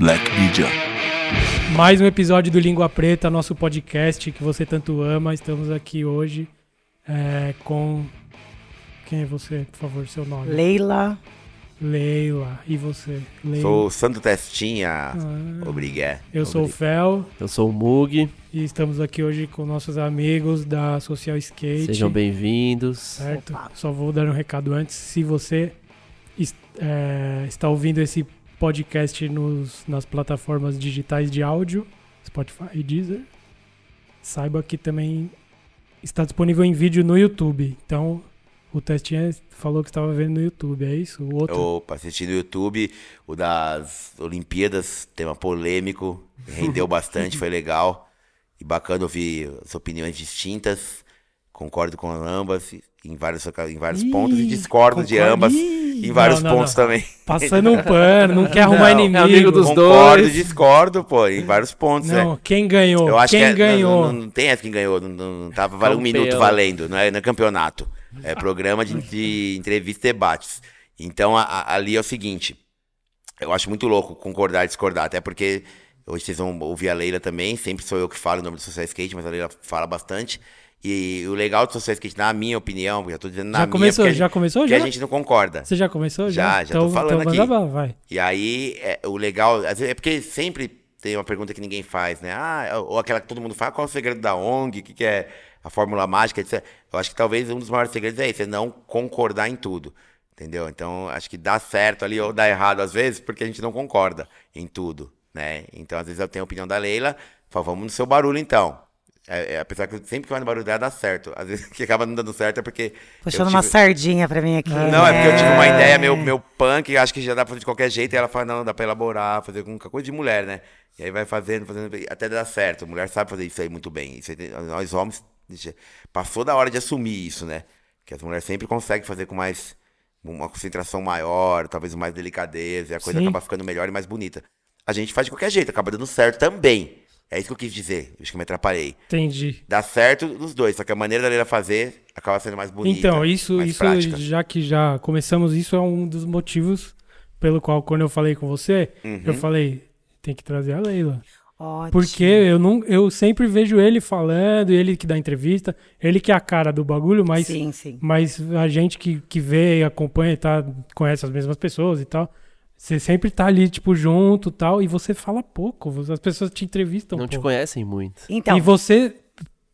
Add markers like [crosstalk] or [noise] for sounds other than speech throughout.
Black Media. Mais um episódio do Língua Preta, nosso podcast que você tanto ama. Estamos aqui hoje é, com. Quem é você, por favor, seu nome? Leila. Leila. E você? Leila. Sou o Santo Testinha. Ah. Obrigado. Eu sou o Fel Eu sou o Mug, e estamos aqui hoje com nossos amigos da Social Skate. sejam bem-vindos. Certo? Opa. Só vou dar um recado antes. Se você é, está ouvindo esse podcast nos, nas plataformas digitais de áudio, Spotify e Deezer, saiba que também está disponível em vídeo no YouTube. Então, o Testinha falou que estava vendo no YouTube, é isso? O outro. Opa, assisti no YouTube o das Olimpíadas, tema polêmico, [laughs] rendeu bastante, foi legal. E bacana ouvir as opiniões distintas. Concordo com ambas em vários, em vários Ih, pontos e discordo de ambas Ih, em vários não, não, pontos não. também. Passando um pano, não quer arrumar Não, é inimigo. amigo dos Concordo dois. discordo, pô, em vários pontos, Não, né? quem ganhou? Eu acho quem que é- ganhou? Não, não, não tem essa quem ganhou, não, não, não tava valendo um Campeão. minuto valendo, não é, não é campeonato. É programa de, de entrevista e debates. Então a- a- ali é o seguinte, eu acho muito louco concordar e discordar, até porque hoje vocês vão ouvir a Leila também, sempre sou eu que falo o nome do Social Skate, mas a Leila fala bastante. E o legal do Social Skate, na minha opinião, já tô dizendo na Já minha, começou? porque Já gente- começou? porque Já? a gente não concorda. Você já começou? Já, já tô então, falando então aqui. bala, vai. E aí, é, o legal, é porque sempre tem uma pergunta que ninguém faz, né? Ah, ou aquela que todo mundo fala, qual é o segredo da ONG, o que, que é a fórmula mágica, etc. Eu acho que talvez um dos maiores segredos é esse, é não concordar em tudo, entendeu? Então, acho que dá certo ali ou dá errado às vezes, porque a gente não concorda em tudo, né? Então, às vezes eu tenho a opinião da Leila, falo, vamos no seu barulho então. É, é, apesar que eu- sempre que vai no barulho dela dá certo. Às vezes [laughs] que acaba não dando certo é porque. Puxando eu uma tive- sardinha pra mim aqui. não, é porque eu tive uma É. ideia meio, meio punk, acho que já dá pra fazer de qualquer jeito, e ela fala, não, dá pra elaborar, fazer com coisa de mulher, né? E aí vai fazendo, fazendo, até dar certo. Mulher sabe fazer isso aí muito bem. Isso aí, nós homens, passou da hora de assumir isso, né? Que as mulheres sempre conseguem fazer com mais, uma concentração maior, talvez mais delicadeza, e a coisa Sim. acaba ficando melhor e mais bonita. A gente faz de qualquer jeito, acaba dando certo também. É isso que eu quis dizer, acho que me atrapalhei. Entendi. Dá certo nos dois, só que a maneira da Leila fazer acaba sendo mais bonita. Então, isso, mais isso prática. já que já começamos, isso é um dos motivos pelo qual, quando eu falei com você, Uhum. eu falei, tem que trazer a Leila. Ótimo. Porque eu, não, eu sempre vejo ele falando, ele que dá entrevista, ele que é a cara do bagulho, mas, Sim, sim. mas a gente que, que vê e acompanha, tá, conhece as mesmas pessoas e tal. Você sempre tá ali, tipo, junto e tal, e você fala pouco. As pessoas te entrevistam Não te pouco. conhecem muito. Então, E você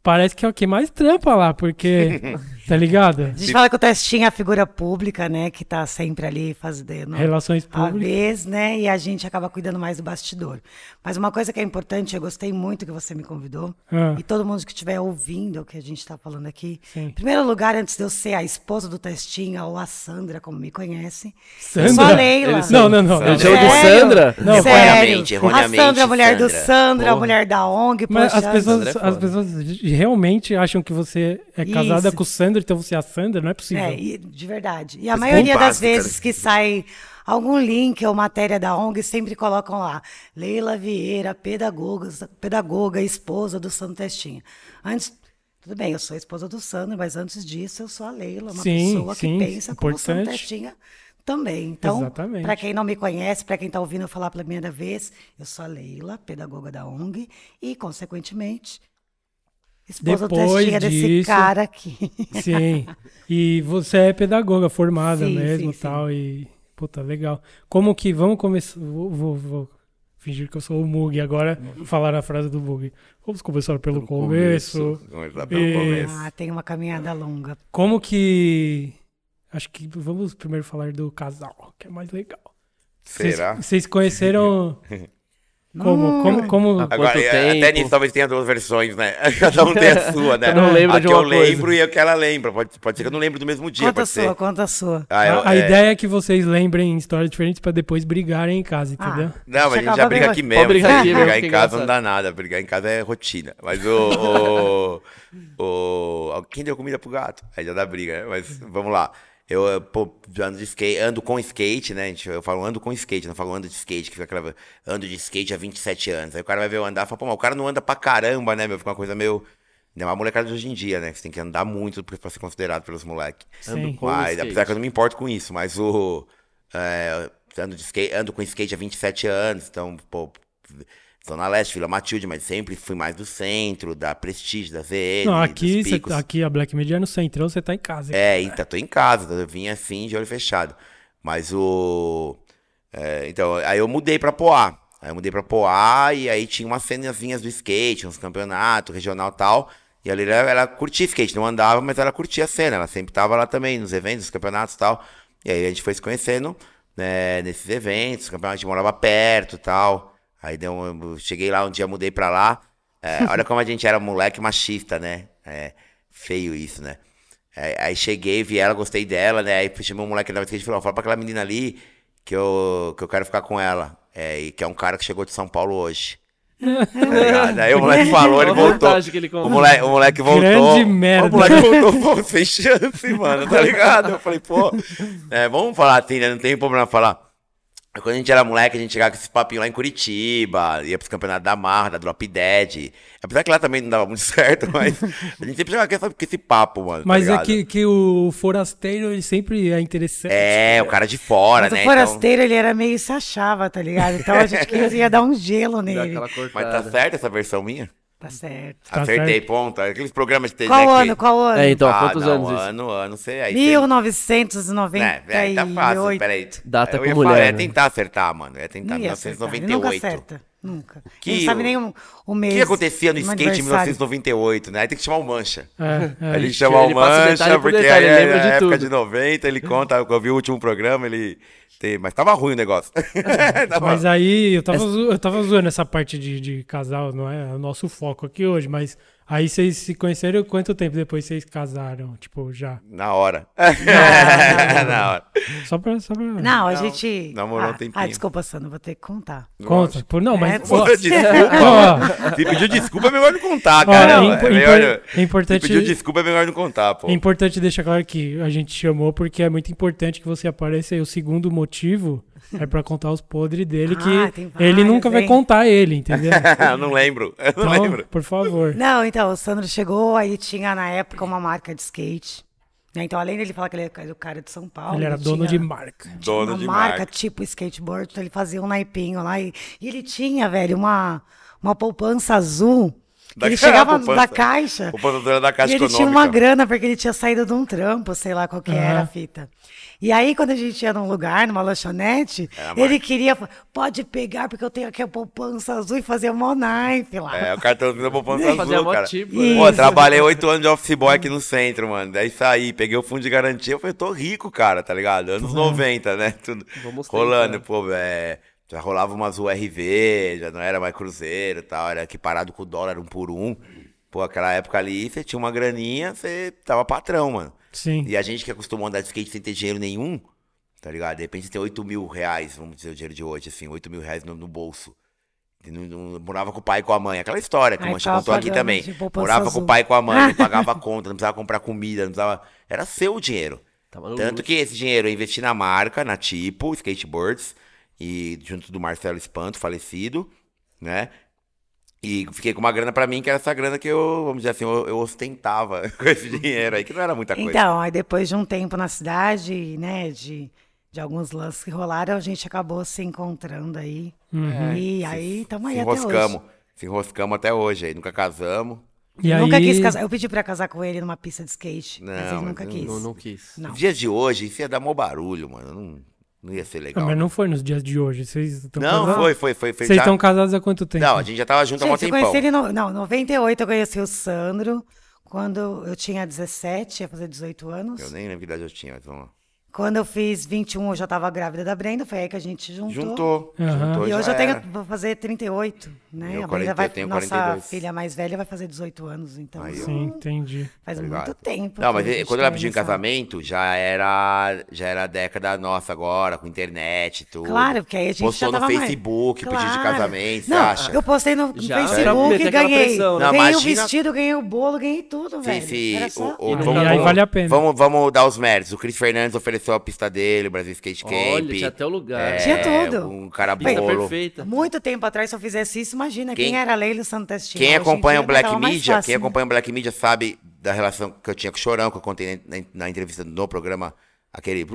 parece que é o que mais trampa lá, porque. [laughs] tá ligado? a gente fala que o Testinho é a figura pública, né? Que tá sempre ali fazendo Relações a públicas. vez, né? E a gente acaba cuidando mais do bastidor. Mas uma coisa que é importante, eu gostei muito que você me convidou. Ah. E todo mundo que estiver ouvindo o que a gente tá falando aqui. Sim. Em primeiro lugar, antes de eu ser a esposa do Testinha ou a Sandra, como me conhece. Sandra? Eu sou a Leila. Eles Não, não, não. Sério? chama de? Sandra? Não, Erroneamente, Sério. erroneamente, A Sandra, a mulher do Sandra. Sandra, a Porra. mulher da ONG. Mas poxa, as pessoas, Sandra é as pessoas realmente acham que você é casada Isso. com o Sandra, então você é a Sandra, não é possível. É, e- de verdade. E a Mas maioria das básico, cara. vezes que sai algum link ou matéria da ONG, sempre colocam lá. Leila Vieira, pedagoga, pedagoga esposa do Sandro Testinha. Antes, tudo bem, eu sou a esposa do Sandro, mas antes disso eu sou a Leila, uma Sim, pessoa sim, que pensa como o Sandro importante. Testinha também. Então, para quem não me conhece, para quem está ouvindo eu falar pela primeira vez, eu sou a Leila, pedagoga da ONG e, consequentemente, esposa do Depois Testinha desse disso- cara aqui. [laughs] Sim. E você é pedagoga formada Sim, mesmo sim, e tal. E, puta, legal. Como que. Vamos começar. Vou, vou- vou fingir que eu sou o Mug agora. Falar a frase do Mug. Vamos começar pelo, começo. Começar pelo E- começo. Ah, tem uma caminhada longa. Como que. Acho que vamos primeiro falar do casal, que é mais legal. Será? Vocês conheceram. [laughs] Como? Como? como... Agora, é, até nisso talvez tenha duas versões, né? [laughs] Cada um tem a [laughs] sua, né? Cada um lembra a de que eu coisa. lembro e a que ela lembra. Pode, pode ser que eu não lembro do mesmo dia, Conta a sua, ser. conta a sua. Ah, eu- a, a é, ideia é que vocês lembrem histórias diferentes pra depois brigarem em casa, Ah. entendeu? Não, mas a gente já briga aqui mesmo. brigar aqui mesmo, brigar em casa engraçado. não dá nada. Brigar em casa é rotina. Mas o. o, [laughs] o quem deu comida pro gato? Aí já dá briga, né? Mas vamos lá. Eu eh, pô, ando, de skate, ando com skate, né? gente? Eu falo ando com skate, não falo ando de skate, que fica aquela. Ando de skate há 27 anos. Aí o cara vai ver eu andar e fala, pô, mas o cara não anda pra caramba, né, meu? Fica uma coisa meio. Não é uma molecada de hoje em dia, né? Você tem que andar muito pra ser considerado pelos moleques. Ando com Mas, skate. apesar que eu não me importo com isso, mas o. é, ando, de skate, ando com skate há 27 anos, então, pô, Zona Leste, Vila Matilde, mas sempre fui mais do centro, da Prestige, da ZN, Não, aqui, cê- aqui a Black Media é no centrão, você tá em casa. É, então, tô em casa, eu vim assim, de olho fechado. Mas o. é, então, aí eu mudei pra Poá. Aí eu mudei pra Poá e aí tinha umas cenazinhas do skate, uns campeonatos, regional e tal. E ali ela, ela curtia skate, não andava, mas ela curtia a cena. Ela sempre tava lá também, nos eventos, nos campeonatos e tal. E aí a gente foi se conhecendo né, nesses eventos, campeonato, a gente morava perto e tal. Aí deu um- cheguei lá um dia, mudei pra lá. É, [laughs] olha como a gente era moleque machista, né? É, feio isso, né? É, aí cheguei, vi ela, gostei dela, né? Aí chamei um moleque da skate e falou, ó, fala pra aquela menina ali que eu, que eu quero ficar com ela. É, e que é um cara que chegou de São Paulo hoje. Tá ligado? Aí o moleque falou, ele a voltou. O moleque, o moleque voltou. Grande merda. O moleque voltou, pô, sem chance, mano, tá ligado? Eu falei, pô, [laughs] é, vamos falar assim, né? Não tem problema falar. Quando a gente era moleque, a gente chegava com esses papinhos lá em Curitiba, ia pros campeonatos da Marra, da Drop Dead. Apesar que lá também não dava muito [laughs] certo, mas a gente sempre chegava com esse- com esse papo, mano. tá Mas é ligado? que, que o forasteiro, ele sempre é interessante. É, o cara de fora, Mas né? o forasteiro, ele era meio se achava, tá ligado? Então a gente [laughs] queria dar um gelo nele. Então, mas tá certo essa versão minha? Tá certo. Tá Acertei, certo. ponto. Aqueles programas de TV Qual que... ano? Qual ano? É, então, ah, quantos não, anos isso? ano, ano, sei aí. 1998. É, é, tá fácil, peraí. Data eu com ia mulher, falar, é né? tentar acertar, mano. É tentar, Não ia acertar, ele 1998. Nunca acerta. Nunca. Que não sabe o- nem o, o O mês. que acontecia no skate em aniversário. 1998, né? Aí tem que chamar o Mancha. É, é. [laughs] Ele chama o ele passa detalhe Mancha, por porque detalhe, aí ele é lembra de a época tudo. de 90, ele conta, eu vi o último programa, ele... Tem, mas tava ruim o negócio. [laughs] Tava- Mas aí eu tava, eu tava zoando essa parte de, de casal, não é o nosso foco aqui hoje, mas aí vocês se conheceram quanto tempo depois vocês casaram? Tipo, já. [laughs] Na hora. Na hora. Só pra. Só pra... Não, a gente. namorou um ah, tempinho. Ah, desculpa, Sandro, vou ter que contar. Conta. Pô, não, mas. É, desculpa. [laughs] Se [laughs] pediu desculpa, é melhor não contar, cara. é, É melhor- é Se importante. pediu desculpa, é melhor não contar, pô. É importante deixar claro que a gente chamou porque é muito importante que você apareça e o segundo motivo é pra contar os podres dele Ah, que ele nunca vai contar ele, entendeu? Eu [laughs] não lembro. Eu [laughs] não Então, lembro. por favor. Não, então, o Sandro chegou, aí tinha na época uma marca de skate. né? Então, além dele falar que ele era o cara de São Paulo. Ele era dono tinha- de marca. tinha Dono uma de marca, marca. tipo skateboard, então ele fazia um naipinho lá. E, e ele tinha, velho, uma, uma poupança azul. Que Da ele chegava poupança. da caixa. Poupança da Caixa e ele Econômica. tinha uma grana porque ele tinha saído de um trampo, sei lá qual que era a fita. E aí, quando a gente ia num lugar, numa lanchonete, a ele queria, pode pegar, porque eu tenho aqui a poupança azul e fazer mó knife lá. É, o cartãozinho da poupança Fazer [laughs] azul, mó cara. tipo, né? Pô, trabalhei oito anos de office boy aqui no centro, mano. Daí saí, peguei o fundo de garantia, eu falei, tô rico, cara, tá ligado? Anos 90, né? Tudo Vamos rolando, tentar. pô, é, já rolava umas URV, já não era mais cruzeiro e tal, era equiparado com o dólar um por um. Pô, aquela época ali, você tinha uma graninha, você tava patrão, mano. Sim. E a gente que acostumou a andar de skate sem ter dinheiro nenhum, tá ligado? De repente você tem 8 mil reais, vamos dizer o dinheiro de hoje, assim, 8 mil reais no, no bolso. E não- não- morava com o pai e com a mãe. Aquela história que o Aí Mancha contou aqui também. Morava com azul. o pai e com a mãe, não [laughs] pagava conta, não precisava comprar comida, não precisava. Era seu o dinheiro. Tanto que esse dinheiro eu investi na marca, na Tipo, Skateboards, e junto do Marcelo Espanto, falecido, né? E fiquei com uma grana pra mim, que era essa grana que eu, vamos dizer assim, eu, eu ostentava [laughs] com esse dinheiro aí, que não era muita coisa. Então, aí depois de um tempo na cidade, né, de, de alguns lances que rolaram, a gente acabou se encontrando aí. E aí, estamos aí se até enroscamos. hoje. Se enroscamos até hoje aí, nunca casamos. E nunca aí, quis casar. Eu pedi pra casar com ele numa pista de skate, mas Não, ele mas nunca não- quis. Não, não quis. Não. Dias de hoje, isso ia dar mó barulho, mano. Não, não ia ser Ah, legal. mas não foi nos dias de hoje. Vocês estão Não, casados? foi, foi, foi. foi Vocês já- estão casados há quanto tempo? Não, a gente já tava junto há mó Gente, eu tempão. conheci ele no, não, 98 eu conheci o Sandro quando eu tinha 17, ia fazer 18 anos. Eu nem lembro que idade eu tinha, mas vamos lá. Quando eu fiz 21, eu já tava grávida da Brenda, foi aí que a gente juntou. Juntou. Aham. juntou E hoje eu tenho, era. vou fazer 38, né? Eu a 40, Brenda vai, eu tenho nossa 42. filha mais velha vai fazer 18 anos, então Aí. Sim, entendi. faz Tá muito tempo. Não, mas quando ela tá pediu em casamento, já era, já era a década nossa agora, com internet e tudo. Claro, porque aí a gente Postou já tava no mais- Facebook, pedido de casamento, você Não, acha? eu postei no, no Facebook e ganhei. pressão, né? Não, ganhei imagina- o vestido, ganhei o bolo, ganhei tudo, Sim, velho. sim. Era só... O- o- E vamos, aí vale a pena. Vamos, vamos dar os méritos. O Chris Fernandes ofereceu a pista dele, o Brasil Skate Camp. Olha, tinha até o lugar. Tinha tudo. Um cara Pista bolo. perfeita. Muito tempo atrás, se eu fizesse isso, imagina, quem, Quem- era a Leila Santestina? Quem acompanha o Black Media, fácil, quem né? acompanha o Black Media sabe da relação que eu tinha com o Chorão, que eu contei na, na entrevista no programa Aquele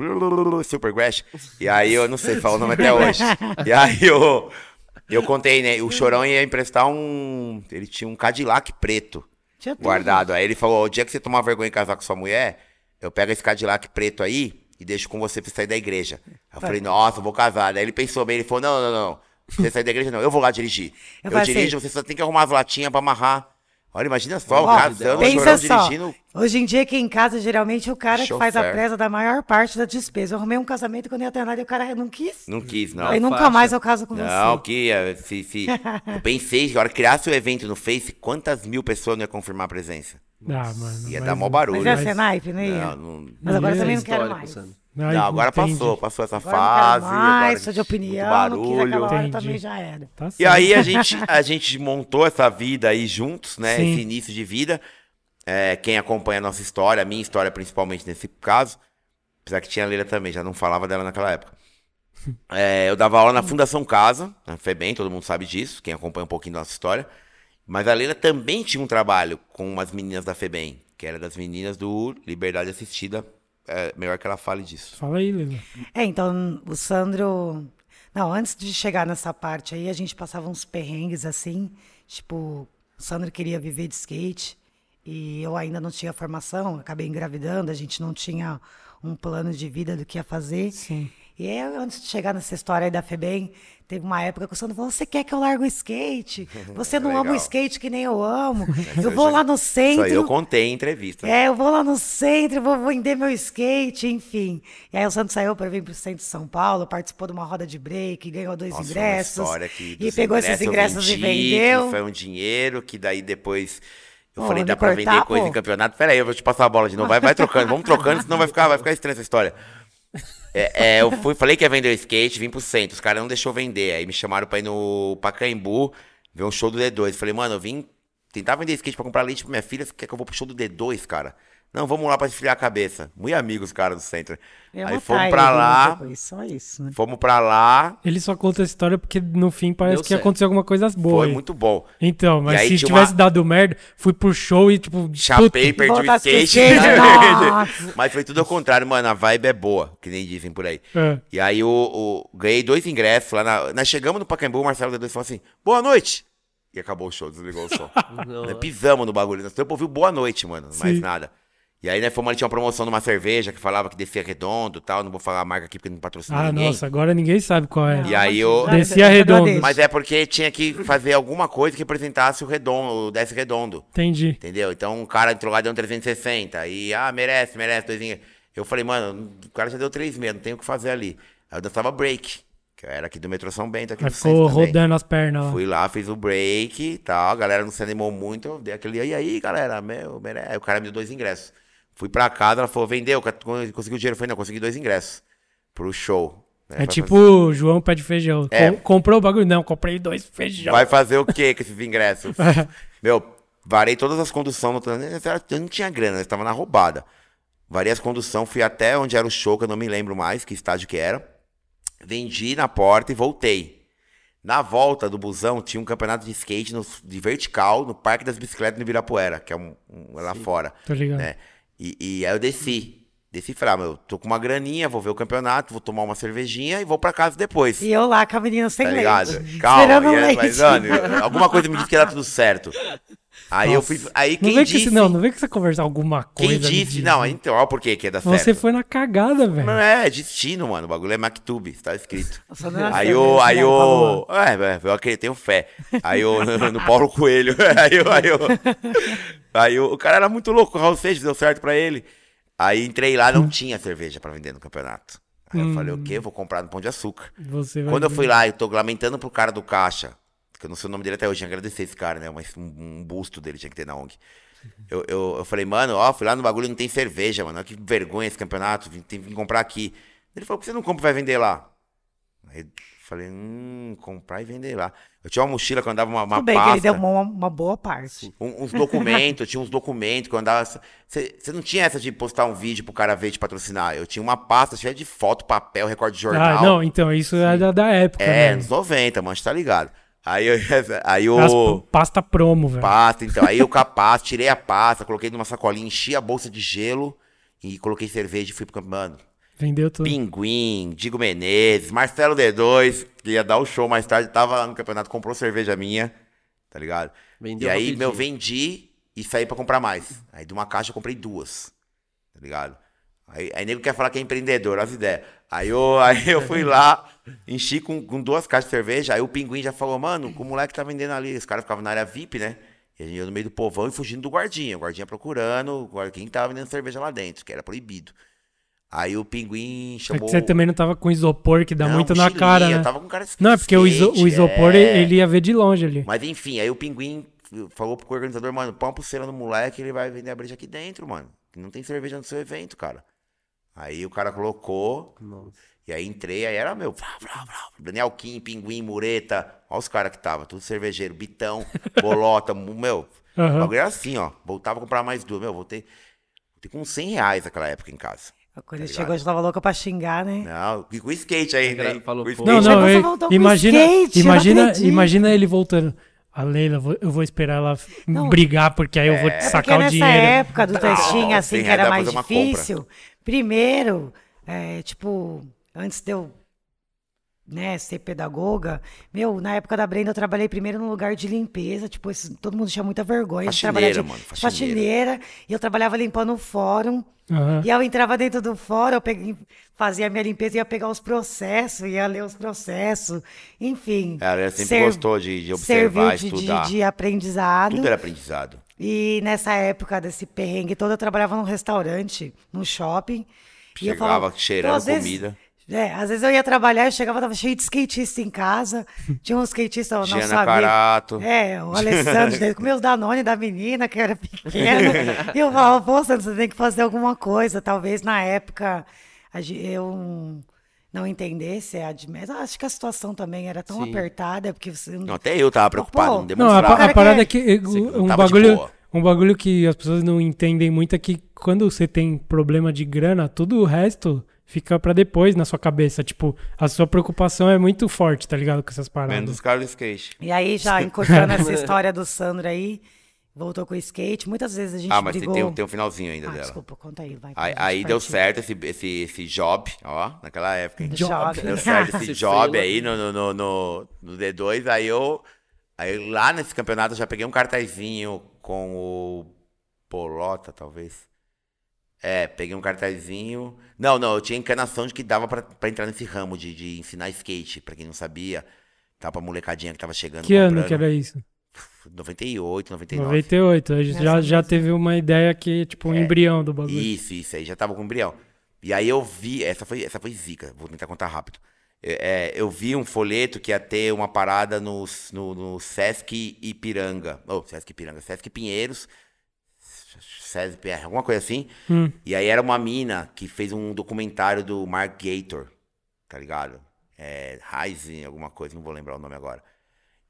Super Crash. E aí eu não sei falar o nome até hoje. E aí eu, eu contei, né? O Chorão ia emprestar um. Ele tinha um Cadillac preto Tinha tudo. guardado. Aí ele falou: o dia que você tomar vergonha em casar com sua mulher, eu pego esse Cadillac preto aí e deixo com você pra sair da igreja. Aí eu falei, nossa, eu vou casar. Daí ele pensou bem, ele falou: não, não, não. Você sair da igreja, não. Eu vou lá dirigir. Eu Eu, assim- dirijo, você só tem que arrumar as latinhas pra amarrar. Olha, imagina só, o casando, o pensa só. dirigindo. Hoje em dia, aqui em casa, geralmente, o cara que faz a Chofer. presa da maior parte da despesa. Eu arrumei um casamento quando eu ia ter nada e o cara não quis. Não quis, não. Aí nunca faixa. mais eu caso com Não, você. que eh, se, se, eu pensei que a hora que criasse o evento no Face, quantas mil pessoas não ia confirmar a presença? Ah, mano. Ia mas- dar mó barulho. Mas ia Mas- ser naipe, não ia? Não, não, Mas agora também não quero mais. Sandro. Ai, não, agora entendi. passou, passou essa Agora fase. mais, agora sou de opinião, hora Entendi. também já era. Tá. E aí a gente, a [laughs] gente montou essa vida aí juntos, né? Sim. Esse início de vida. É, quem acompanha a nossa história, a minha história principalmente nesse caso, apesar que tinha a Leila também, já não falava dela naquela época. [laughs] É, eu dava aula na Fundação Casa, na FEBEM, todo mundo sabe disso, quem acompanha um pouquinho da nossa história. Mas a Leila também tinha um trabalho com umas meninas da FEBEM, que era das meninas do Liberdade Assistida. É melhor que ela fale disso. Fala aí, Lila. É, então, o Sandro. Não, antes de chegar nessa parte aí, a gente passava uns perrengues assim. Tipo, o Sandro queria viver de skate e eu ainda não tinha formação, acabei engravidando, a gente não tinha um plano de vida do que ia fazer. Sim. E aí, antes de chegar nessa história aí da FEBEM, teve uma época que o Sandro falou: Você quer que eu largue o skate? Você não ama o skate que nem eu amo. [laughs] eu vou lá no Isso centro. aí eu contei em entrevista. É, eu vou lá no centro, vou vender meu skate, enfim. E aí o Santos saiu para vir para o centro de São Paulo, participou de uma roda de break, ganhou dois Nossa, ingressos. E pegou esses eu ingressos vendi, e vendeu. Foi um dinheiro que daí depois. Eu falei, dá pra cortar, vender coisa pô? em campeonato? Pera aí, eu vou te passar a bola de novo. Vai, vai trocando, vamos trocando, senão vai ficar, vai ficar estranha essa história. [laughs] É, é, eu fui, falei que ia vender o skate, vim pro centro. Os caras não deixou vender. Aí me chamaram pra ir no Pacaembu ver um show do D2. Falei, mano, eu vim tentar vender skate pra comprar leite pra minha filha. Você quer que eu vou pro show do D2, cara? Não, vamos lá pra esfriar a cabeça. Muito amigos, cara, do centro. Eu ia Aí fomos vindo lá, Só isso, né? fomos pra lá. Ele só conta essa história porque no fim parece Deu que certo. aconteceu alguma coisa boa. Foi aí. muito bom. Então, mas se tivesse uma- dado merda, fui pro show e tipo. Chapei, perdi o skate. [laughs] Mas foi tudo ao contrário, mano. A vibe é boa, que nem dizem por aí. É. E aí o, o- ganhei dois ingressos lá na. Nós chegamos no Pacaembu, o Marcelo D2 falou assim: boa noite. E acabou o show, desligou o som. [laughs] Pisamos no bagulho. Nós ouviu boa noite, mano. Mais Sim. nada. E aí, né, fomos ali, tinha uma promoção numa cerveja que falava que descia redondo e tal. Não vou falar a marca aqui porque não patrocina Ah, ninguém. nossa, agora ninguém sabe qual é. E aí eu- Descia redondo. Mas é porque tinha que fazer alguma coisa que representasse o redondo, o desce redondo. Entendi. Entendeu? Então um cara entrou lá e deu um 360. E, ah, merece, merece, doisinho. Eu falei, mano, o cara já deu 3,6, não tem o que fazer ali. Aí eu dançava break, que eu era aqui do metrô São Bento, aqui Aí no ficou também. rodando as pernas lá. Fui lá, fiz o break e tal, a galera não se animou muito, eu dei aquele, e aí, galera, meu, merece. Aí o cara me deu dois ingressos. Fui pra casa, ela falou, vendeu, conseguiu dinheiro. Eu falei, não, consegui dois ingressos pro show. né? É Vai tipo fazer- João pé de feijão. É. Com- comprou o bagulho? Não, comprei dois feijão. Vai fazer o que com esses ingressos? [laughs] Meu, varei todas as conduções. Eu não tinha grana, eu estava na roubada. Varei as conduções, fui até onde era o show, que eu não me lembro mais que estádio que era. Vendi na porta e voltei. Na volta do busão tinha um campeonato de skate no- de vertical no Parque das Bicicletas no Ibirapuera, que é um, um- lá fora. Tô ligado. Né? E, e aí eu desci. Desci e falei, ah, meu, tô com uma graninha, vou ver o campeonato, vou tomar uma cervejinha e vou pra casa depois. E eu lá com a menina sem Tá leite. [laughs] Calma, e é- mas, alguma coisa me disse que dar tudo certo. Aí eu fui. Aí Não quem vem, que disse. você, não, não vem que você conversar alguma coisa. quem disse. Não, então, olha por que que ia dar certo. Você foi na cagada, velho. Não é, é destino, mano. O bagulho é Mactube, tá escrito. Nossa, não é Aí cerveja, o. Aí né? o. É, é, eu acredito, tenho fé. Aí o. No, no Paulo Coelho. [laughs] Aí o. Aí o. Aí o, o cara era muito louco, o Raul Seixas deu certo pra ele. Aí entrei lá, não tinha cerveja pra vender no campeonato. Aí eu falei, o quê? Vou comprar no Pão de Açúcar. Você vai Quando eu fui lá, eu tô lamentando pro cara do caixa, que eu não sei o nome dele até hoje, tinha que agradecer esse cara, né? Mas um, busto dele tinha que ter na ONG. Eu, eu, eu falei, mano, ó, fui lá no bagulho não tem cerveja, mano. Olha que vergonha esse campeonato, tem que comprar aqui. Ele falou, por que você não compra e vai vender lá? Aí falei, hum, comprar e vender lá. Eu tinha uma mochila que eu andava uma, uma Tudo bem que pasta. ele deu uma, uma boa parte. Um- uns documentos, eu [laughs] tinha uns documentos que eu andava. Você não tinha essa de postar um vídeo pro cara ver te patrocinar. Eu tinha uma pasta cheia de foto, papel, recorde de jornal. Ah, não, então isso é da, da época, É, né? anos 90, mano, tá ligado? Aí eu. [laughs] Aí o. As pasta promo, velho. Pasta, então. Aí eu [laughs] pasta, tirei a pasta, coloquei numa sacolinha, enchi a bolsa de gelo e coloquei cerveja e fui pro campo. Mano, Vendeu tudo. Pinguim, Digo Menezes, Marcelo D2, que ia dar o show mais tarde, tava lá no campeonato, comprou cerveja minha, tá ligado? Vendeu e aí, rapidinho. meu, vendi e saí pra comprar mais. Aí de uma caixa eu comprei duas, tá ligado? Aí, aí nego quer falar que é empreendedor, olha as ideias. Aí eu, [laughs] aí eu fui lá, enchi com, com duas caixas de cerveja, aí o pinguim já falou, mano, o moleque tá vendendo ali. Os caras ficavam na área VIP, né? E a gente ia no meio do povão e fugindo do guardinha. O guardinha procurando, o guardinha tava vendendo cerveja lá dentro, que era proibido. Aí o pinguim É chamou. que você também não tava com isopor, que dá Não, muito na cara, né? Tava com cara de Não, é porque o, iso- o skate, isopor, é. ele ia ver de longe ali. Mas enfim, aí o pinguim falou pro organizador, mano, põe uma pulseira no moleque, ele vai vender a breja aqui dentro, mano. Não tem cerveja no seu evento, cara. Aí o cara colocou, Nossa. e aí entrei, aí era meu. Vrá, vrá, vrá, Daniel Kim, Pinguim, Mureta. Olha os caras que tava, tudo cervejeiro, Bitão, [laughs] Bolota, meu. O Aham. bagulho era assim, ó. Voltava a comprar mais duas. Meu, voltei, voltei com 100 reais naquela época em casa. Quando ele Tá chegou, ligado? eu já tava louca pra xingar, né? Não, e com skate ainda, Aquela- hein? falou. Não, skate. não, voltou com imagina, skate, eu não imagina, imagina ele voltando. A Leila, eu vou esperar ela Não. brigar, porque aí eu vou É porque sacar o nessa dinheiro. época do testinho, assim, 100 que era mais difícil, primeiro, é, tipo, antes de eu né, ser pedagoga, meu, na época da Brenda eu trabalhei primeiro num lugar de limpeza, tipo, esse- todo mundo tinha muita vergonha de trabalhar de Faxineira, mano, faxineira. faxineira, e eu trabalhava limpando o fórum, Aham. e eu entrava dentro do fórum, eu peguei, fazia a minha limpeza, ia pegar os processos, ia ler os processos, enfim. Ela sempre ser- gostou de, de observar, de, de, estudar. de aprendizado. Tudo era aprendizado. E nessa época desse perrengue todo, eu trabalhava num restaurante, num shopping. e eu Chegava falava- cheirando às vezes- comida. É, às vezes eu ia trabalhar, eu chegava, tava cheio de skatista em casa. [laughs] Tinha um skatista, eu não Giana sabia. Carato. É, o Alessandro, [laughs] dele, com meus Danone da menina, que era pequena. e eu falava, pô, Sandro, você tem que fazer alguma coisa. Talvez na época a eu não entendesse, a de- mas acho que a situação também era tão Sim. apertada, porque você Não, até eu tava preocupado, Pô, não Não, a, demonstrava. pa- a cara parada é que- não um bagulho, um bagulho que as pessoas não entendem muito é que quando você tem problema de grana, tudo o resto fica pra depois na sua cabeça. Tipo, a sua preocupação é muito forte, tá ligado? Com essas paradas. Menos os caras do skate. E aí, já encurtando essa história do Sandro aí, voltou com o skate. Muitas vezes a gente Ah, mas tem, brigou. tem, um- tem um finalzinho ainda Ah, dela. desculpa, conta aí, vai. Aí, aí deu certo esse, esse, esse job, ó, naquela época. hein? Job. Deu certo esse [laughs] job aí no, no, no, no- no D2, aí eu. Aí lá nesse campeonato eu já peguei um cartazinho com o Polota, talvez. É, peguei um cartazinho. Não, não, eu tinha encanação de que dava pra, pra entrar nesse ramo de, de ensinar skate, pra quem não sabia. Tava pra molecadinha que tava chegando. Que ano comprando. que era isso? 98, 99. 98. A gente Nessa já, já teve uma ideia que, tipo, um embrião do bagulho. Isso, isso aí, já tava com embrião. E aí eu vi, essa foi, essa foi zica, vou tentar contar rápido. É, é, eu vi um folheto que ia ter uma parada no, no, no Sesc Ipiranga. Oh, Sesc Ipiranga, Sesc Pinheiros, Sesc PR, alguma coisa assim. Hum. E aí era uma mina que fez um documentário do Mark Gator, tá ligado? É, Rising, alguma coisa, não vou lembrar o nome agora.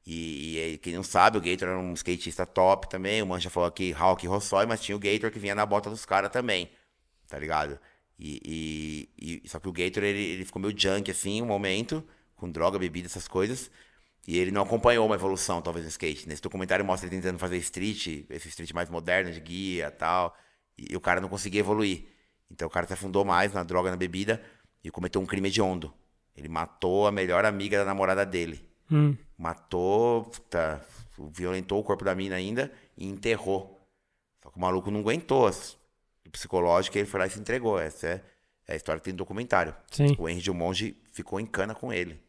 E, e quem não sabe, o Gator era um skatista top também. O Mancha falou aqui, Hawk Rossói, mas tinha o Gator que vinha na bota dos caras também, tá ligado? E, e- e- só que o Gator, ele, ele ficou meio junk, assim, um momento, com droga, bebida, essas coisas. E ele não acompanhou uma evolução, talvez, no skate. Nesse documentário mostra ele tentando fazer street, esse street mais moderno, de guia e tal. E, o cara não conseguia evoluir. Então o cara se afundou mais na droga, na bebida, e cometeu um crime hediondo. Ele matou a melhor amiga da namorada dele Hum. matou, puta, violentou o corpo da mina ainda e enterrou. Só que o maluco não aguentou o psicológico e ele foi lá e se entregou. Essa é, é a história que tem no documentário. Sim, O Henry de Monge ficou em cana com ele.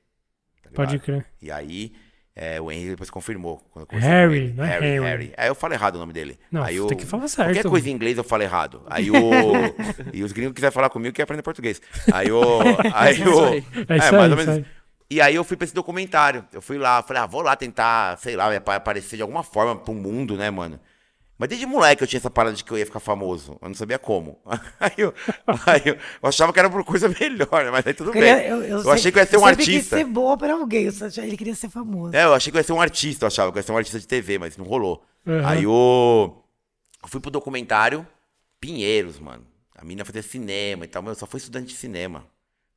Tá pode crer. E aí, é, o Henry depois confirmou. eu Harry, não é Harry, Harry. Aí eu falo errado o nome dele. Não, aí tem o- que falar certo. Qualquer coisa em inglês eu falo errado. Aí o. [laughs] e os gringos quiserem falar comigo, que aprender português. Aí o. [laughs] Aí isso o. aí. É isso mais aí, ou menos aí. e aí eu fui pra esse documentário. Eu fui lá, falei, ah, vou lá tentar, sei lá, aparecer de alguma forma pro mundo, né, mano? Mas desde moleque eu tinha essa parada de que eu ia ficar famoso. Eu não sabia como. [laughs] Aí eu, aí eu, eu achava que era por coisa melhor? Mas aí tudo queria- bem. eu, Eu, eu achei que eu ia ser um sempre quis artista. ser boa pra alguém, ele queria ser famoso. É, eu achei que eu ia ser um artista, eu achava que eu ia ser um artista de TV, mas não rolou. Uhum. Aí eu, eu fui pro documentário Pinheiros, mano. A mina fazia cinema e tal, meu, eu só fui estudante de cinema.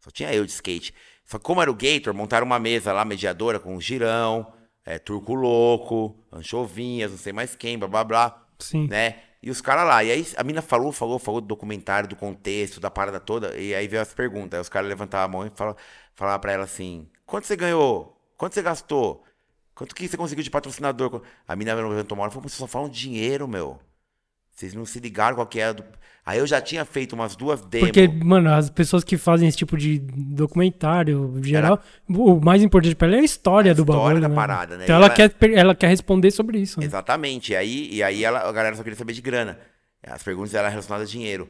Só tinha eu de skate. Só que como era o Gator, montaram uma mesa lá, mediadora, com um girão, é, turco louco, anchovinhas, não sei mais quem, blá blá blá Sim. né? E os caras lá. E aí a mina falou, falou, falou do documentário, do contexto, da parada toda. E aí veio as perguntas. Aí os caras levantavam a mão e falavam, falavam pra ela assim: quanto você ganhou? Quanto você gastou? Quanto que você conseguiu de patrocinador? A mina levantou uma hora e falou: vocês só falam dinheiro, meu. Vocês não se ligaram qual que é. Do... Aí eu já tinha feito umas duas demos. Porque, mano, as pessoas que fazem esse tipo de documentário, geral, o mais importante pra ela é a história A do história bagulho. da né? parada, né? Então ela, ela- quer, ela quer responder sobre isso. Né? Exatamente. E aí, e aí ela, a galera só queria saber de grana. As perguntas eram relacionadas a dinheiro.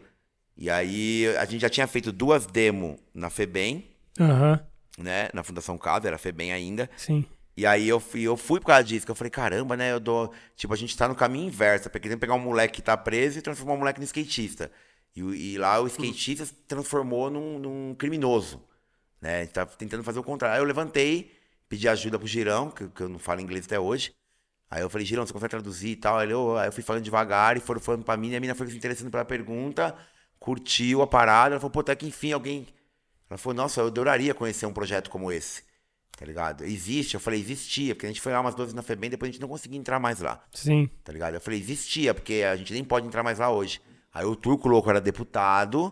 E aí a gente já tinha feito duas demos na FEBEM, Aham, né? Na Fundação Casa, era FEBEM ainda. sim. E aí eu fui, eu fui por causa disso, que eu falei, caramba, né? Eu dou. Tipo, a gente tá no caminho inverso. Porque tem pegar um moleque que tá preso e transformar um moleque no skatista. E, e lá o skatista se transformou num, num criminoso. Né? A gente tá tentando fazer o contrário. Aí eu levantei, pedi ajuda pro Girão, que, que eu não falo inglês até hoje. Aí eu falei, Girão, você consegue traduzir e tal? Eu, aí eu fui falando devagar e foram falando pra mim, e a mina foi se interessando pela pergunta, curtiu a parada. Ela falou, pô, até que enfim alguém. Ela falou, nossa, eu adoraria conhecer um projeto como esse. Tá ligado? Existe. Eu falei, existia, porque a gente foi lá umas duas vezes na FEBEM, depois a gente não conseguia entrar mais lá. Sim. Tá ligado? Eu falei, existia, porque a gente nem pode entrar mais lá hoje. Aí o Turco Louco era deputado.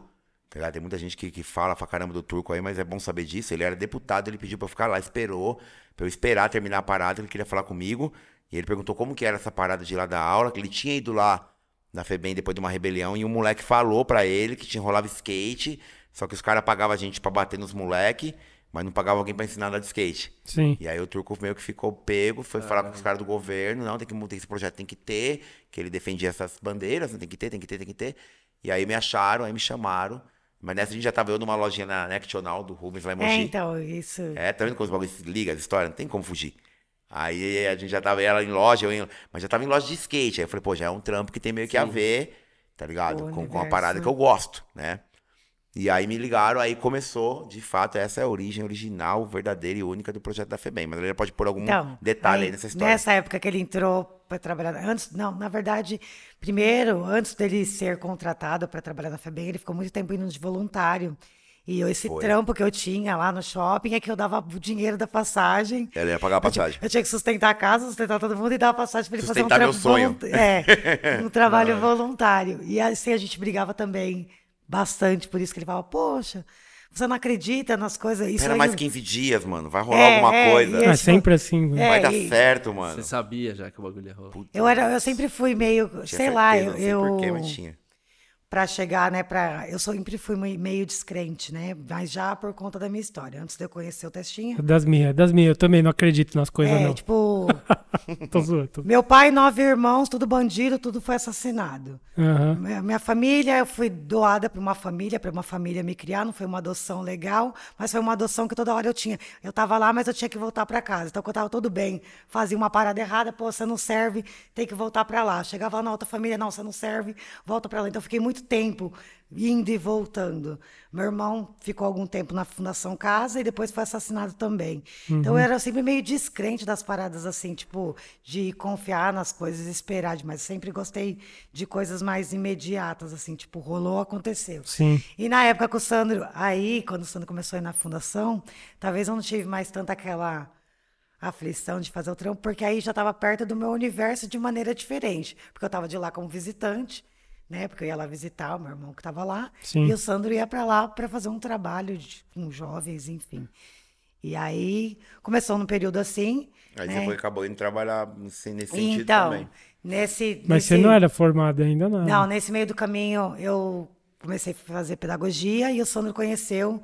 Tá ligado? Tem muita gente que, que fala pra caramba do Turco aí, mas é bom saber disso. Ele era deputado, ele pediu pra eu ficar lá, esperou, pra eu esperar terminar a parada, ele queria falar comigo. E ele perguntou como que era essa parada de ir lá da aula, que ele tinha ido lá na FEBEM depois de uma rebelião, e um moleque falou pra ele que tinha rolava skate, só que os caras pagavam a gente pra bater nos moleque, mas não pagavam alguém pra ensinar a andar de skate. Sim. E aí o turco meio que ficou pego, foi falar com os caras do governo, não, tem que mudar esse projeto, tem que ter, que ele defendia essas bandeiras, né, tem que ter, tem que ter, tem que ter. E aí me acharam, aí me chamaram. Mas nessa a gente já tava eu numa lojinha na Nectional do Rubens lá em É, Mogi. então, isso. É, tá vendo como os bagulhos se ligam, as histórias? Não tem como fugir. Aí a gente já tava ela em loja, eu em- mas já tava em loja de skate. Aí eu falei, pô, já é um trampo que tem meio que a ver, tá ligado? Com, com a parada que eu gosto, né? E aí me ligaram, aí começou, de fato, essa é a origem original, verdadeira e única do projeto da FEBEM. Mas ele pode pôr algum Então, detalhe aí, nessa história. Nessa época que ele entrou para trabalhar, antes, não, na verdade, primeiro, antes dele ser contratado para trabalhar na FEBEM, ele ficou muito tempo indo de voluntário. E eu- esse Foi. trampo que eu tinha lá no shopping é que eu dava o dinheiro da passagem. Ela ia pagar a passagem. Eu tinha que sustentar a casa, sustentar todo mundo e dar a passagem para ele fazer um Sustentar meu sonho. É, [laughs] um trabalho voluntário. E assim a gente brigava também bastante, por isso que ele falava, poxa, você não acredita nas coisas. Isso aí- mais 15 dias, mano. Vai rolar É, alguma é, coisa. É esse- sempre assim. É, Vai dar e- certo, mano. Você sabia já que o bagulho ia rolar. Eu, era, eu sempre fui meio, Tinha sei lá, certeza, eu, não sei eu porquê, mas tinha. Para chegar, né, para eu sempre fui mei- meio descrente, né, mas já por conta da minha história, antes de eu conhecer o Testinha. Das minhas, das minhas. Eu também não acredito nas coisas, É, não. tipo, [laughs] Tô zoando. tô- meu pai, nove irmãos, tudo bandido, tudo foi assassinado. Aham. Minha minha família, eu fui doada para uma família, para uma família me criar, não foi uma adoção legal, mas foi uma adoção que toda hora eu tinha. Eu tava lá, mas eu tinha que voltar para casa. Então, quando eu tava tudo bem, fazia uma parada errada, pô, você não serve, tem que voltar para lá. Chegava lá na outra família, não, você não serve, volta para lá. Então, eu fiquei muito tempo indo e voltando. Meu irmão ficou algum tempo na Fundação Casa e depois foi assassinado também. Então, eu era sempre meio descrente das paradas assim, tipo, de confiar nas coisas, esperar demais. Sempre gostei de coisas mais imediatas, assim, tipo, rolou, aconteceu. Sim. E na época com o Sandro, aí, quando o Sandro começou a ir na fundação, talvez eu não tive mais tanta aquela aflição de fazer o trampo, porque aí já estava perto do meu universo de maneira diferente. Porque eu estava de lá como visitante, né? Porque eu ia lá visitar o meu irmão que estava lá, Sim. e o Sandro ia para lá para fazer um trabalho de- com jovens, enfim. E aí começou num período assim. Aí né? você foi, acabou indo trabalhar nesse, nesse sentido Então, também. nesse. Mas você nesse- não era formado ainda, não. não, nesse meio do caminho eu comecei a fazer pedagogia e o Sandro conheceu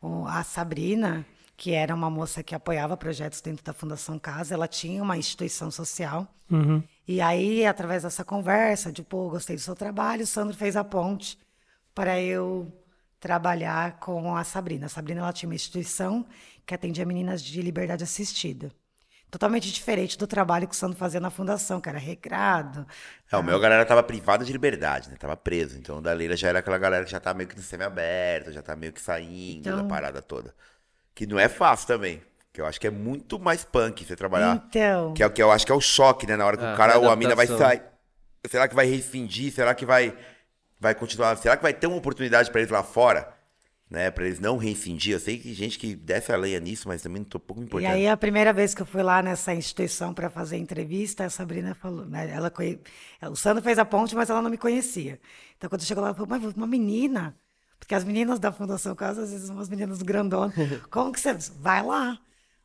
o- a Sabrina, que era uma moça que apoiava projetos dentro da Fundação Casa. Ela tinha uma instituição social. Uhum. E aí, através dessa conversa, de pô, gostei do seu trabalho, o Sandro fez a ponte para eu trabalhar com a Sabrina. A Sabrina ela tinha uma instituição que atendia meninas de liberdade assistida. Totalmente diferente do trabalho que o Sandro fazia na fundação, que era recrado. É, o meu a galera tava privada de liberdade, né? Tava preso. Então da Leila já era aquela galera que já tá meio que no semi-aberto, já tá meio que saindo da Então- parada toda. Que não é fácil também. Que eu acho que é muito mais punk você trabalhar. Então, Que é o que eu acho que é o choque, né? Na hora que Ah, o cara ou a mina vai sair. Será que vai rescindir? Será que vai, vai continuar? Será que vai ter uma oportunidade pra eles lá fora? né? Pra eles não reincidir. Eu sei que gente que desce a lenha nisso, mas também não tô pouco E importante. aí, a primeira vez que eu fui lá nessa instituição para fazer entrevista, a Sabrina falou, né, ela conhe... o Sandro fez a ponte, mas ela não me conhecia. Então, quando chegou lá, ela falou, mas uma menina, porque as meninas da Fundação Casa, às vezes, são umas meninas grandonas, [laughs] como que você... Vai lá,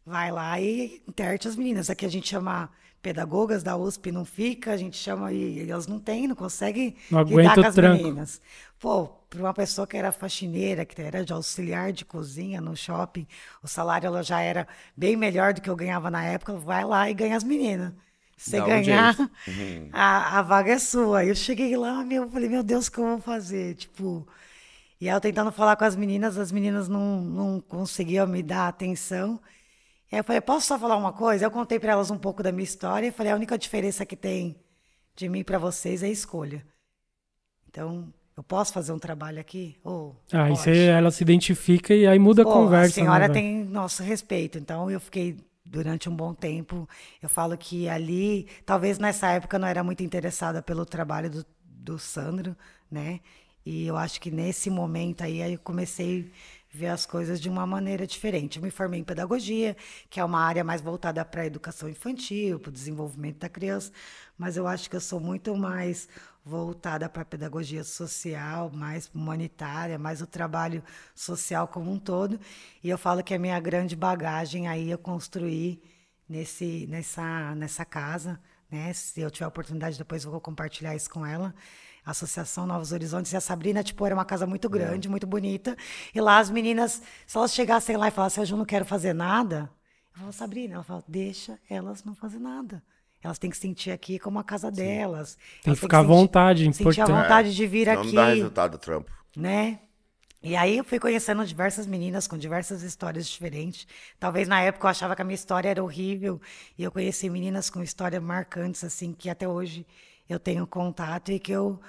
vai lá e interte as meninas. Aqui a gente chama pedagogas da USP, não fica, a gente chama e elas não têm, não conseguem Não lidar aguenta com o as tranco. meninas. Pô, para uma pessoa que era faxineira, que era de auxiliar de cozinha no shopping, o salário ela já era bem melhor do que eu ganhava na época. Vai lá e ganha as meninas. Você Dá um ganhar, jeito. [laughs] a, a vaga é sua. Aí eu cheguei lá, meu, eu falei, meu Deus, o que eu vou fazer? Tipo, e aí eu tentando falar com as meninas, as meninas não, não conseguiam me dar atenção. Aí eu falei, posso só falar uma coisa? Eu contei para elas um pouco da minha história e falei, a única diferença que tem de mim para vocês é a escolha. Então, eu posso fazer um trabalho aqui? Ou Aí pode? você, ela se identifica e aí muda a conversa. A senhora né, tem nosso respeito. Então, eu fiquei durante um bom tempo. Eu falo que ali, talvez nessa época eu não era muito interessada pelo trabalho do, do Sandro, né? E eu acho que nesse momento aí, aí eu comecei ver as coisas de uma maneira diferente. Eu me formei em pedagogia, que é uma área mais voltada para a educação infantil, para o desenvolvimento da criança, mas eu acho que eu sou muito mais voltada para a pedagogia social, mais humanitária, mais o trabalho social como um todo. E eu falo que a minha grande bagagem aí eu construí nesse, nessa, nessa casa, né? Se eu tiver a oportunidade, depois eu vou compartilhar isso com ela. Associação Novos Horizontes e a Sabrina, tipo, era uma casa muito grande, muito bonita. E lá as meninas, se elas chegassem lá e falassem, eu não quero fazer nada, eu falo, Sabrina, ela fala, deixa elas não fazer nada. Elas têm que sentir aqui como a casa delas. Tem Elas que ficar à sentir- vontade, Sentir a importante. vontade de vir Não aqui dá resultado do trampo. né? E aí eu fui conhecendo diversas meninas com diversas histórias diferentes. Talvez na época eu achava que a minha história era horrível e eu conheci meninas com histórias marcantes assim que até hoje eu tenho contato e que eu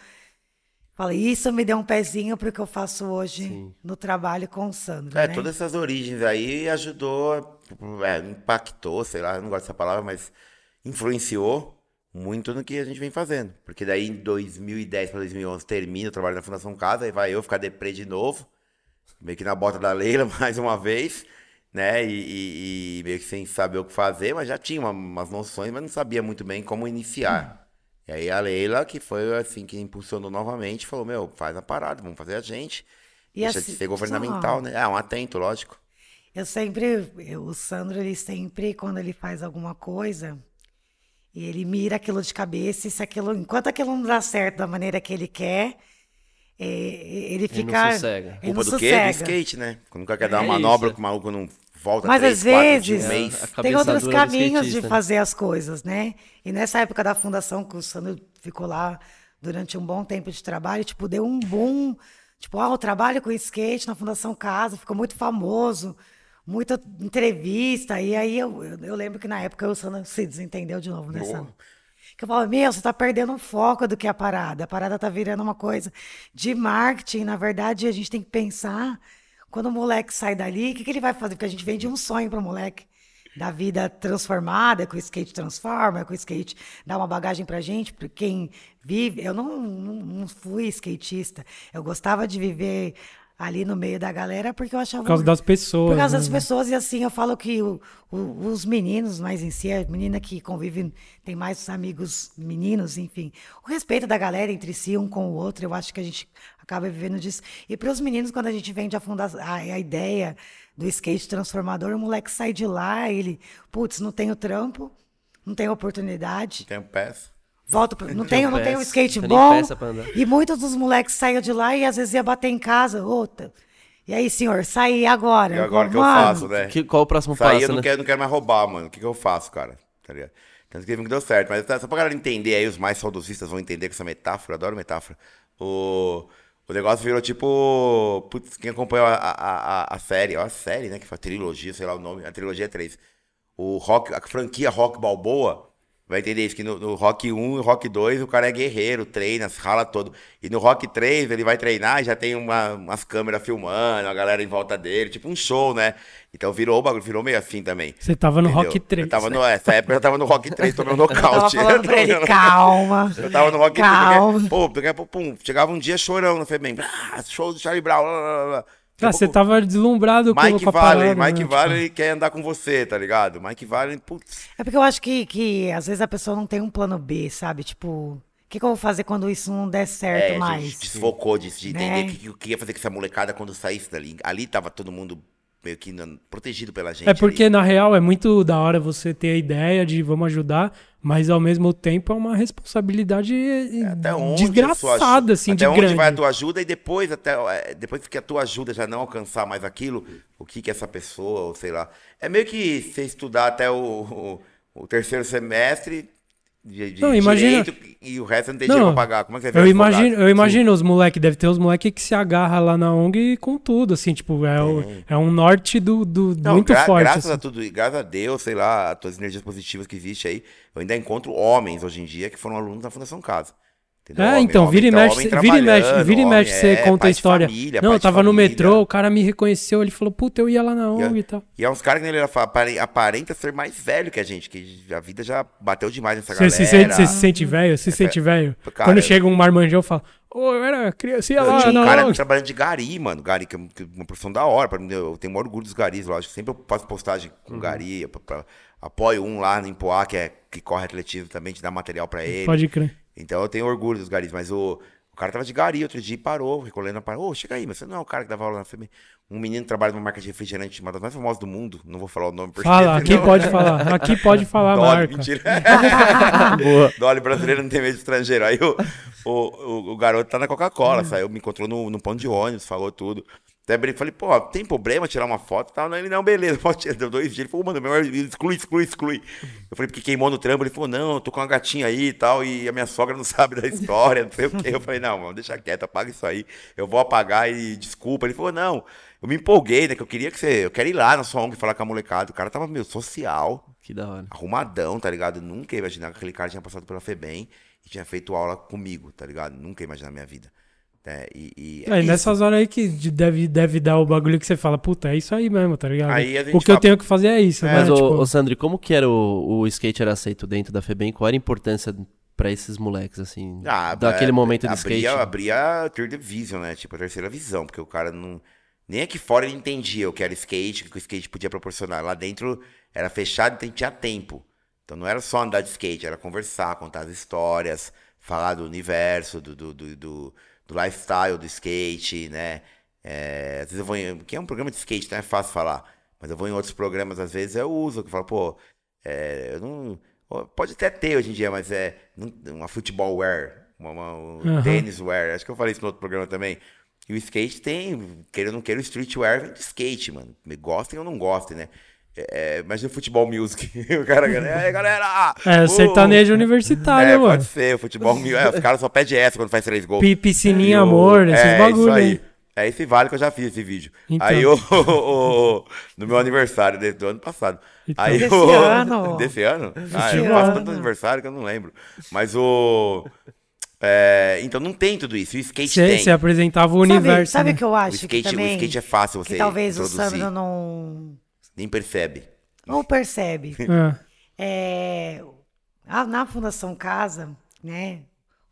falei, isso me deu um pezinho para o que eu faço hoje no trabalho com o Sandro, É, né? todas essas origens aí ajudou, é, impactou, sei lá, não gosto dessa palavra, mas influenciou muito no que a gente vem fazendo. Porque daí em 2010 para 2011 termina o trabalho na Fundação Casa, aí vai eu ficar deprê de novo, meio que na bota da Leila [laughs] mais uma vez, né? E, e- e meio que sem saber o que fazer, mas já tinha uma- umas noções, mas não sabia muito bem como iniciar. E aí a Leila, que foi assim, que impulsionou novamente, falou, meu, faz a parada, vamos fazer a gente. E Deixa assim, de ser governamental, só- né? É, um atento, lógico. Eu sempre, eu- o Sandro, ele sempre, quando ele faz alguma coisa, e ele mira aquilo de cabeça, e se aquilo, enquanto aquilo não dá certo da maneira que ele quer, é, ele não fica. sossega. ele Culpa não do quê? Do sossega. skate, né? Quando nunca quer dar uma É manobra isso. que o maluco não volta Mas três, às quatro vezes um mês. tem outros caminhos de fazer as coisas, né? E nessa época da fundação, que o Sandro ficou lá durante um bom tempo de trabalho, tipo, deu um boom. Tipo, ah, o trabalho com skate na Fundação Casa ficou muito famoso, muita entrevista. E aí eu, eu, eu lembro que na época o Sandro se desentendeu de novo, né, Boa. Sandro? Que eu falo, meu, você tá perdendo o foco do que é a parada. A parada tá virando uma coisa de marketing. Na verdade, a gente tem que pensar quando o moleque sai dali, o que, que ele vai fazer? Porque a gente vende um sonho pro moleque da vida transformada, que o skate transforma, que o skate dá uma bagagem pra gente, para quem vive. Eu não, não, não fui skatista. Eu gostava de viver ali no meio da galera porque eu achava. Por causa das pessoas. Por causa das né? pessoas, e assim, eu falo que o- o- os meninos, mais em si, a menina que convive, tem mais amigos meninos, enfim. O respeito da galera entre si, um com o outro, eu acho que a gente acaba vivendo disso. E para os meninos, quando a gente vende a, funda a, a ideia do skate transformador, o moleque sai de lá, ele, putz, não tenho trampo, não tenho oportunidade, Tem um peça. Volto pra... Não tenho, não tenho skate bom. peça pra andar. E muitos dos moleques saíam de lá e às vezes ia bater em casa. Outra. E aí, senhor, saí agora. E agora que eu faço, né? Que- qual o próximo aí passo, eu não, né? quero, não quero mais roubar, mano. O que, que eu faço, cara? Tá ligado? Tanto que deu certo. Mas tá- só pra galera entender aí, os mais saudosistas vão entender com essa metáfora. Adoro metáfora. O, o negócio virou tipo. Putz, quem acompanhou a, a, a, série, a série, né? Que foi a trilogia, sei lá o nome. A trilogia é três. O rock, a franquia Rock Balboa. Vai entender isso, que no, no Rock 1 e Rock 2 o cara é guerreiro, treina, se rala todo. E no Rock 3 ele vai treinar e já tem uma- umas câmeras filmando, a galera em volta dele, tipo um show, né? Então virou o bagulho, virou meio assim também. Você tava no entendeu? Rock 3. Eu tava no, essa época eu tava no Rock 3, tomei um Eu tava nocaute. pra [laughs] ele, calma. [laughs] Eu tava no Rock 3, Calma. porque, pô, daqui a pouco, pum, chegava um dia chorando, foi bem, ah, show do Charlie Brown, blá, blá, blá, Ah, você pouco- tava deslumbrado com, Mike com a Valley, parada, né? Mike Tipo, Valley quer andar com você, tá ligado? Mike Valley, putz. É porque eu acho que, que às vezes a pessoa não tem um plano B, sabe? Tipo, o que, que eu vou fazer quando isso não der certo É, a gente mais? desfocou disso, de Né? entender o que, que ia fazer com essa molecada quando saísse dali. Ali tava todo mundo meio que protegido pela gente. É porque, ali. na real, é muito da hora você ter a ideia de vamos ajudar, mas ao mesmo tempo é uma responsabilidade É, sua desgraçada, assim, até de onde grande. vai a tua ajuda e depois, até, é, depois que a tua ajuda já não alcançar mais aquilo, o que que essa pessoa, ou sei lá. É meio que você estudar até o, o, o terceiro semestre de, de Não, imagina- direito e o resto não tem dinheiro pra pagar. Como é que você Eu imagino, eu imagino os moleques, deve ter os moleques que se agarra lá na ONG com tudo, assim, tipo, é, o- é um norte do, do Não, muito gra- forte. Graças assim. a tudo, graças a Deus, sei lá, todas as energias positivas que existem aí, eu ainda encontro homens hoje em dia que foram alunos da Fundação Casa. Entendeu? É, Homem- então, homem vira e tá- mexe, homem vira e mexe, vira e mexe, você é, conta a história. família, não, eu tava no metrô, o cara me reconheceu, ele falou, puta, eu ia lá na ONG e tal. E é uns caras que ele aparenta ser mais velho que a gente, que a vida já bateu demais nessa Você galera. você se sente velho, se sente velho. cara, Quando eu- chega um marmanjão, fala, ô, eu era criancinha Eu lá tinha um cara ONG. trabalhando de gari, mano. Gari, que é um- é uma profissão da hora. Pra mim, eu tenho maior orgulho dos garis, lógico. Sempre eu faço postagem Uhum. com gari. pra- pra- apoio um lá no Empoá, que, é, que corre atletismo também, te dá material pra ele. Pode crer. Então eu tenho orgulho dos garis, mas o, o cara tava de gari outro dia e parou, recolhendo a parou. Ô, chega aí, mas você não é o cara que dava aula na FEB. Um menino trabalha numa marca de refrigerante, uma das mais famosas do mundo. Não vou falar o nome porque Fala, [laughs] aqui senão- pode falar. Aqui pode falar Dolly, marca. mentira. [laughs] Boa. Dolly brasileiro não tem medo de estrangeiro. Aí o, o, o, o garoto tá na Coca-Cola, saiu, me encontrou no, no pão de ônibus, falou tudo. Até brinquei, falei, pô, tem problema tirar uma foto e tal? Não, ele não, beleza, [laughs] pode tirar. Deu dois dias, ele falou, mano, meu, exclui, exclui, exclui. Eu falei, porque queimou no trampo, ele falou, não, eu tô com uma gatinha aí e tal, e a minha sogra não [laughs] sabe da história, não sei o quê. Eu falei, não, mano, deixa quieto, apaga isso aí, eu vou apagar e desculpa. Ele falou, não, eu me empolguei, né, que eu queria que você, eu quero ir lá na sua ONG falar com a molecada. O cara tava, meu, social, Que da hora. arrumadão, tá ligado? Eu nunca ia imaginar que aquele cara tinha passado pela FEBEM e tinha feito aula comigo, tá ligado? Nunca ia imaginar na minha vida. É, e, e É, nessas horas aí que de- deve, deve dar o bagulho que você fala, puta, é isso aí mesmo, tá ligado? O que eu fala- tenho que fazer é isso, né? Mas, ô, Tipo, ô, Sandri, como que era o, o skate era aceito dentro da FEBEM? Qual era a importância pra esses moleques, assim, Ah, daquele é, momento do abria, skate? Abria a third vision, né? Tipo, a terceira visão, porque o cara não. Nem aqui fora ele entendia o que era skate, o que o skate podia proporcionar. Lá dentro era fechado e tinha tempo. Então não era só andar de skate, era conversar, contar as histórias, falar do universo, do, do, do, do- do lifestyle do skate, né? É, às vezes eu vou em. Que é um programa de skate, não é fácil falar. Mas eu vou em outros programas, às vezes eu uso, que eu falo, pô, é, eu não. Pode até ter hoje em dia, mas é uma futebol wear, uma, uma, um Aham. tênis wear. Acho que eu falei isso no outro programa também. E o skate tem, queira ou não queira, o streetwear vem de skate, mano. Me Gostem ou não gostem, né? É, imagina o futebol music. [laughs] o cara, é, galera! é, uh, sertanejo universitário, É, mano. pode ser, o futebol music. É, os caras só pedem essa quando faz três gols. Pi- Piscininha, o- amor, esses é, bagulho isso aí. aí. É esse vale que eu já fiz esse vídeo. Então. Aí [laughs] o, o- o- no meu aniversário de- do ano passado. Então. Aí Desse o, ano. [laughs] Desse ano? Ah, Desse eu faço tanto aniversário que eu não lembro. Mas o. é, então não tem tudo isso. O skate Você tem. você apresentava o Sabe, universo. sabe o né? que eu O acho? skate, que também, o skate é fácil você que talvez o introduzir. Sandro não, Nem percebe. não percebe. Ah, [laughs] É, a- na Fundação Casa, né,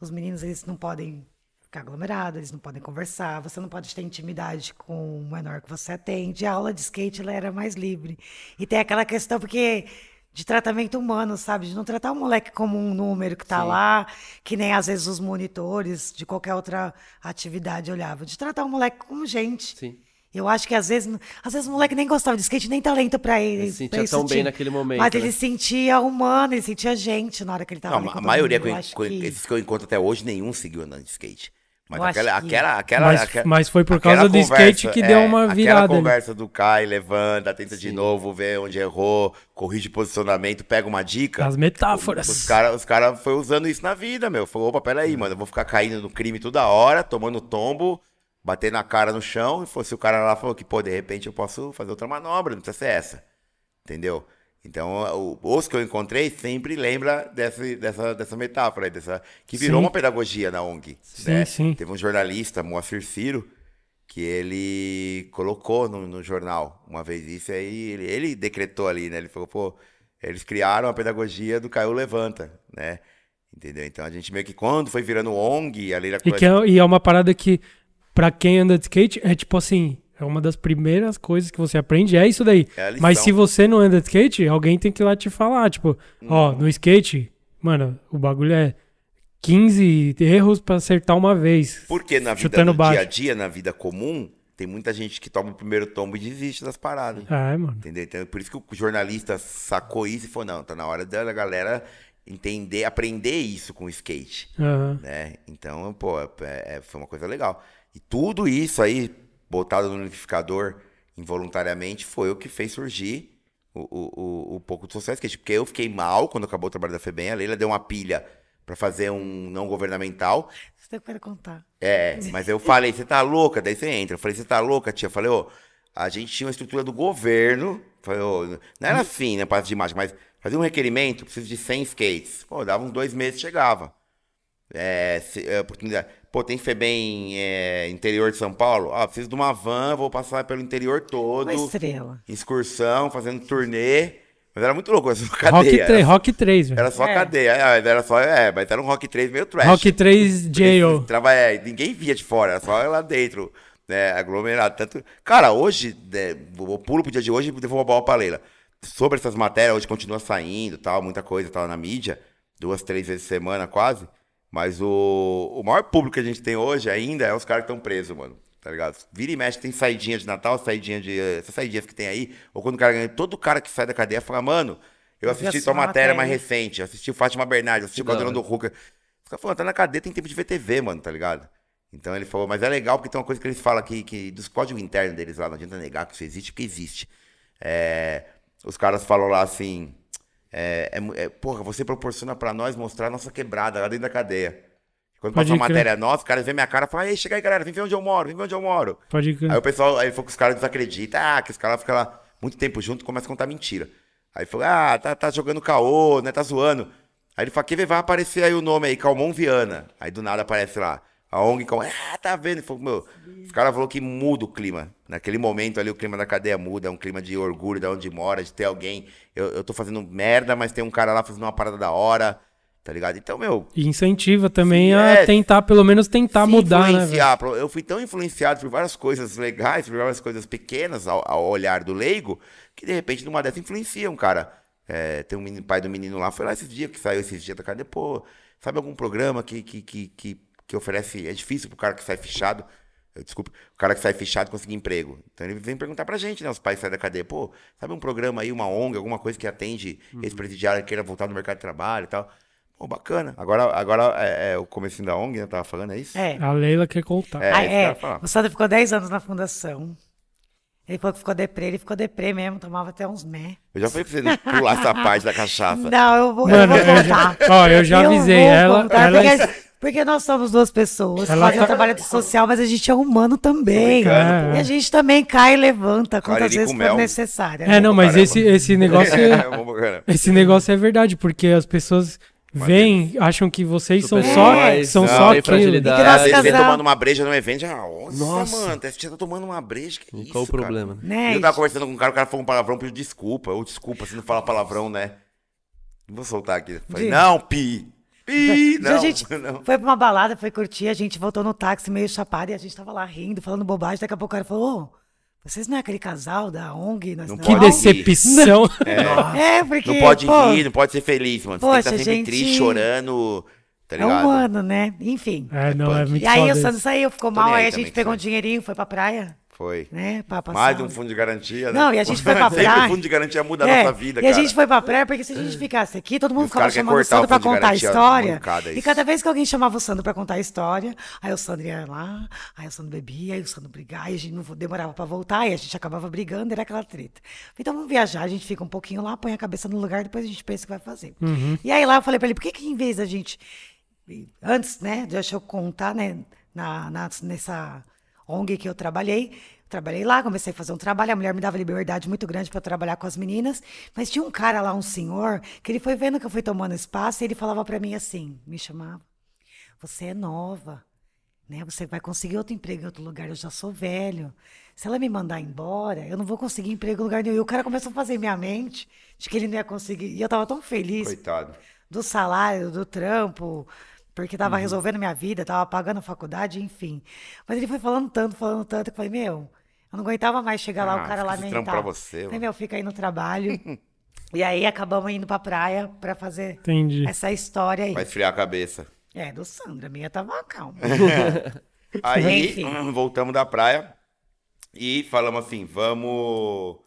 os meninos eles não podem ficar aglomerados, eles não podem conversar, você não pode ter intimidade com o menor que você atende. A aula de skate ela era mais livre. E tem aquela questão porque de tratamento humano, sabe? De não tratar o moleque como um número que tá lá, que nem às vezes os monitores de qualquer outra atividade olhavam. De tratar o moleque como gente. Sim. Eu acho que às vezes, às vezes o moleque nem gostava de skate, nem talento pra ele. Ele se sentia tão bem naquele momento, Mas né? ele sentia humano, ele sentia gente na hora que ele tava Não, ali a maioria mundo. que Eu que- esses que eu encontro até hoje, nenhum seguiu andando de skate. Mas Eu aquela, que- aquela, aquela, Mas- aquela- mas foi por causa do skate que deu uma virada Aquela ali. conversa do cai, levanta, tenta de novo, vê onde errou, corrige posicionamento, pega uma dica. As metáforas. Os caras os cara foi usando isso na vida, meu. Falou, opa, peraí, mano, eu vou ficar caindo no crime toda hora, tomando tombo, bater na cara no chão. E foi- se o cara lá falou que, pô, de repente eu posso fazer outra manobra, não precisa ser essa. Entendeu? Então, o- os que eu encontrei sempre lembra dessa, dessa, dessa metáfora, dessa, que virou Sim. uma pedagogia na ONG. Sim, né? sim. Teve um jornalista, Moacir Ciro, que ele colocou no, no jornal uma vez isso, aí ele, ele decretou ali, né? Ele falou, pô, eles criaram a pedagogia do Caiu Levanta, né? Entendeu? Então a gente meio que quando foi virando ONG, a Leila E, que é, e é uma parada que, pra quem anda de skate, é tipo assim, É uma das primeiras coisas que você aprende, é isso daí. É. Mas se você não anda de skate, alguém tem que ir lá te falar, tipo, ó, no skate, mano, o bagulho é 15 erros pra acertar uma vez. Porque na vida no baixo. dia a dia, na vida comum, tem muita gente que toma o primeiro tombo e desiste das paradas. É, mano. Entendeu? Então, por isso que o jornalista sacou isso e falou, não, tá na hora da galera entender, aprender isso com o skate. Aham. né? Então, pô, é- é- foi uma coisa legal. E tudo isso aí, botado no liquidificador involuntariamente, foi o que fez surgir o, o, o, o pouco do social skate. Porque eu fiquei mal quando acabou o trabalho da FEBEM, a Leila deu uma pilha pra fazer um não governamental. Você tem que contar. É, mas eu falei, você tá louca? Daí você entra. Eu falei, você tá louca, tia? Eu falei, ô, a gente tinha uma estrutura do governo. Falei, ô, não era assim, né, parte de imagem, mas fazia um requerimento, preciso de 100 skates. Pô, dava uns dois meses, chegava. É, se- é, oportunidade. Pô, tem FEBEM é, interior de São Paulo? Ah, preciso de uma van, vou passar pelo interior todo. Uma estrela. Excursão, fazendo turnê. Mas era muito louco, [laughs] era só Rock cadeia. 3, era, Rock 3, velho. era só É. cadeia. É, Era só, é, mas era um Rock 3 meio trash. Rock 3 Jail. Trava, é, ninguém via de fora, era só lá dentro, né, aglomerado. Tanto... Cara, hoje, né, eu pulo pro dia de hoje e uma bola pra Leila. Sobre essas matérias, hoje continua saindo, tal, muita coisa, tal, na mídia, duas, três vezes por semana quase. Mas o, o maior público que a gente tem hoje ainda é os caras que estão presos, mano. Tá ligado? Vira e mexe, tem saidinha de Natal, saidinha de. Essas saidinhas que tem aí. Ou quando o cara ganha. Todo cara que sai da cadeia fala, mano, eu assisti tua matéria mais recente, eu assisti o Fátima Bernardes, assisti o Caldeirão do. Ruca. Os caras falam, tá na cadeia, tem tempo de ver TV, mano, tá ligado? Então ele falou, mas é legal porque tem uma coisa que eles falam aqui, que dos códigos internos deles lá, não adianta negar que isso existe, porque existe. É, os caras falam lá assim, é, é é, porra, você proporciona pra nós mostrar a nossa quebrada lá dentro da cadeia. Quando Pode passa uma matéria nossa, os caras veem minha cara e falam, ei, chega aí, galera, vem ver onde eu moro, vem ver onde eu moro. Pode crer. Aí o pessoal, aí foi que os caras desacreditam, ah, que os caras ficam lá muito tempo junto e começam a contar mentira. Aí falou, ah, tá, tá jogando caô, né, tá zoando. Aí ele fala, que vai aparecer aí o nome aí, Calmon Viana. Aí do nada aparece lá, a ONG ah, tá vendo? Falou, meu, os caras falaram que muda o clima. Naquele momento ali o clima da cadeia muda, é um clima de orgulho de onde mora, de ter alguém. Eu, eu tô fazendo merda, mas tem um cara lá fazendo uma parada da hora, tá ligado? Então, meu, E incentiva também Sim, a é. tentar, pelo menos tentar mudar, né, influenciar. Pro- eu fui tão influenciado por várias coisas legais, por várias coisas pequenas ao, ao olhar do leigo, que de repente numa dessas influencia um cara. É, tem um menino- pai do menino lá, foi lá esses dias, que saiu esses dias da cadeia, pô, sabe algum programa que, que, que, que, que oferece, é difícil pro cara que sai fechado, desculpe, o cara que sai fechado conseguir emprego. Então ele vem perguntar pra gente, né, os pais saem da cadeia, pô, sabe um programa aí, uma ONG, alguma coisa que atende ex-presidiário que queira voltar no mercado de trabalho e tal. Pô, bacana. Agora, agora é, é o comecinho da ONG, né, tava falando, é isso? É. A Leila quer contar. É, Ah, é. ia falar. O Sandro ficou 10 anos na fundação. Ele falou que ficou deprê, ele ficou deprê mesmo, tomava até uns mé. Eu já falei pra você pular essa parte da cachaça. Não, eu vou, Mano, eu vou eu já- ó, eu já avisei vou ela- contar, ela- porque, porque nós somos duas pessoas, Ela fazem tá- um trabalho social, mas a gente é humano também. brincando, E a gente também cai e levanta quantas Cariri vezes for mel. necessário. É, não, mas Caramba. esse, esse negócio. [laughs] É. Esse negócio é verdade, porque as pessoas vêm, acham que vocês são só, heróis, são não, só aquilo. E que nós Às vezes vem tomando uma breja no evento, já, nossa, Nossa. mano, dia tá tomando uma breja, que isso, Qual o problema? Né? Eu tava conversando com um cara, o cara falou um palavrão, pediu desculpa, ou desculpa, você não fala palavrão, né? Não vou soltar aqui. Falei, não, pi, pi, Já não, a gente [laughs] não. foi pra uma balada, foi curtir, a gente voltou no táxi meio chapado e a gente tava lá rindo, falando bobagem. Daqui a pouco o cara falou: Ô, vocês não é aquele casal da ONG? Nós Não Que pode decepção. [laughs] É, porque. Não pode pô, rir, não pode ser feliz, mano. Você tem que Poxa, estar sempre gente- triste, chorando, tá É humano, né? Enfim. É, não, é punk. muito E aí o Sandro saiu, ficou Tô mal, aí aí a gente pegou um dinheirinho, foi pra praia, Foi. né? Pra passar. Mais um fundo de garantia, né? Não, e a gente foi [laughs] pra Sempre praia. o fundo de garantia muda a É, nossa vida, e cara. a gente foi pra praia, porque se a gente ficasse aqui, todo E mundo ficava chamando o Sandro pra contar a história. mancada E cada vez que alguém chamava o Sandro pra contar a história, aí o Sandro ia lá, aí o Sandro bebia, aí o Sandro brigava, aí a gente não demorava pra voltar, e a gente acabava brigando, era aquela treta. Então vamos viajar, a gente fica um pouquinho lá, põe a cabeça no lugar, depois a gente pensa o que vai fazer. E aí lá eu falei pra ele, por que que em vez da gente antes, né, deixa eu contar, né, na, na- nessa ONG que eu trabalhei, trabalhei lá, comecei a fazer um trabalho, a mulher me dava liberdade muito grande para trabalhar com as meninas, mas tinha um cara lá, um senhor, que ele foi vendo que eu fui tomando espaço e ele falava para mim assim, me chamava, você é nova, né, você vai conseguir outro emprego em outro lugar, eu já sou velho, se ela me mandar embora, eu não vou conseguir emprego em lugar nenhum, e o cara começou a fazer minha mente de que ele não ia conseguir, e eu tava tão feliz, Coitado. do salário, do trampo, porque tava resolvendo minha vida, tava pagando a faculdade, enfim. Mas ele foi falando tanto, falando tanto, que eu falei, meu, Eu não aguentava mais chegar lá, Ah, o cara fica esse trampo lamentar. pra você, Falei, mano. meu, fica aí no trabalho. [laughs] e aí acabamos indo pra praia pra fazer Entendi. essa história aí. Vai esfriar a cabeça. É, do Sandra, a minha tava calma. [laughs] Aí, Enfim. voltamos da praia e falamos assim, vamos,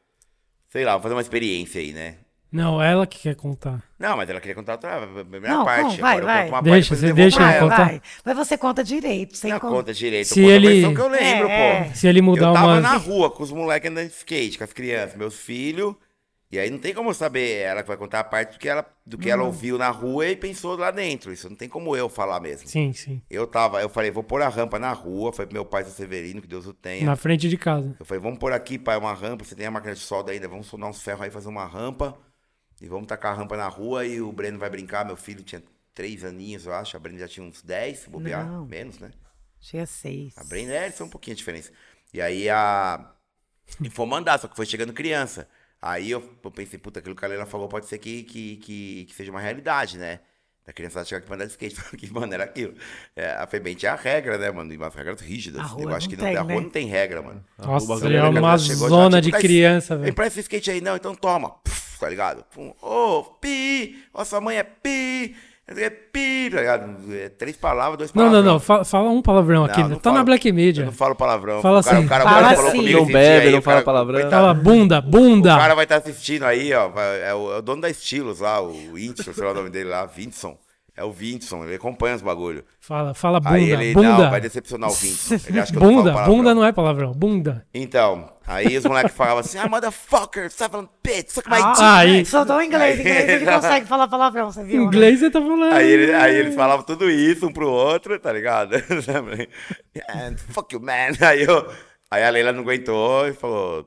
sei lá, fazer uma experiência aí, né? Não, ela que quer contar. Não, mas ela queria contar a outra- a primeira Não, parte. com- vai, Agora eu vai. conto uma Deixa, parte, você depois eu deixa ela pra contar. vai. Mas você conta direito, sem Não, conta. conta direito. Se eu conto a ele- versão que eu lembro, É, pô. Se ele mudar eu tava uma. na rua com os moleques andando de skate, com as crianças, meus filhos. E aí não tem como eu saber, ela que vai contar a parte do que ela, do que ela Hum. ouviu na rua e pensou lá dentro. Isso não tem como eu falar mesmo. Sim, sim. Eu tava, eu falei, vou pôr a rampa na rua. Foi pro meu pai, seu Severino, que Deus o tenha. Na frente de casa. Eu falei, vamos pôr aqui, pai, uma rampa. Você tem a máquina de solda ainda, vamos soldar uns ferros aí, fazer uma rampa. E vamos tacar a rampa na rua e o Breno vai brincar. Meu filho tinha três aninhos, eu acho. A Breno já tinha uns dez, se bobear. Não. Menos, né? Tinha seis. A Brenda é, só um pouquinho a diferença. E aí a. E fomos andar, só que foi chegando criança. Aí eu, pensei, puta, aquilo que a Leila falou pode ser que, que, que, que seja uma realidade, né? Da criança chegar aqui pra andar de skate. [laughs] que, mano, era aquilo. É, a FEBEM tinha a regra, né, mano? E umas regras rígidas. Eu acho que não tem, a rua né? não tem regra, mano. Nossa, é uma legal, já chegou, já, zona tipo, de tá- criança, velho. pra esse skate aí, não, então toma. Puf, tá ligado? Pum. Ô, pi! Ó, sua mãe é pi! É pi, tá ligado? É três palavras, dois Não, palavrão. não, não. Fala, fala um palavrão aqui. Não, não tá na falo- Black Eu Media. não falo palavrão. Fala o cara, assim. o cara, o Fala cara falou assim. comigo Não bebe, aí, não o cara- fala palavrão. coitado, Fala bunda, O bunda. cara vai estar assistindo aí, ó. É o, é o dono da Estilos lá, o Intson, sei lá o nome dele lá, Vinson. É o Vinson, ele acompanha os bagulho. Fala, fala bunda, Aí ele, bunda. não, vai decepcionar o Vinson. Ele acha que eu não falo Bunda, bunda não é palavrão. Bunda. Então, aí os moleques falavam assim, ah, motherfucker, seven bitch, suck my dick. Ah, aí. Soltou em inglês, Aí- inglês ele consegue falar palavrão, você viu? né? Inglês você tá falando. Aí, ele, aí eles falavam tudo isso um pro outro, tá ligado? [laughs] And fuck you, man. [laughs] Aí, eu, aí a Leila não aguentou e falou,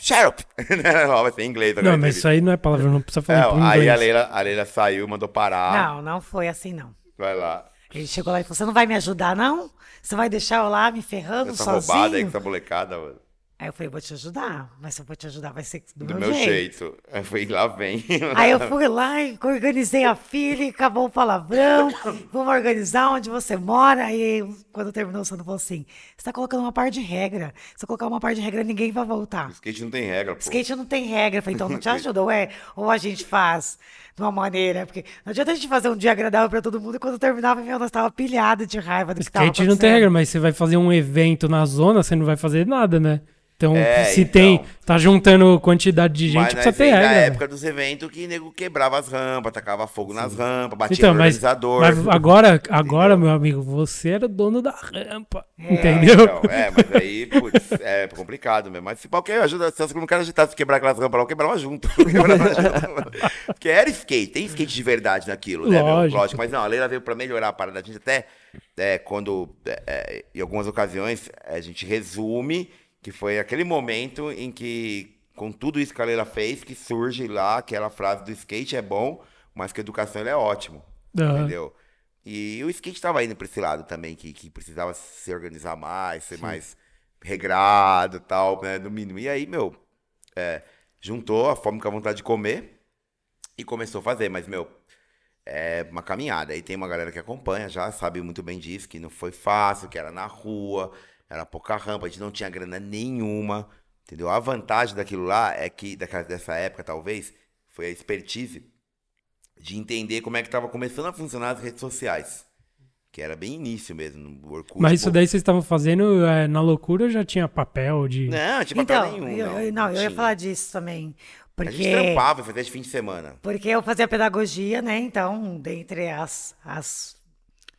shut up. [laughs] Vai ser em inglês agora. Não, mas isso aí não é palavrão, não precisa falar É, em aí inglês. a Leila, a Leila saiu, mandou parar. Não, não foi assim, não. Vai lá. Ele chegou lá e falou: Você não vai me ajudar, não? Você vai deixar eu lá me ferrando Essa sozinho? roubada aí, com essa molecada, mano. Aí eu falei: Vou te ajudar, mas se eu vou te ajudar, vai ser do, Do meu, meu jeito. jeito. Aí foi, lá vem. Aí eu fui lá e organizei a filha, e acabou o palavrão. Vamos organizar onde você mora. Aí, quando terminou, o Sandro falou assim: Você tá colocando uma par de regra. Se eu colocar uma par de regra, ninguém vai voltar. Skate não tem regra, pô. Skate não tem regra. Eu falei, então não te [laughs] ajuda, ué. Ou a gente faz de uma maneira. Porque não adianta a gente fazer um dia agradável pra todo mundo e quando terminava, meu, nós tava pilhado de raiva do que tava Skate não tem regra, mas você vai fazer um evento na zona, você não vai fazer nada, né? Então, É, se então. tem, tá juntando quantidade de gente, precisa ter regra. da velho. época dos eventos que nego quebrava as rampas, tacava fogo nas rampas, batia Então, no mas, organizador. mas agora, agora, meu amigo, você era dono da rampa, É. entendeu? Então, é, mas aí, putz, é complicado mesmo. Mas se qualquer ajuda, se não quero agitar se quebrar aquelas rampas lá, eu quebrava junto. [laughs] Eu quebrava [laughs] junto. Porque era skate, tem skate de verdade naquilo, né? Lógico. Lógico. Mas não, a Leila veio pra melhorar a parada. A gente até, é, quando, é, é, em algumas ocasiões, a gente resume que foi aquele momento em que, com tudo isso que a Leila fez, que surge lá aquela frase do skate é bom, mas que a educação é ótimo. Aham. Entendeu? E o skate tava indo pra esse lado também, que, que precisava se organizar mais, ser mais regrado e tal, né? No mínimo. E aí, meu, é, juntou a fome com a vontade de comer e começou a fazer, mas, meu, é uma caminhada. Aí tem uma galera que acompanha já, sabe muito bem disso, que não foi fácil, que era na rua, era pouca rampa, a gente não tinha grana nenhuma, entendeu? A vantagem daquilo lá é que, daquela, dessa época, talvez, foi a expertise de entender como é que tava começando a funcionar as redes sociais. Que era bem início mesmo, no Orkut. Mas isso pô. daí vocês estavam fazendo é, na loucura ou já tinha papel de. Não, tinha papel Então, nenhum. eu, não, eu- não, eu ia falar disso também. A gente Porque, trampava, fazia de fim de semana. porque eu fazia pedagogia, né? Então, dentre as, as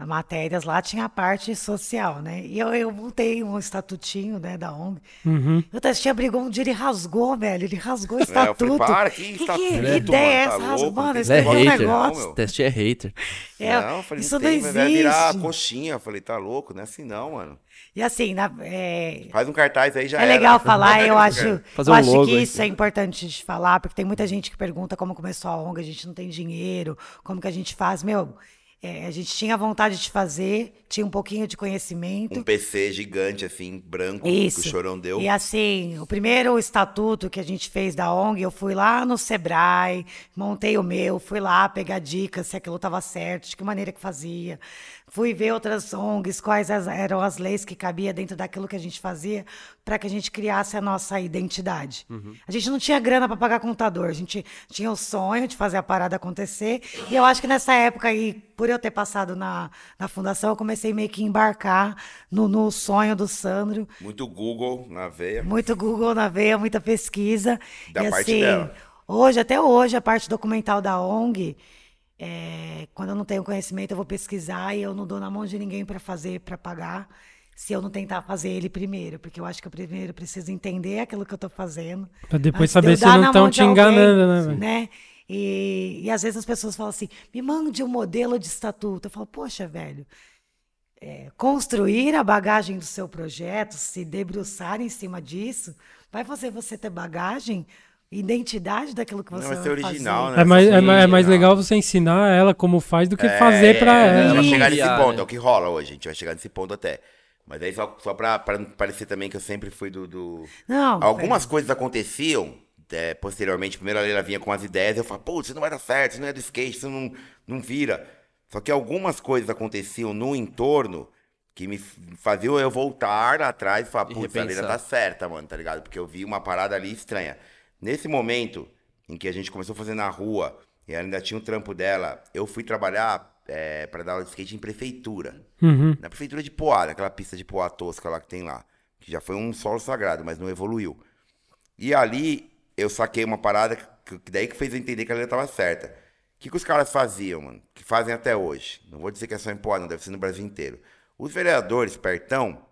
matérias lá, tinha a parte social, né? E eu, eu montei um estatutinho, né, da ONG. Uhum. O Testinha brigou um dia, ele rasgou, velho. Ele rasgou o É, eu falei, estatuto. para, que que, estatuto, que ideia é tá essa? louco, Mano, esse é é um hater. negócio. meu. Teste é hater. É, não, eu falei, isso não tem, não vai virar existe. coxinha. Eu falei, tá louco, não é assim não, mano. E assim, na- é, Faz um cartaz aí já É era. legal falar, eu [laughs] acho, Fazer eu um acho logo que aí. isso é importante de falar, porque tem muita gente que pergunta como começou a ONG, a gente não tem dinheiro, como que a gente faz. Meu, é, a gente tinha vontade de fazer, tinha um pouquinho de conhecimento. Um PC gigante, assim, branco, Isso. que o Chorão deu. E assim, o primeiro estatuto que a gente fez da ONG, eu fui lá no Sebrae, montei o meu, fui lá pegar dicas se aquilo estava certo, de que maneira que fazia. Fui ver outras ONGs, quais as- eram as leis que cabia dentro daquilo que a gente fazia. para que a gente criasse a nossa identidade. A gente não tinha grana para pagar computador, a gente tinha o sonho de fazer a parada acontecer. E eu acho que nessa época aí, por eu ter passado na, na fundação, eu comecei meio que embarcar no, no sonho do Sandro. Muito Google na veia. Muito Google na veia, muita pesquisa. Da e parte assim, dela. hoje, até hoje, a parte documental da ONG, é, quando eu não tenho conhecimento, eu vou pesquisar e eu não dou na mão de ninguém para fazer, para pagar, se eu não tentar fazer ele primeiro. Porque eu acho que eu primeiro preciso entender aquilo que eu estou fazendo. Pra depois de saber eu se não estão te de alguém, enganando, né, né? E, e às vezes as pessoas falam assim: me mande um modelo de estatuto. Eu falo, poxa, velho, é, construir a bagagem do seu projeto, se debruçar em cima disso, vai fazer você ter bagagem, identidade daquilo que Não, você vai vai ser original, fazer. né? É mais, é, mais, é mais não. legal você ensinar ela como faz do que É, fazer pra é, ela. Ela vai chegar nesse ponto, é o que rola hoje. A gente vai chegar nesse ponto até. Mas aí, só, só pra, pra não parecer também que eu sempre fui do. do- Não, Algumas coisas aconteciam é, posteriormente. Primeiro a Leila vinha com as ideias, eu falava, pô, isso não vai dar certo, isso não é do skate, isso não, não vira. Só que algumas coisas aconteciam no entorno que me faziam eu voltar atrás e falar, putz, a Leila tá certa, mano, tá ligado? Porque eu vi uma parada ali estranha. Nesse momento em que a gente começou a fazer na rua e ela ainda tinha o trampo dela, eu fui trabalhar é, para dar aula de skate em prefeitura. Uhum. Na prefeitura de Poá, naquela pista de Poá tosca lá que tem lá. Que já foi um solo sagrado, mas não evoluiu. E ali eu saquei uma parada que, que daí que fez eu entender que a Leila tava certa. O que, que os caras faziam, mano? Que fazem até hoje. Não vou dizer que é só em Poá, não, deve ser no Brasil inteiro. Os vereadores, pertão,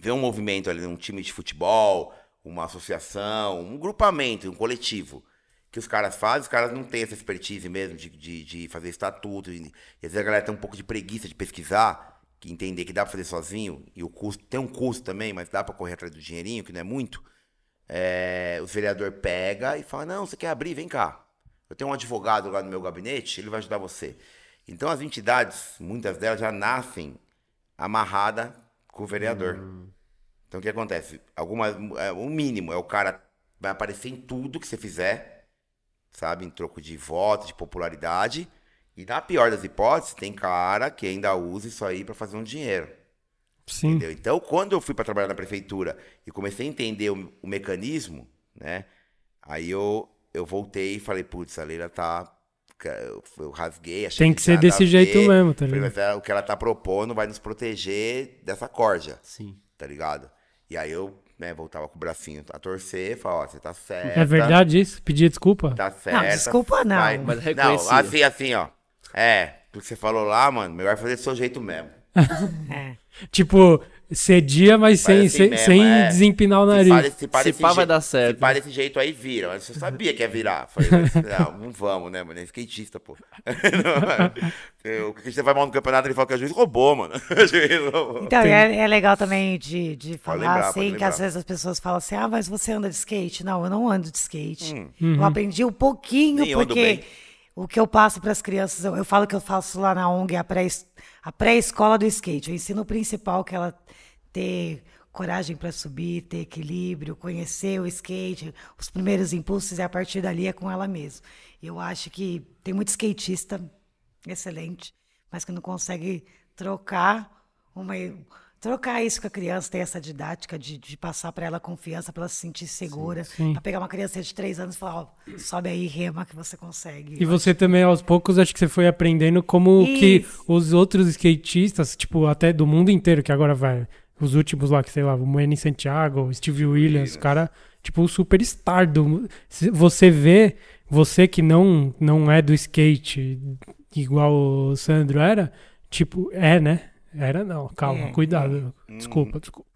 vê um movimento ali, um time de futebol, uma associação, um grupamento, um coletivo. Que os caras fazem, os caras não têm essa expertise mesmo de, de, de fazer estatuto. E, às vezes a galera tem um pouco de preguiça de pesquisar, que entender que dá pra fazer sozinho, e o custo tem um custo também, mas dá pra correr atrás do dinheirinho, que não é muito. É, o vereador pega e fala: Não, você quer abrir? Vem cá. Eu tenho um advogado lá no meu gabinete, ele vai ajudar você. Então as entidades, muitas delas já nascem amarradas com o vereador. Então o que acontece? Alguma, é, o mínimo é o cara vai aparecer em tudo que você fizer, sabe? Em troco de voto, de popularidade. E na pior das hipóteses, tem cara que ainda usa isso aí pra fazer um dinheiro. Sim. Entendeu? Então, quando eu fui para trabalhar na prefeitura e comecei a entender o, o mecanismo, né? Aí eu, eu voltei e falei, putz, a Leila tá. Eu, eu rasguei, achei Tem que ser nada desse jeito ver. mesmo, tá Falei, ligado? mas ela- o que ela tá propondo vai nos proteger dessa corja, Sim. tá ligado? E aí eu, né, voltava com o bracinho a torcer, falava, ó, você tá certo. É verdade isso? Pedir desculpa? Tá certo. desculpa não. vai- Mas não, assim, assim, ó. É, o que você falou lá, mano, melhor fazer do seu jeito mesmo. [laughs] É. Tipo, cedia, mas sem, assim sem, mesmo, sem é. desempinar o Se nariz. pá, se pá Se desse pá, vai jeito- dar certo. Se pá desse jeito aí vira. Mas você sabia que ia virar. Falei, não, não vamos, né, mano? É skatista, pô. [laughs] O que você vai mal no campeonato, ele fala que o juiz roubou, mano. O [laughs] juiz roubou. Então, é, é legal também de, de falar lembrar, assim, que às vezes as pessoas falam assim, ah, mas você anda de skate. Não, eu não ando de skate. Uhum. Eu aprendi um pouquinho, Nem porque o que eu passo para as crianças, eu, eu falo que eu faço lá na ONG a pré- a pré-escola do skate. O ensino principal que ela ter coragem para subir, ter equilíbrio, conhecer o skate, os primeiros impulsos e a partir dali é com ela mesma. Eu acho que tem muito skatista excelente, mas que não consegue trocar uma trocar isso com a criança, ter essa didática de, de passar para ela confiança, para ela se sentir segura, para pegar uma criança de três anos e falar, ó, sobe aí, rema que você consegue. E você também, aos poucos, acho que você foi aprendendo como que Isso. os outros skatistas, tipo, até do mundo inteiro, que agora vai, os últimos lá, que sei lá, o Manny Santiago, o Steve Williams, o cara, tipo, o superstar do... Você vê, você que não, não é do skate, igual o Sandro era, tipo, é, né? Era não, calma, É, cuidado, desculpa, desculpa.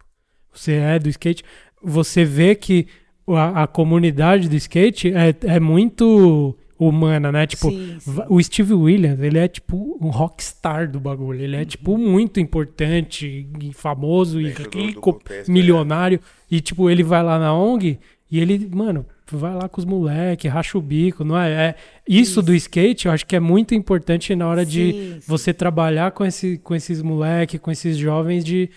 Você é do skate, você vê que a, a comunidade do skate é, é muito humana, né? Tipo, Sim, sim. o Steve Williams, ele é tipo um rockstar do bagulho. Ele é tipo muito importante e famoso e Dentro do- do rico, contexto, milionário. E tipo, ele vai lá na ONG e ele, mano, vai lá com os moleques, racha o bico, não é? é isso, do skate, eu acho que é muito importante na hora de Sim, sim. você trabalhar com, esse, com esses moleques, com esses jovens de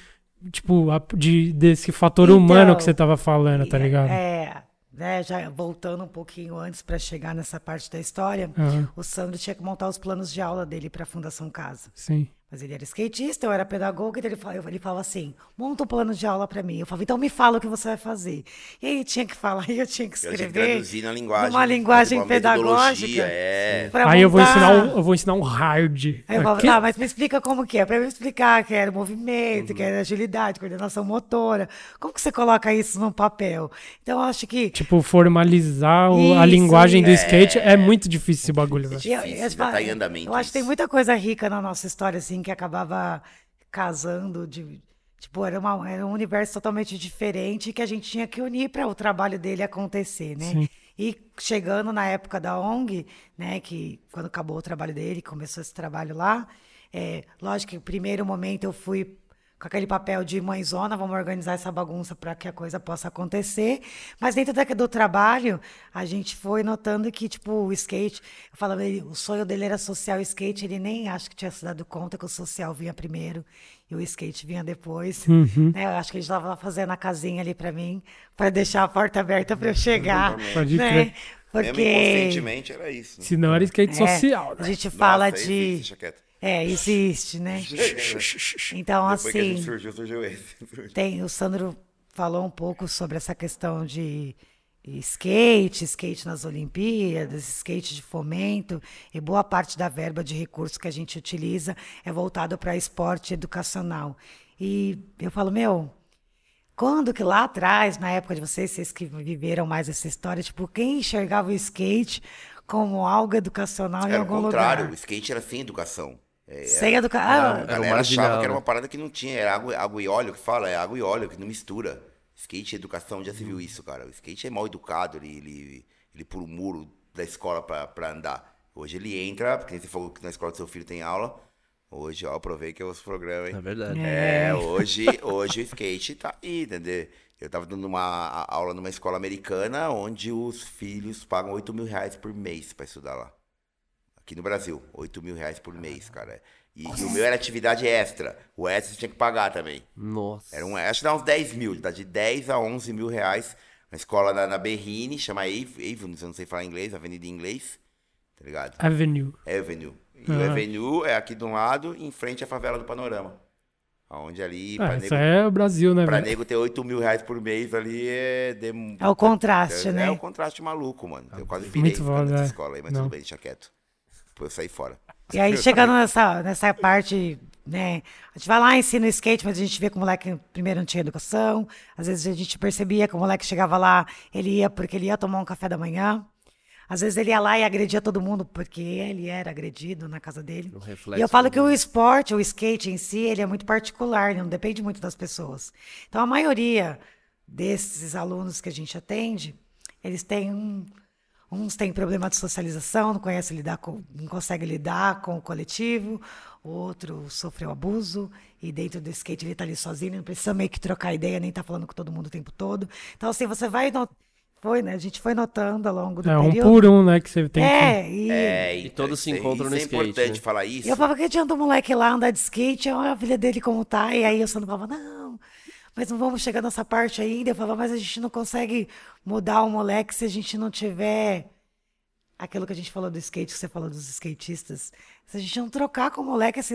tipo, a- de, desse fator Então, humano que você tava falando, tá ligado? É, né, já voltando um pouquinho antes para chegar nessa parte da história, Aham, o Sandro tinha que montar os planos de aula dele para a Fundação Casa. sim. Mas ele era skatista, eu era pedagoga, então ele falava, ele falava assim: monta um plano de aula para mim. Eu falava, então me fala o que você vai fazer. E aí tinha que falar, e [laughs] eu tinha que Eu tinha que escrever. traduzir na linguagem. Numa linguagem uma pedagógica. É. Aí eu vou ensinar um, eu vou ensinar um hard. Aí eu falava, tá, mas me explica como que é. Pra eu explicar que era movimento, Uhum. que era agilidade, coordenação motora. Como que você coloca isso num papel? Então, eu acho que... Tipo, formalizar o- a Isso, linguagem do é. skate é muito difícil esse bagulho, velho. E eu- difícil, eu ainda tá falo- em andamento Eu acho que tem isso. muita coisa rica na nossa história, assim, que acabava casando de. Tipo, era, uma, era um universo totalmente diferente que a gente tinha que unir para o trabalho dele acontecer, né? Sim. E chegando na época da ONG, né, que quando acabou o trabalho dele, começou esse trabalho lá, é, lógico que no primeiro momento eu fui com aquele papel de mãezona, vamos organizar essa bagunça para que a coisa possa acontecer. Mas dentro da- do trabalho, a gente foi notando que, tipo, o skate, eu falava, ele- o sonho dele era social skate, ele nem acho que tinha se dado conta que o social vinha primeiro e o skate vinha depois. Uhum. Né, Eu acho que ele estava fazendo a casinha ali para mim, para deixar a porta aberta para eu chegar. Pode né? crer. Mesmo Porque inconscientemente era isso. né? Se não era skate é, social, a né? gente Nossa, fala existe, de. deixa quieto. É, existe, né? Então, Depois que a gente assim. surgiu, surgiu esse. Tem, o Sandro falou um pouco sobre essa questão de skate, skate nas Olimpíadas, skate de fomento, e boa parte da verba de recursos que a gente utiliza é voltado para esporte educacional. E eu falo, meu, quando que lá atrás, na época de vocês, vocês que viveram mais essa história, tipo, quem enxergava o skate como algo educacional em Era o algum contrário, o lugar? skate era sem educação. É, Sem educação. A Ah, Era o galera marginal, achava que era uma parada que não tinha, era água, água e óleo que fala, é água e óleo, que não mistura. Skate e educação, já se viu isso, cara. O skate é mal educado, ele, ele, ele pula o muro da escola pra, pra andar. Hoje ele entra, porque você falou que na escola do seu filho tem aula. Hoje, ó, provei que é os programas, hein? É verdade. É, hoje, hoje o skate tá aí, entendeu? Eu tava dando uma a- aula numa escola americana onde os filhos pagam 8 mil reais por mês pra estudar lá. Aqui no Brasil, 8 mil reais por mês, cara. E, e o meu era atividade extra. O extra você tinha que pagar também. Nossa. Era um, acho que dá uns 10 mil, dá de 10 a 11 mil reais. Uma escola na, na Berrine, chama Ave- Avenue, eu não sei falar inglês, avenida em inglês, tá ligado? Avenue. Avenue. E o. Avenue é aqui de um lado, em frente à favela do Panorama. Onde ali, Ah, nego, isso é o Brasil, né, pra velho? nego ter 8 mil reais por mês ali é... dem- É o contraste, é, né? É o contraste maluco, mano. Eu quase pirei Muito foda, nessa é. escola aí, mas Não. tudo bem, deixa quieto. Eu saí fora. E aí, [laughs] chegando nessa, nessa parte, né? A gente vai lá, ensina o skate, mas a gente vê que o moleque primeiro não tinha educação. Às vezes a gente percebia que o moleque chegava lá, ele ia porque ele ia tomar um café da manhã. Às vezes ele ia lá e agredia todo mundo porque ele era agredido na casa dele. Um e eu falo que o esporte, o skate em si, ele é muito particular, ele não depende muito das pessoas. Então a maioria desses alunos que a gente atende, eles têm um, Uns têm problema de socialização, não conhece lidar com, não consegue lidar com o coletivo. O outro sofreu abuso e dentro do skate ele está ali sozinho, não precisa meio que trocar ideia, nem tá falando com todo mundo o tempo todo. Então assim, você vai no- foi, né? A gente foi notando ao longo do É um período. por um, né, que você tem que... É, e É, E então, todos se isso é- encontram no isso skate, É importante né? falar isso. eu falava que adianta o moleque lá andar de skate, olha a filha dele como tá. E aí eu só não falava, não, mas não vamos chegar nessa parte ainda. Eu falava, mas a gente não consegue mudar o moleque se a gente não tiver aquilo que a gente falou do skate, que você falou dos skatistas. Se a gente não trocar com o moleque esse,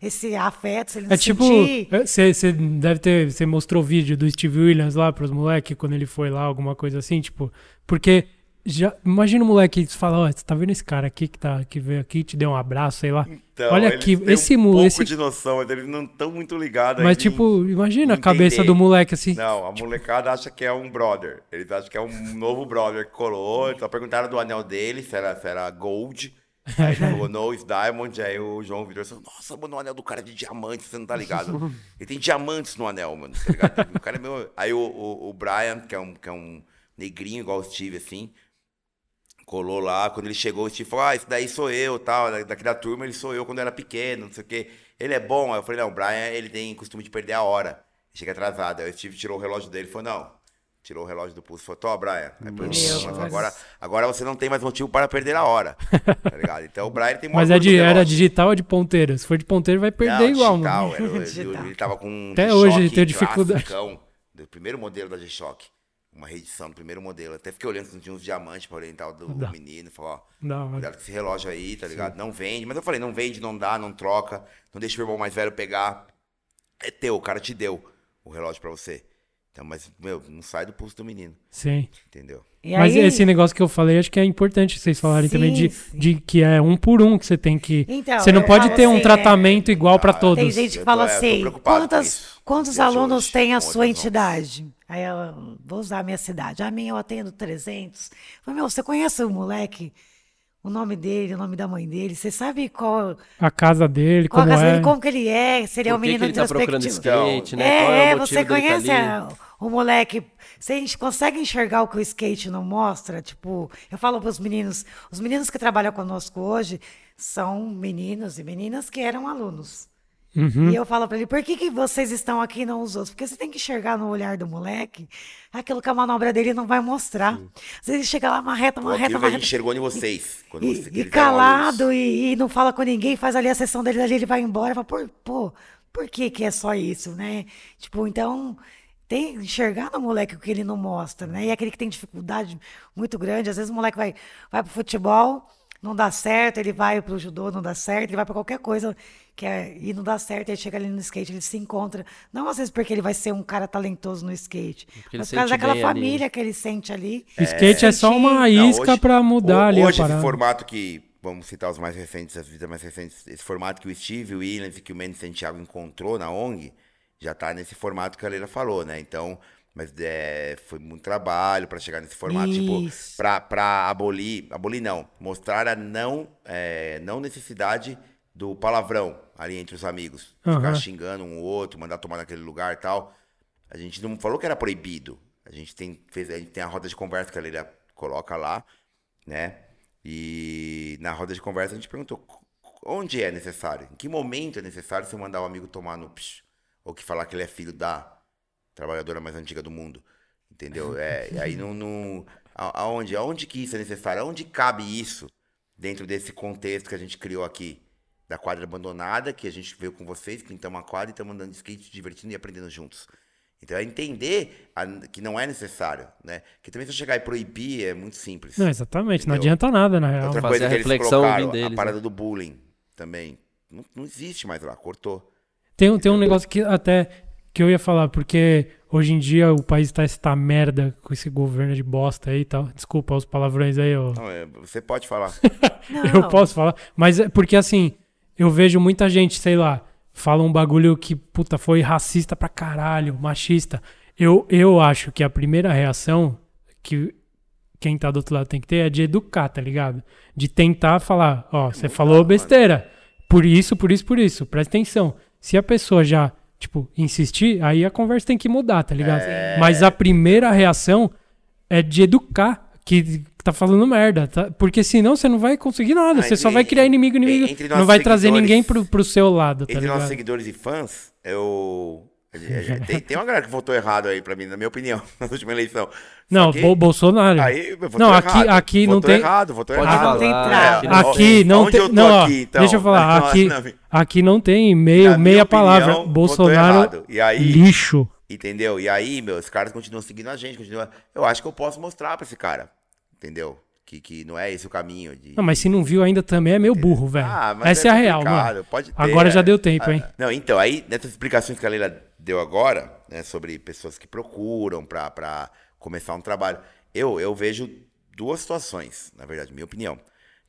esse afeto, se ele não É tipo, sentir... você deve ter, você mostrou o vídeo do Steve Williams lá pros moleques quando ele foi lá, alguma coisa assim, tipo, porque já, imagina o moleque fala, ó, você tá vendo esse cara aqui que tá que veio aqui, te deu um abraço, sei lá. Então, Olha aqui, esse um pouco esse de noção, eles não estão muito ligados Mas ainda em- tipo, imagina a cabeça do moleque assim. Não, a molecada acha que é um brother. Eles acham que é um novo brother que colou. Então perguntaram do anel dele, se era, se era gold. Aí ele falou, no, it's diamond. Aí o João Vitor falou, nossa, mano, o anel do cara é de diamante, você não tá ligado. [laughs] Ele tem diamantes no anel, mano, tá ligado? O cara é meu... Aí o, o, o Brian, que é, um, que é um negrinho igual o Steve, assim, colou lá. Quando ele chegou, o Steve falou, ah, esse daí sou eu, tal. da- Daqui da turma, ele sou eu quando eu era pequeno, não sei o quê. Ele é bom? Aí eu falei, não, o Brian, ele tem costume de perder a hora. Chega atrasado. Aí o Steve tirou o relógio dele e falou, não. Tirou o relógio do pulso e falou, tô, Brian. Aí pulso, Deus. agora, agora você não tem mais motivo para perder a hora. [laughs] Tá ligado? Então o Brian tem Mas é de, era digital ou de ponteiro? Se for de ponteiro, vai perder Não, igual, digital, mano. era o- [laughs] ele, Digital. ele tava com Até hoje ele tem dificuldade. do primeiro modelo da G-Shock. Uma reedição do primeiro modelo. Até fiquei olhando se não tinha uns diamantes pra orientar o do Dá. menino. Falou, ó, hora. cuidado com esse relógio aí, tá ligado? Não vende. Mas eu falei, não vende, não dá, não troca. Não deixa o irmão mais velho pegar. É teu, o cara te deu o relógio pra você. Então, mas, meu, não sai do pulso do menino, Sim. entendeu? E Mas aí- esse negócio que eu falei, acho que é importante vocês falarem também de, Sim, de que é um por um que você tem que. Então, você não pode ter um assim, tratamento igual pra Ah, todos. Tem gente que fala tô- é, assim, quantos de alunos hoje, tem a sua entidade? Aí eu vou usar a minha cidade. A minha eu atendo 300. Eu Falei, meu, você conhece o moleque? O nome dele, o nome da mãe dele? Você sabe qual, A casa dele, qual a como casa é. dele, como que ele é? Se ele é um menino que ele tá procurando skate, né? Qual É, é é, o você tá conhece a- o moleque. Você consegue enxergar o que o skate não mostra? Tipo, eu falo para os meninos, os meninos que trabalham conosco hoje são meninos e meninas que eram alunos. Uhum. E eu falo para ele, por que, que vocês estão aqui e não os outros? Porque você tem que enxergar no olhar do moleque aquilo que a manobra dele não vai mostrar. Às vezes chega lá, uma reta, uma Ou reta, aquilo que uma a gente reta. enxergou em vocês. Quando E, você, que e calado e, e não fala com ninguém, faz ali a sessão dele ali, ele vai embora. Fala, pô, pô, por que que é só isso, né? Tipo, então, tem enxergar no moleque o que ele não mostra, né? E aquele que tem dificuldade muito grande, às vezes o moleque vai, vai pro futebol, não dá certo, ele vai pro judô, não dá certo, ele vai pra qualquer coisa que é, e não dá certo, aí chega ali no skate, ele se encontra, não às vezes porque ele vai ser um cara talentoso no skate, Porque ele mas por causa daquela bem ali. família que ele sente ali. Skate é só uma isca hoje- pra mudar ho- ali a Hoje, esse formato que, vamos citar os mais recentes, as vidas mais recentes, esse formato que o Steve Williams e que o Manny Santiago encontrou na ONG, já tá nesse formato que a Leila falou, né? Então, mas é, foi muito trabalho para chegar nesse formato, tipo, Isso. pra, pra abolir, abolir não, mostrar a não, é, não necessidade do palavrão ali entre os amigos. Ficar Aham. xingando um ou outro, mandar tomar naquele lugar e tal. A gente não falou que era proibido. A gente tem, fez, a gente tem a roda de conversa que a Leila coloca lá, né? E na roda de conversa a gente perguntou onde é necessário, em que momento é necessário você mandar o amigo tomar no psh, ou que falar que ele é filho da trabalhadora mais antiga do mundo, entendeu? É, e aí não, não a- aonde, aonde que isso é necessário? Aonde cabe isso dentro desse contexto que a gente criou aqui? Da quadra abandonada, que a gente veio com vocês, pintamos a quadra e estamos andando de skate, divertindo e aprendendo juntos. Então é entender a- que não é necessário, né? Que também se eu chegar e proibir é muito simples. Não, exatamente, não Entendeu? adianta nada, na real. Outra Fazer coisa a que eles reflexão colocaram, deles, a parada né? do bullying também. Não, não existe mais lá, cortou. Tem, um- tem um negócio que até que eu ia falar, porque hoje em dia o país tá esta merda com esse governo de bosta aí e tal. Desculpa os palavrões aí, ó. Não, é, você pode falar. [laughs] Eu posso falar, mas é porque assim, eu vejo muita gente, sei lá, fala um bagulho que, puta, foi racista pra caralho, machista. Eu, eu acho que a primeira reação que quem tá do outro lado tem que ter é de educar, tá ligado? De tentar falar, ó, você falou besteira. Por isso, por isso, por isso. Presta atenção. Se a pessoa já, tipo, insistir, aí a conversa tem que mudar, tá ligado? Mas a primeira reação é de educar que tá falando merda, tá? Porque senão você não vai conseguir nada. Ah, você só vai criar inimigo, inimigo. entre Não nossos vai trazer ninguém pro, pro seu lado, tá Entre nossos ligado? seguidores e fãs, eu. Tem, tem uma galera que votou errado aí pra mim, na minha opinião, [laughs] na última eleição. Não, que- Bo- Bolsonaro. Aí, votou não, aqui, errado, aqui não votou tem. errado, votou Pode errado. não falar. não Aqui tem. não Onde tem. eu tô Não, ó, aqui, então? deixa eu falar. Não, Aqui, não, não. aqui não tem meio, Na meia opinião, palavra. Bolsonaro. E aí- lixo. Entendeu? E aí, meu, os caras continuam seguindo a gente, continuam. Eu acho que eu posso mostrar pra esse cara. Entendeu? Que, que não é esse o caminho. De... Não, mas se não viu ainda também é meio burro, velho. Ah, mas Essa é a real, mano. Pode ter, Agora já é. deu tempo, hein? Ah, Não, então, aí, nessas explicações que a Leila deu agora, né, sobre pessoas que procuram pra, pra começar um trabalho, eu, eu vejo duas situações, na verdade, minha opinião.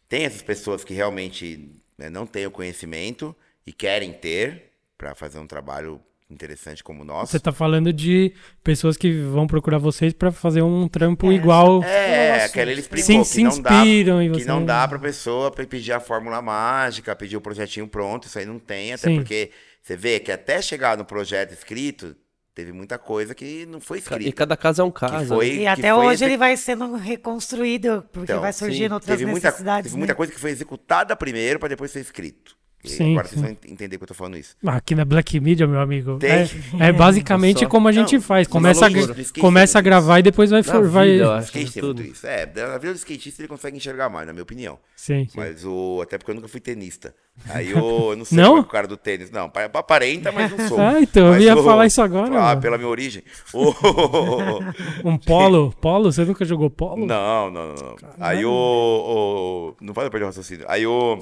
Tem essas pessoas que realmente né, não têm o conhecimento e querem ter pra fazer um trabalho interessante como o nosso. Você tá falando de pessoas que vão procurar vocês pra fazer um trampo igual. É, aquela ele explicou Sim, que se não dá, inspiram em que não dá pra pessoa pe- pedir a fórmula mágica, pedir o projetinho pronto, isso aí não tem, até Sim. porque você vê que até chegar no projeto escrito, teve muita coisa que não foi E escrita. cada caso é um caso. foi, E até foi hoje exec- ele vai sendo reconstruído, porque Então, vai surgindo outras teve muita, necessidades. teve muita né? coisa que foi executada primeiro pra depois ser escrito. Sim, Agora vocês sim. vão entender que eu tô falando isso. Aqui na Black Media, meu amigo. Tem. É, é [laughs] basicamente Só- como a gente Não, faz. Começa, a, loucura começa a é gravar e depois vai. Na For, vai... eu acho. skate tem tudo. isso. É, na vida do skatista ele consegue enxergar mais, na minha opinião. Sim. Mas o. Até porque eu nunca fui tenista. Aí eu, eu não sei [laughs] Não? é o cara do tênis. Não, pa- aparenta, mas não sou. [laughs] Ah, então, eu Mas ia o- falar isso agora, Ah, pela minha origem. Um polo. Polo? Você nunca jogou polo? Não, não, não. não. Aí o, o- Não pode perder o raciocínio. Aí o.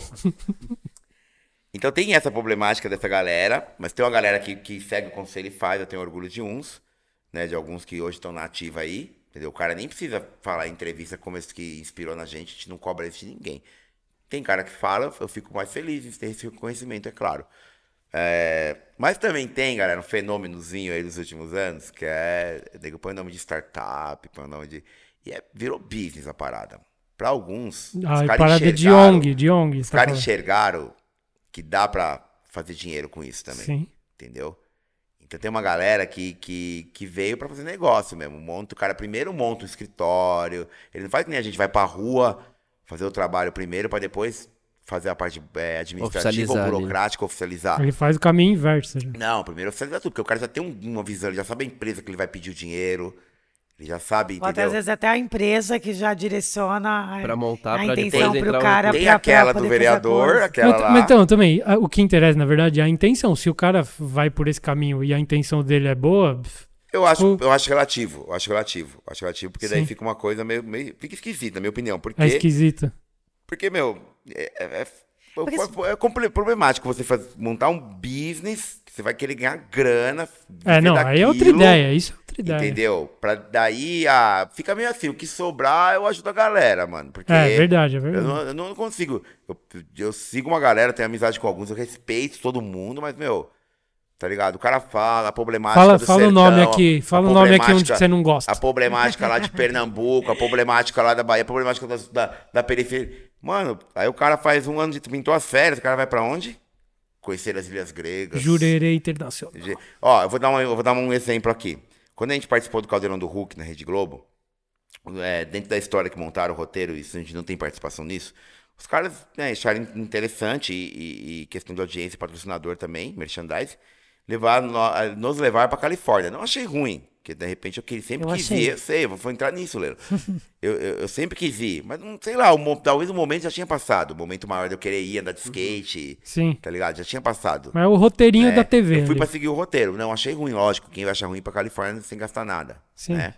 Então tem essa problemática dessa galera, mas tem uma galera que, que segue o conselho e faz, eu tenho orgulho de uns, né? De alguns que hoje estão na ativa aí. Entendeu? O cara nem precisa falar em entrevista como esse que inspirou na gente, a gente não cobra isso de ninguém. Tem cara que fala, eu fico mais feliz em ter esse reconhecimento, é claro. É, mas também tem, galera, um fenômenozinho aí dos últimos anos, que é. Nego põe nome de startup, põe nome de. E é, virou business a parada. Pra alguns. os Ah, caras parada de ONG, de ONG. Os tá caras falando. enxergaram que dá pra fazer dinheiro com isso também. Sim. Entendeu? Então tem uma galera que, que, que veio pra fazer negócio mesmo. Monta, o cara primeiro monta um escritório. Ele não faz que nem a gente vai pra rua fazer o trabalho primeiro pra depois fazer a parte é, administrativa Oficializar ou ali. burocrática, oficializar. Ele faz o caminho inverso. já. Não, primeiro oficializar tudo, porque o cara já tem um- uma visão, ele já sabe a empresa que ele vai pedir o dinheiro, ele já sabe, Ou entendeu? às vezes até a empresa que já direciona a, Pra montar, a pra intenção entrar o- cara Tem pra- pra aquela poder do vereador, aquela Mas, lá. mas então, também, a- o que interessa, na verdade, é a intenção. Se o cara vai por esse caminho e a intenção dele é boa, Eu acho, O- eu acho relativo, eu acho relativo, eu acho relativo, porque daí Sim. fica uma coisa meio, meio fica esquisita, na minha opinião, porque, é esquisito. porque meu, é, é, é- Porque é- é problemático você faz- montar um business que você vai querer ganhar grana, É, não, aí é outra daquilo, ideia. Isso é outra ideia. entendeu? Pra daí, ah, fica meio assim, o que sobrar eu ajudo a galera, mano, porque... É verdade, é Eu verdade. não, eu não consigo. Eu, eu sigo uma galera, tenho amizade com alguns, eu respeito todo mundo, mas, meu, tá ligado? O cara fala, a problemática Fala, do fala o nome aqui. Fala o nome aqui onde você não gosta. A problemática lá de Pernambuco, a problemática lá da Bahia, a problemática da, da, da periferia. Mano, aí o cara faz um ano de. pintou as férias, o cara vai pra onde? Conhecer as Ilhas Gregas. Jurerê Internacional. Ó, eu vou, dar um, eu vou dar um exemplo aqui. Quando a gente participou do Caldeirão do Hulk na Rede Globo, é, dentro da história que montaram o roteiro, isso a gente não tem participação nisso, os caras né, acharam interessante e, e- e questão de audiência, patrocinador também, merchandise, levar, nos levar pra Califórnia. Não achei ruim, porque de repente eu sempre Eu quis achei. ir, eu sei, eu vou, entrar nisso, Lelo. eu, eu, eu sempre quis ir, mas não sei lá, mo- talvez o momento já tinha passado, o momento maior de eu querer ir, andar de skate, Sim. tá ligado? Já tinha passado. Mas é o roteirinho É, da TV. Eu fui ali. pra seguir o roteiro. Não, achei ruim, lógico. Quem vai achar ruim pra Califórnia sem gastar nada. Sim. né?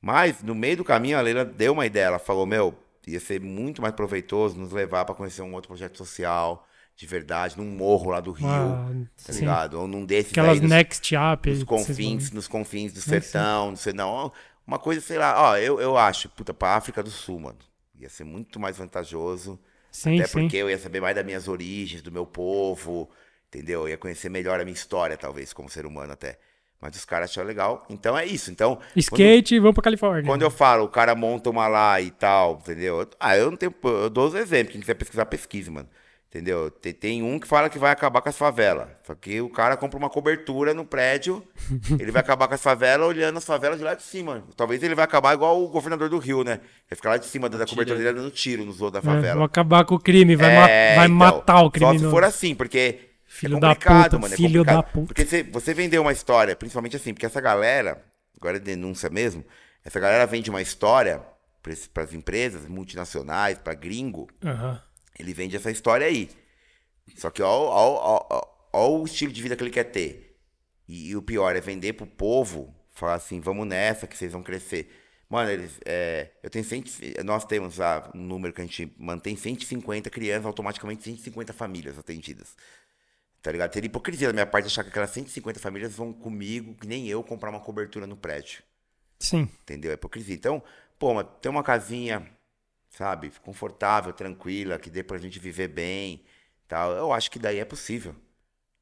Mas, no meio do caminho, a Leila deu uma ideia. Ela falou, meu, ia ser muito mais proveitoso nos levar pra conhecer um outro projeto social, de verdade, num morro lá do Rio, Ah, tá sim. ligado? Ou num desses Aquelas aí, nos, next up. nos que vocês confins, nos confins do sim. sertão, não sei não. Uma coisa, sei lá, ó, eu, eu acho, puta, pra África do Sul, mano. Ia ser muito mais vantajoso. Sim, Até sim. porque eu ia saber mais das minhas origens, do meu povo, entendeu? Eu ia conhecer melhor a minha história, talvez, como ser humano até. Mas os caras acharam legal. Então é isso. Então, Skate e vamos pra Califórnia. quando eu falo, o cara monta uma lá e tal, entendeu? Ah, eu não tenho. Eu dou os exemplos. Quem quiser pesquisar, pesquise, mano. Entendeu? Tem, tem um que fala que vai acabar com as favelas. Só que o cara compra uma cobertura no prédio, [laughs] ele vai acabar com as favelas olhando as favelas de lá de cima. Talvez ele vai acabar igual o governador do Rio, né? Vai ficar lá de cima da, da cobertura dele dando tiro nos outros da É, favela. vou acabar com o crime, vai, ma- É, vai então, matar o Só criminoso. se for assim, porque Filho é da complicado, puta, mano. É filho complicado. da puta. Porque você, você vendeu uma história, principalmente assim, porque essa galera, agora é denúncia mesmo, essa galera vende uma história para as empresas multinacionais, para gringo, Aham. Ele vende essa história aí. Só que ó, o estilo de vida que ele quer ter. E, e o pior é vender pro povo, falar assim, vamos nessa que vocês vão crescer. Mano, eles, é, eu tenho 100, nós temos ah, um número que a gente mantém 150 crianças, automaticamente 150 famílias atendidas. Tá ligado? Teria hipocrisia da minha parte achar que aquelas 150 famílias vão comigo, que nem eu, comprar uma cobertura no prédio. Sim. Entendeu? É hipocrisia. Então, pô, mas ter uma casinha, sabe, confortável, tranquila, que dê pra gente viver bem, tal, eu acho que daí é possível.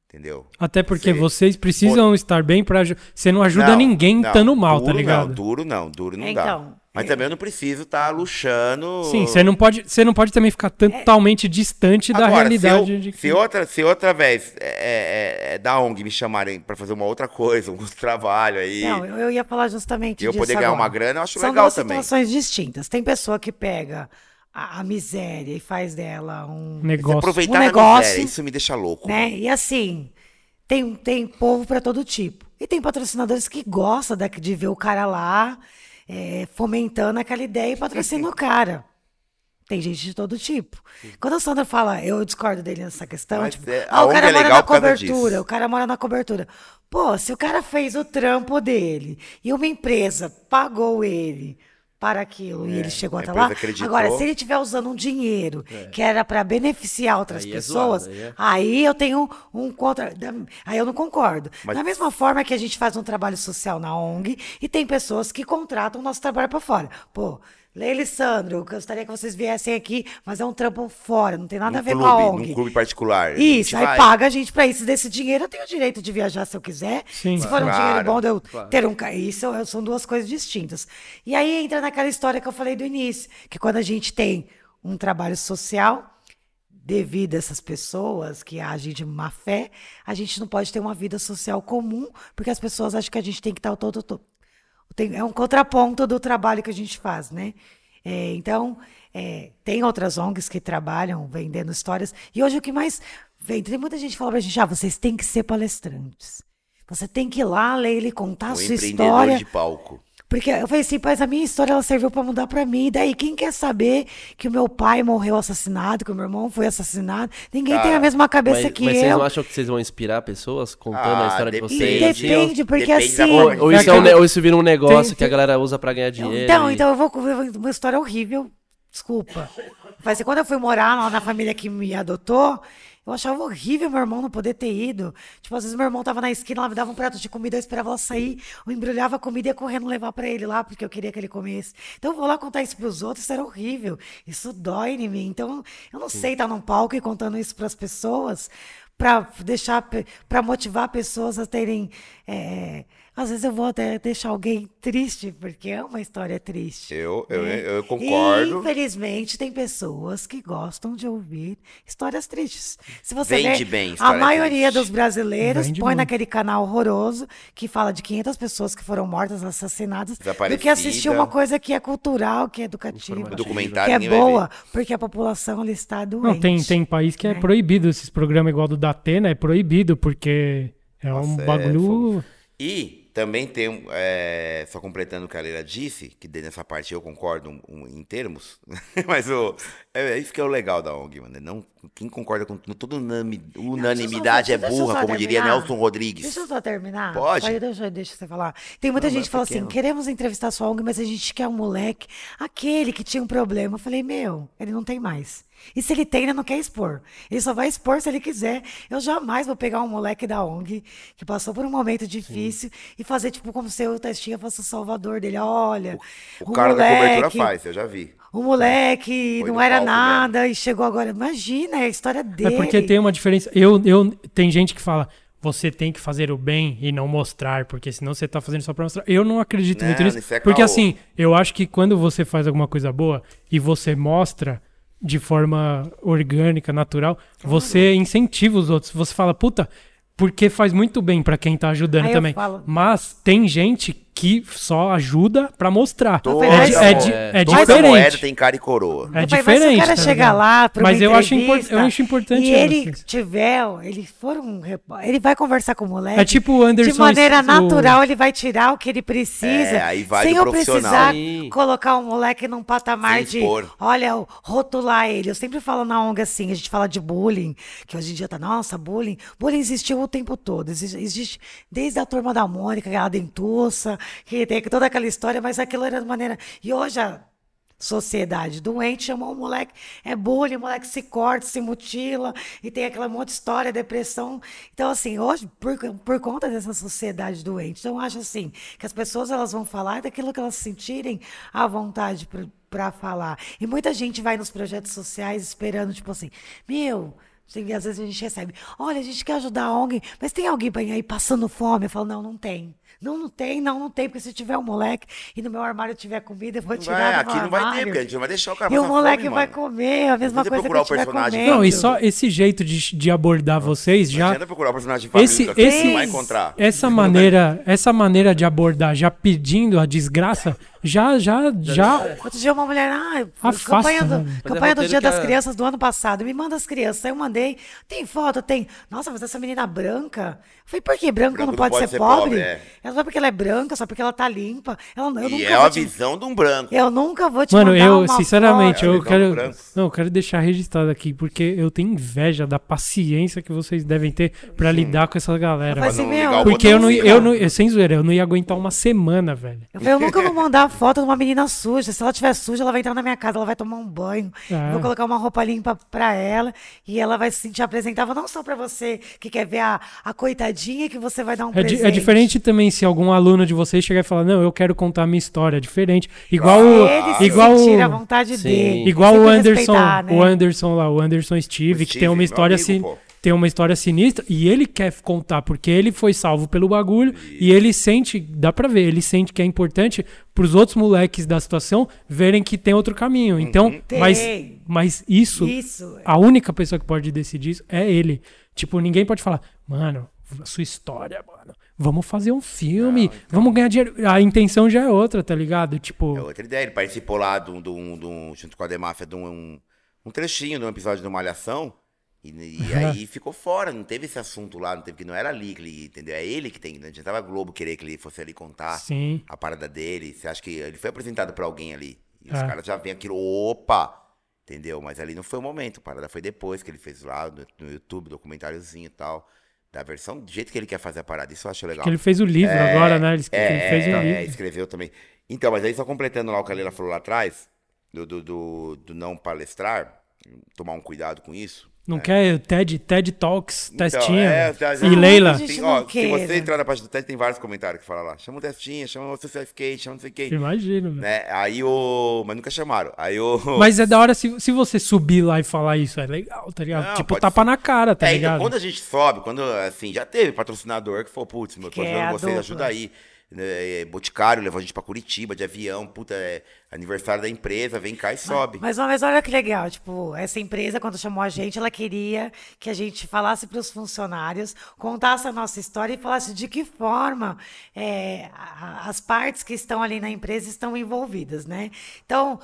Entendeu? Até porque Você- vocês precisam estar bem pra. aju- Você não ajuda Não, ninguém não, estando mal, tá duro ligado? Não, duro não, duro não Então, dá. Mas também eu não preciso estar luxando. Sim, você não pode, você não pode também ficar totalmente distante da Agora, realidade se, eu- de que- se outra, se outra vez é, é, é, da ONG me chamarem pra fazer uma outra coisa, [laughs] um outro trabalho aí, Não, eu eu ia falar justamente e eu poder ganhar agora. uma grana, eu acho São legal duas também. situações distintas. Tem pessoa que pega a, a miséria e faz dela um. Negócio. aproveitar Um da negócio, miséria, isso me deixa louco. né? E assim, tem, tem povo para todo tipo. E tem patrocinadores que gostam da- de ver o cara lá é, fomentando aquela ideia e patrocina o [laughs] cara. Tem gente de todo tipo. Quando a Sandra fala, eu discordo dele nessa questão, Mas tipo, é- ah, o cara é mora na cobertura, o cara mora na cobertura. Pô, se o cara fez o trampo dele e uma empresa pagou ele para aquilo e ele chegou É, a até lá. acreditou. Agora, se ele estiver usando um dinheiro que era para beneficiar outras Aí é pessoas, zoado, aí é. Aí eu tenho um contra. Aí eu não concordo. Mas- Da mesma forma que a gente faz um trabalho social na ONG e tem pessoas que contratam o nosso trabalho para fora. Pô, Leila e Sandro, eu gostaria que vocês viessem aqui, mas é um trampo fora, não tem nada Num a ver clube, com a ONG. num clube particular. Isso, aí vai. paga a gente pra isso. Desse dinheiro eu tenho o direito de viajar se eu quiser. Sim. Se for um Claro. dinheiro bom eu ter um. Isso é- são duas coisas distintas. E aí entra naquela história que eu falei do início, que quando a gente tem um trabalho social, devido a essas pessoas que agem de má fé, a gente não pode ter uma vida social comum, porque as pessoas acham que a gente tem que estar o todo. todo tem- é um contraponto do trabalho que a gente faz, né? É, então, é, tem outras ONGs que trabalham vendendo histórias. E hoje o que mais vem, tem muita gente que fala pra gente, ah, vocês têm que ser palestrantes. Você tem que ir lá, Leila, e contar a sua história. de palco. Porque eu falei assim, mas a minha história ela serviu para mudar para mim. E daí, quem quer saber que o meu pai morreu assassinado, que o meu irmão foi assassinado? Ninguém tem a mesma cabeça Mas, que mas vocês eu. não acham que vocês vão inspirar pessoas contando Ah, a história de vocês? Depende, porque Depende assim. forma. Ou isso, é um, ou isso vira um negócio Tem- que a galera usa pra ganhar dinheiro. Então, e- então eu vou com uma história horrível. Desculpa. Mas quando eu fui morar lá na família que me adotou, eu achava horrível meu irmão não poder ter ido. Tipo, às vezes meu irmão tava na esquina, ela me dava um prato de comida, eu esperava ela sair, eu embrulhava a comida e ia correndo levar pra ele lá, porque eu queria que ele comesse. Então eu vou lá contar isso pros outros, isso era horrível. Isso dói em mim. Então eu não sei estar num palco e contando isso pras pessoas para deixar para motivar pessoas a terem é, às vezes eu vou até deixar alguém triste porque é uma história triste Eu, eu, né? eu concordo. E, infelizmente tem pessoas que gostam de ouvir histórias tristes se você Vende ver, bem a maioria triste. dos brasileiros Vende põe muito. naquele canal horroroso que fala de 500 pessoas que foram mortas assassinadas do que assistir uma coisa que é cultural que é educativa que é boa porque a população ela está doente Não, tem, tem país que é né? proibido esses programas igual do Datena, é proibido, porque é um Nossa, é bagulho. E também tem, é, só completando o que a Leila disse, que nessa parte eu concordo um- um- em termos, [laughs] mas o, é, é isso que é o legal da ONG, mano. Não, quem concorda com toda unami- unanimidade é eu só burra, como diria. Nelson Rodrigues. Deixa eu só terminar. Pode? Aí deixa, deixa você falar. Tem muita Não, gente que fala pequeno. assim: queremos entrevistar sua ONG, mas a gente quer um moleque, aquele que tinha um problema. Eu falei: meu, ele não tem mais. E se ele tem, ele não quer expor. Ele só vai expor se ele quiser. Eu jamais vou pegar um moleque da ONG que passou por um momento difícil e fazer, tipo, como se eu, o Testinha, fosse o salvador dele. Olha. O cara da moleque, cobertura faz, eu já vi. O moleque Foi não era palco nada e chegou agora. Imagina, é a história dele. É porque tem uma diferença. Eu, eu, tem gente que fala, você tem que fazer o bem e não mostrar, porque senão você tá fazendo só pra mostrar. Eu não acredito Não, muito nisso. isso é porque caô. assim, eu acho que quando você faz alguma coisa boa e você mostra de forma orgânica, natural, você incentiva os outros. Você fala, puta, porque faz muito bem pra quem tá ajudando Aí eu também. falo- Mas tem gente que só ajuda pra mostrar. Toda É, di- é, di- é toda diferente. moeda tem cara e coroa. É falei, diferente. Mas se o cara tá chegar lá para Mas eu acho, eu acho importante. e ele vocês. tiver, ele for um ele vai conversar com o moleque. É tipo o Anderson De maneira o- natural, ele vai tirar o que ele precisa. É, aí vai sem eu precisar Sim. colocar o moleque num patamar de, olha, rotular ele. Eu sempre falo na ONG assim, a gente fala de bullying, que hoje em dia tá, nossa, bullying. Bullying existiu o tempo todo. Existe, existe desde a turma da Mônica, aquela dentuça, que tem toda aquela história, mas aquilo era de maneira. E hoje a sociedade doente chamou o moleque, é bullying, o moleque se corta, se mutila, e tem aquela monte de história, depressão. Então, assim, hoje, por, por conta dessa sociedade doente, então eu acho assim, que as pessoas elas vão falar daquilo que elas sentirem à vontade para falar. E muita gente vai nos projetos sociais esperando, tipo assim, meu. Assim, às vezes a gente recebe, olha, a gente quer ajudar a ONG, mas tem alguém aí passando fome? Eu falo, não, não tem. Não, não tem, não, não tem, porque se tiver um moleque e no meu armário tiver comida, eu vou Não tirar vai, do aqui meu não vai ter, armário. porque a gente não vai deixar o cara E o moleque fome, vai mano. comer a mesma Não coisa que procurar eu o tiver personagem comendo. Não, e só esse jeito de, de abordar vocês Não já. adianta procurar o personagem de família, Esse, que esse, você não vai encontrar. essa maneira, essa maneira de abordar, já pedindo a desgraça, Já, já, já. Outro dia uma mulher, ah, Afasta, campanha do, né? campanha do Dia que das a- Crianças do ano passado, me manda as crianças. Aí eu mandei, tem foto, tem. Nossa, mas essa menina branca. Eu falei, por que branca Branco não pode, ser, pobre? é. Ela só porque ela é branca, só porque ela tá limpa. Ela, eu E nunca é vou uma te, visão de um branco. Eu nunca vou te Mano, mandar eu, uma sinceramente, foto. eu quero. Não, eu quero deixar registrado aqui, porque eu tenho inveja da paciência que vocês devem ter pra lidar com essa galera. Mas assim, meu, Porque eu não, eu não, eu, sem zoeira, eu não ia aguentar uma semana, velho. Eu falei, eu nunca vou mandar foto de uma menina suja. Se ela estiver suja, ela vai entrar na minha casa, ela vai tomar um banho. É. Eu Vou colocar uma roupa limpa pra ela e ela vai se sentir apresentável não só pra você que quer ver a, a coitadinha que você vai dar um É, di- presente. é diferente também se algum aluno de vocês chegar e falar, não, eu quero contar a minha história. Diferente. Igual o. Ele se Igual o. vontade Sim. dele. Igual o Anderson, né? o Anderson lá, o Anderson Steve, O que tem uma Steve, história assim, tem uma história sinistra e ele quer contar porque ele foi salvo pelo bagulho e ele sente, dá pra ver, ele sente que é importante pros outros moleques da situação verem que tem outro caminho. Então, Tem. mas mas isso, Isso. a única pessoa que pode decidir isso é ele. Tipo, ninguém pode falar, mano, a sua história, mano. Vamos fazer um filme, então. vamos ganhar dinheiro. A intenção já é outra, tá ligado? Tipo, É outra ideia. Ele participou lá um- de um- junto com a Demáfia de um, um trechinho de um episódio de Malhação. E, e aí ficou fora, não teve esse assunto lá, não teve que não era ali que ele, entendeu? É ele que tem, não adiantava a Globo querer que ele fosse ali contar sim. a parada dele. Você acha que ele foi apresentado pra alguém ali? E os É. caras já vêm aquilo, opa! Entendeu? Mas ali não foi o momento, a parada foi depois que ele fez lá no, no YouTube, documentáriozinho e tal. Da versão, do jeito que ele quer fazer a parada. Isso eu acho legal. Que ele fez o livro agora, né? Ele, É, ele fez é, um é, livro. escreveu também. Então, mas aí só completando lá o que a Leila falou lá atrás, do, do, do, do não palestrar, tomar um cuidado com isso. Não quer TED, TED Talks, Então, testinha. é, já- já- e Leila, gente Tem, não ó, se você entrar na página do teste, tem vários comentários que falam lá. Chama o testinha, chama o certificate, chama não sei o que. imagina. velho. Né? Aí o. Mas nunca chamaram. Aí o. [laughs] Mas é da hora se, se você subir lá e falar isso, é legal, tá ligado? Não, tipo, tapa ser. na cara, tá é, então, ligado? quando a gente sobe, quando assim, já teve patrocinador que falou, putz, meu, tô é ajudando vocês, ajuda aí. Né, Boticário levou a gente pra Curitiba de avião, puta, é aniversário da empresa, vem cá e sobe. Mas, mas olha que legal, tipo, essa empresa, quando chamou a gente, ela queria que a gente falasse para os funcionários, contasse a nossa história e falasse de que forma é, as partes que estão ali na empresa estão envolvidas, né? Então,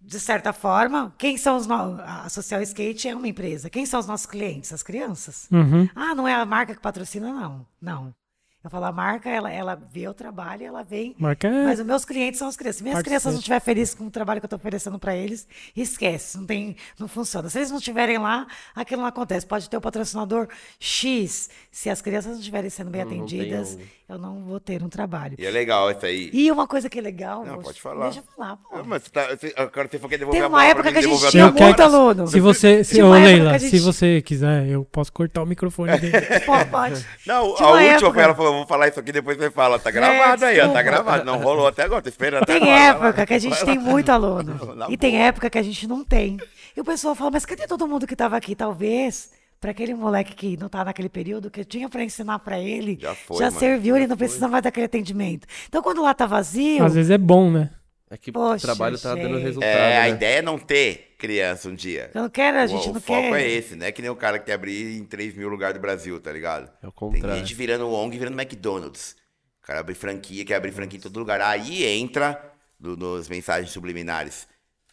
de certa forma, quem são os no... a Social Skate é uma empresa. Quem são os nossos clientes? As crianças. Uhum. Ah, não é a marca que patrocina, não. Não. Eu falo, a marca, ela, ela vê o trabalho, ela vem. Marca é- Mas os meus clientes são as crianças. Se minhas crianças não estiverem felizes com o trabalho que eu estou oferecendo para eles, esquece, não tem, não funciona. Se eles não estiverem lá, aquilo não acontece. Pode ter o patrocinador X. Se as crianças não estiverem sendo bem Não- não atendidas, um- eu não vou ter um trabalho. E é legal isso aí. E uma coisa que é legal, Não, pode falar. deixa eu falar, pô. Ah, Mas você tá, você, agora você querer devolver Tem uma época que a gente tinha muito aluno. Se você, se, ô Leila, que a se gente- você quiser, eu posso cortar o microfone dele. [laughs] Pô, pode. Não, a última época- foi ela falou, vou falar isso aqui, depois você fala. Tá gravado aí, ó, tá gravado. Não rolou até agora, tô esperando até Tem agora. época que a gente tem muito aluno. E tem época que a gente não tem. E o pessoal fala, mas cadê todo mundo que estava aqui? Talvez, para aquele moleque que não tá naquele período, que eu tinha para ensinar para ele, Já foi, mano, serviu, já ele não precisa mais daquele atendimento. Então, quando lá tá vazio, Às vezes é bom, né? É que Poxa, o trabalho tá dando resultado. É, a né? ideia é não ter criança um dia. eu não quero, a O- gente o não foco quer. é esse, né? Que nem o cara que quer abrir em 3 mil lugares do Brasil, tá ligado? É o Tem contrário. gente virando ONG e virando McDonald's. O cara abre franquia, quer abrir franquia em todo lugar. Aí entra do- nos mensagens subliminares.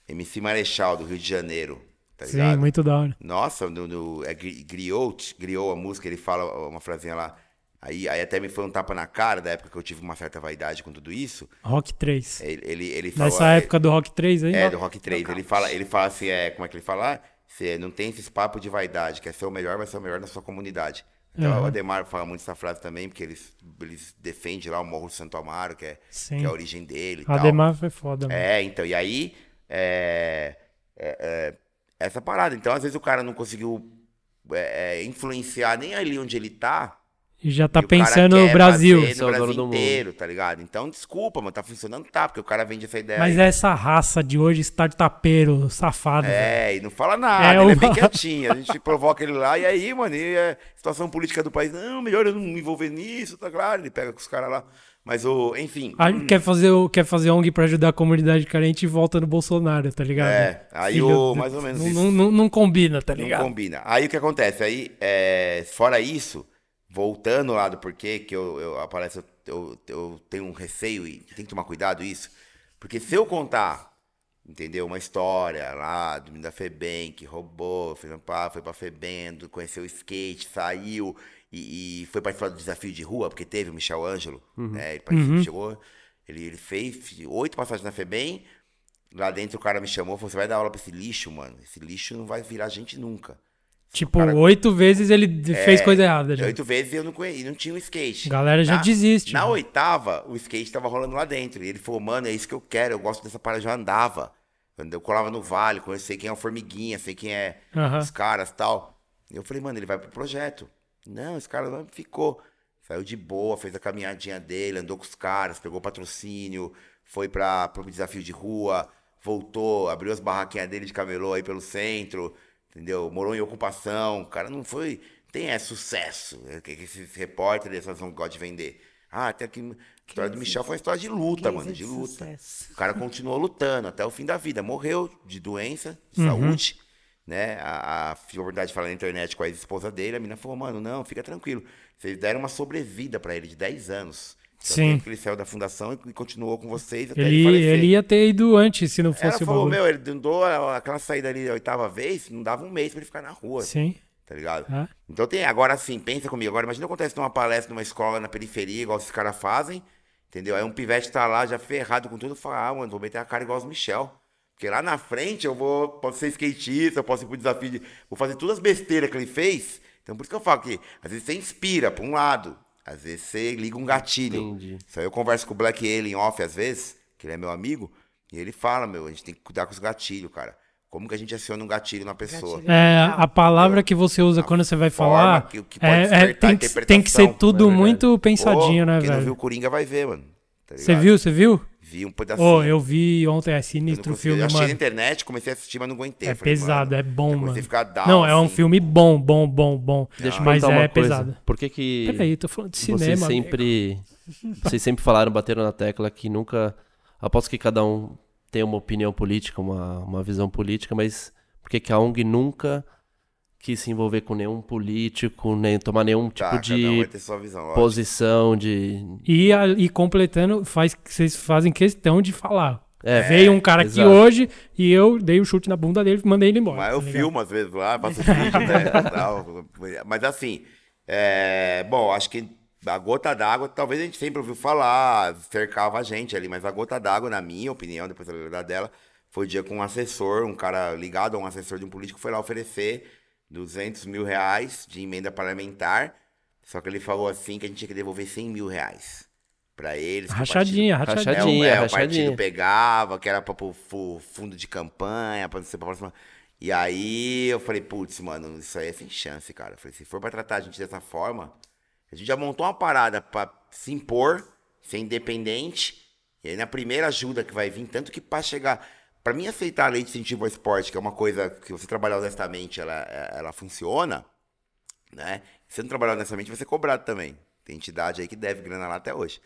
MC Marechal, do Rio de Janeiro, tá ligado? Sim, muito da hora. Nossa, no, no, é Gri- Griot, Griot a música, ele fala uma frasinha lá. Aí, aí até me foi um tapa na cara, da época que eu tive uma certa vaidade com tudo isso. Rock 3. Ele, ele, ele falou... Nessa época do Rock 3 aí. É, do Rock 3. Ele fala, ele fala assim, é, como é que ele fala? Você não tem esses papos de vaidade, quer ser o melhor, vai ser o melhor na sua comunidade. Então, Uhum. o Ademar fala muito essa frase também, porque eles, eles defendem lá o Morro do Santo Amaro, que é, Sim. que é a origem dele tal. Ademar foi foda, mano. É, então, e aí, é, é, é, essa parada. Então, às vezes o cara não conseguiu é, é, influenciar nem ali onde ele tá. E já tá e pensando no Brasil. fazer é No Brasil inteiro, tá ligado? Então, desculpa, mano, tá funcionando, tá, porque o cara vende essa ideia. Mas aí. essa raça de hoje, startupeiro, safado. velho. É, e não fala nada, É ele é uma- bem [laughs] quietinho. A gente provoca ele lá, e aí, mano, e a situação política do país, não, melhor eu não me envolver nisso, tá claro, ele pega com os caras lá. Mas, o, enfim, Aí quer fazer, quer fazer ONG pra ajudar a comunidade carente e volta no Bolsonaro, tá ligado? É, aí Filho o- mais ou menos não, isso. não, não, não combina, tá não ligado? combina. Aí o que acontece? Aí, é, fora isso, voltando lá do porquê que eu, eu aparece, eu, eu, tenho um receio e tem que tomar cuidado isso, Porque se eu contar, entendeu, uma história lá do menino da Febem, que roubou, foi pra, foi pra Febem, conheceu o skate, saiu e, e foi participar do desafio de rua, porque teve o Michel Ângelo, né? Ele participou, chegou, ele, ele fez oito passagens na Febem, lá dentro o cara me chamou, falou, você vai dar aula pra esse lixo, mano? Esse lixo não vai virar gente nunca. Tipo, cara- oito vezes ele fez coisa errada já. Oito vezes eu não, conhe... não tinha um skate. Galera já Na- desiste, Na né? oitava, o skate tava rolando lá dentro. E ele falou, mano, é isso que eu quero, eu gosto dessa parada, eu já andava. Eu colava no vale, conheci quem é o Formiguinha, sei quem é Aham. os caras tal. E eu falei, mano, ele vai pro projeto. Não, esse cara não ficou. Saiu de boa, fez a caminhadinha dele, andou com os caras, pegou patrocínio, foi para pro desafio de rua, voltou, abriu as barraquinhas dele de camelô aí pelo centro, entendeu? Morou em ocupação. O cara não foi. Tem é sucesso. É que que esses repórteres essas não gostam de vender. Ah, até aqui. A história do Michel foi uma história de luta, mano, de luta. sucesso. O cara continuou lutando até o fim da vida. Morreu de doença, de Uhum. saúde, né? A, a tive a oportunidade de falar na internet com a ex-esposa dele. A menina falou, mano, não, fica tranquilo. Vocês deram uma sobrevida pra ele de 10 anos. Sim. ele saiu da fundação e continuou com vocês até ele, Ele, falecer. ele ia ter ido antes se não Ela fosse o falou, bagulho. meu, ele andou aquela saída ali a oitava vez, não dava um mês pra ele ficar na rua, Sim. tá ligado? É. Então tem, agora sim, pensa comigo, agora imagina acontece numa palestra numa escola na periferia, igual esses caras fazem, entendeu? Aí um pivete tá lá já ferrado com tudo, fala, ah, mano, vou meter a cara igual os Michel. Porque lá na frente eu vou, posso ser skatista, eu posso ir pro desafio de, vou fazer todas as besteiras que ele fez. Então por isso que eu falo que às vezes você inspira pra um lado, às vezes você liga um gatilho. Entendi. Isso aí eu converso com o Black Alien off às vezes, que ele é meu amigo, e ele fala, meu, a gente tem que cuidar com os gatilhos, cara. Como que a gente aciona um gatilho na pessoa? Gatilho. É, Não. a palavra que você usa quando você vai falar que- que pode é, é- despertar tem, que, tem que ser tudo É muito pensadinho, Pô, né, Quem não viu velho? o Coringa vai ver, mano. tá Você ligado? viu, você viu? Vi um pedacinho. Ô, eu vi ontem, é Eu não sinistro o filme, eu achei na mano. internet, comecei a assistir, mas não aguentei. É Eu falei, pesado, mano, é bom, mano. down, Não, é um assim. filme bom, bom, bom, bom. Deixa eu Mas perguntar é coisa. pesado. Por que que Peraí, tô falando de vocês cinema. amigo. sempre... Vocês sempre falaram, bateram na tecla que nunca... Aposto que cada um tem uma opinião política, uma, uma visão política, mas por que que a ONG nunca quis se envolver com nenhum político, nem tomar nenhum tipo Tá, um de sua visão, posição, de... E, a- e completando, faz, vocês fazem questão de falar. É, Veio um cara aqui exato. hoje e eu dei o chute na bunda dele e mandei ele embora. Mas eu tá ligado? filmo às vezes lá, faço [laughs] vídeo, né? tal. Mas assim, é, bom, acho que a gota d'água, talvez a gente sempre ouviu falar, cercava a gente ali, mas a gota d'água, na minha opinião, depois da verdade dela, foi o dia que um assessor, um cara ligado a um assessor de um político, foi lá oferecer 200 mil reais de emenda parlamentar, só que ele falou assim que a gente tinha que devolver 100 mil reais pra eles. o partido- Rachadinha, rachadinha. Rachadinha. é, o, é, o rachadinha. partido pegava, que era pra pro fu- fundo de campanha, pra não ser pra próxima. E aí eu falei, putz, mano, isso aí é sem chance, cara. Eu falei, se for pra tratar a gente dessa forma, a gente já montou uma parada pra se impor, ser independente. E aí na primeira ajuda que vai vir, tanto que pra chegar. Pra mim aceitar a lei de incentivo ao esporte, que é uma coisa que você trabalhar honestamente, ela, ela funciona, né? Se não trabalhar honestamente, vai ser cobrado também. Tem entidade aí que deve grana lá até hoje.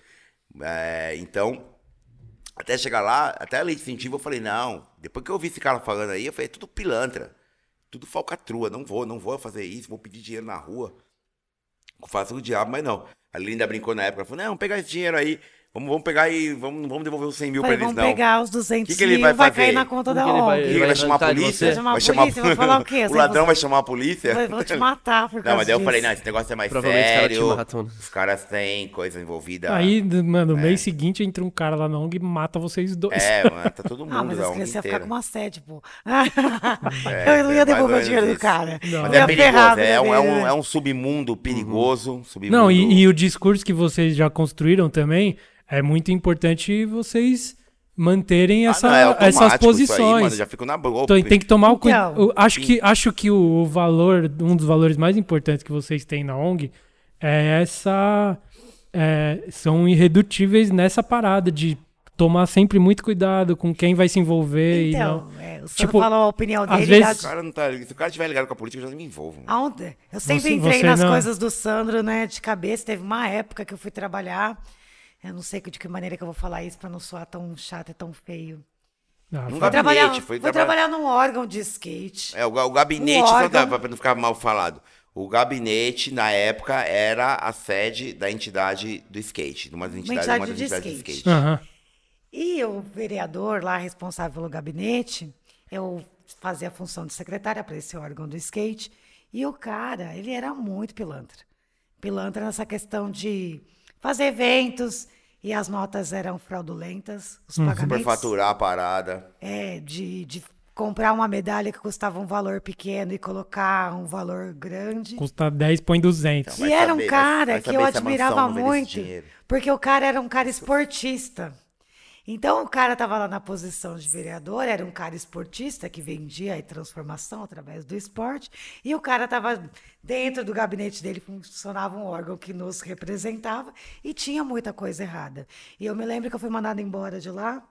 É, então, até chegar lá, até a lei de incentivo, eu falei, não. Depois que eu vi esse cara falando aí, eu falei, é tudo pilantra. Tudo falcatrua. Não vou, não vou fazer isso, vou pedir dinheiro na rua. Faço o diabo, mas não. A Linda brincou na época, falou, não, pegar esse dinheiro aí. Vamos, vamos pegar e vamos, não vamos devolver os 100 mil Falei, pra eles, vamos não. pegar os 200 Que que ele mil, vai vai fazer? cair na conta O da que ele vai- ONG. Ele Ele vai vai chamar a de polícia? você. Vai chamar a polícia, vai falar o quê? [laughs] Ladrão você- vai chamar a polícia? Vou, vou te matar por [laughs] Não, causa mas daí eu disso. falei, não, esse negócio é mais Provavelmente os caras te sério. matam, né? Os caras têm coisa envolvida. Aí, mano, no É. mês seguinte entra um cara lá na ONG e mata vocês dois. É, mano, tá todo mundo Ah, mas da ONG crianças iam ficar inteira. com uma sede, pô. [laughs] É, eu não é ia mais devolver o dinheiro do cara. Não. Mas Ia é perigoso, é, um, é, um, né? é um submundo perigoso. Submundo... Não, e, e o discurso que vocês já construíram também é muito importante vocês manterem Ah, essa- não, é essas isso aí, posições. mano, já fico na boa. Então, tem que tomar o Então. cuidado. Acho que, acho que o, o valor, um dos valores mais importantes que vocês têm na ONG é essa. é, são irredutíveis nessa parada de tomar sempre muito cuidado com quem vai se envolver e não. Então, é, o Sandro Tipo, falou a opinião às dele. vezes- O cara não tá, se o cara tiver ligado com a política, eu já não me envolvo. mano. Aonde? Eu sempre Você- entrei você nas não- coisas do Sandro, né, de cabeça. Teve uma época que eu fui trabalhar. Eu não sei de que maneira que eu vou falar isso pra não soar tão chato e tão feio. Ah, Não fa- vai- Trabalhar, Gabinete, foi trabalhar- trabalhar num órgão de skate. É, o, o gabinete, Um órgão. pra não ficar mal falado. O gabinete, na época, era a sede da entidade do skate, de uma entidade, entidade uma de entidades skate. skate. Aham. E o vereador lá responsável pelo gabinete, eu fazia a função de secretária para esse órgão do skate, e o cara, ele era muito pilantra. Pilantra nessa questão de fazer eventos e as notas eram fraudulentas, os pagamentos. Superfaturar a parada. É, de, de comprar uma medalha que custava um valor pequeno e colocar um valor grande. Custa 10, põe 200. Vai E era um saber, cara vai que saber eu admirava muito, porque o cara era um cara esportista. Então o cara estava lá na posição de vereador, era um cara esportista que vendia a transformação através do esporte, e o cara estava dentro do gabinete dele, funcionava um órgão que nos representava, e tinha muita coisa errada. E eu me lembro que eu fui mandada embora de lá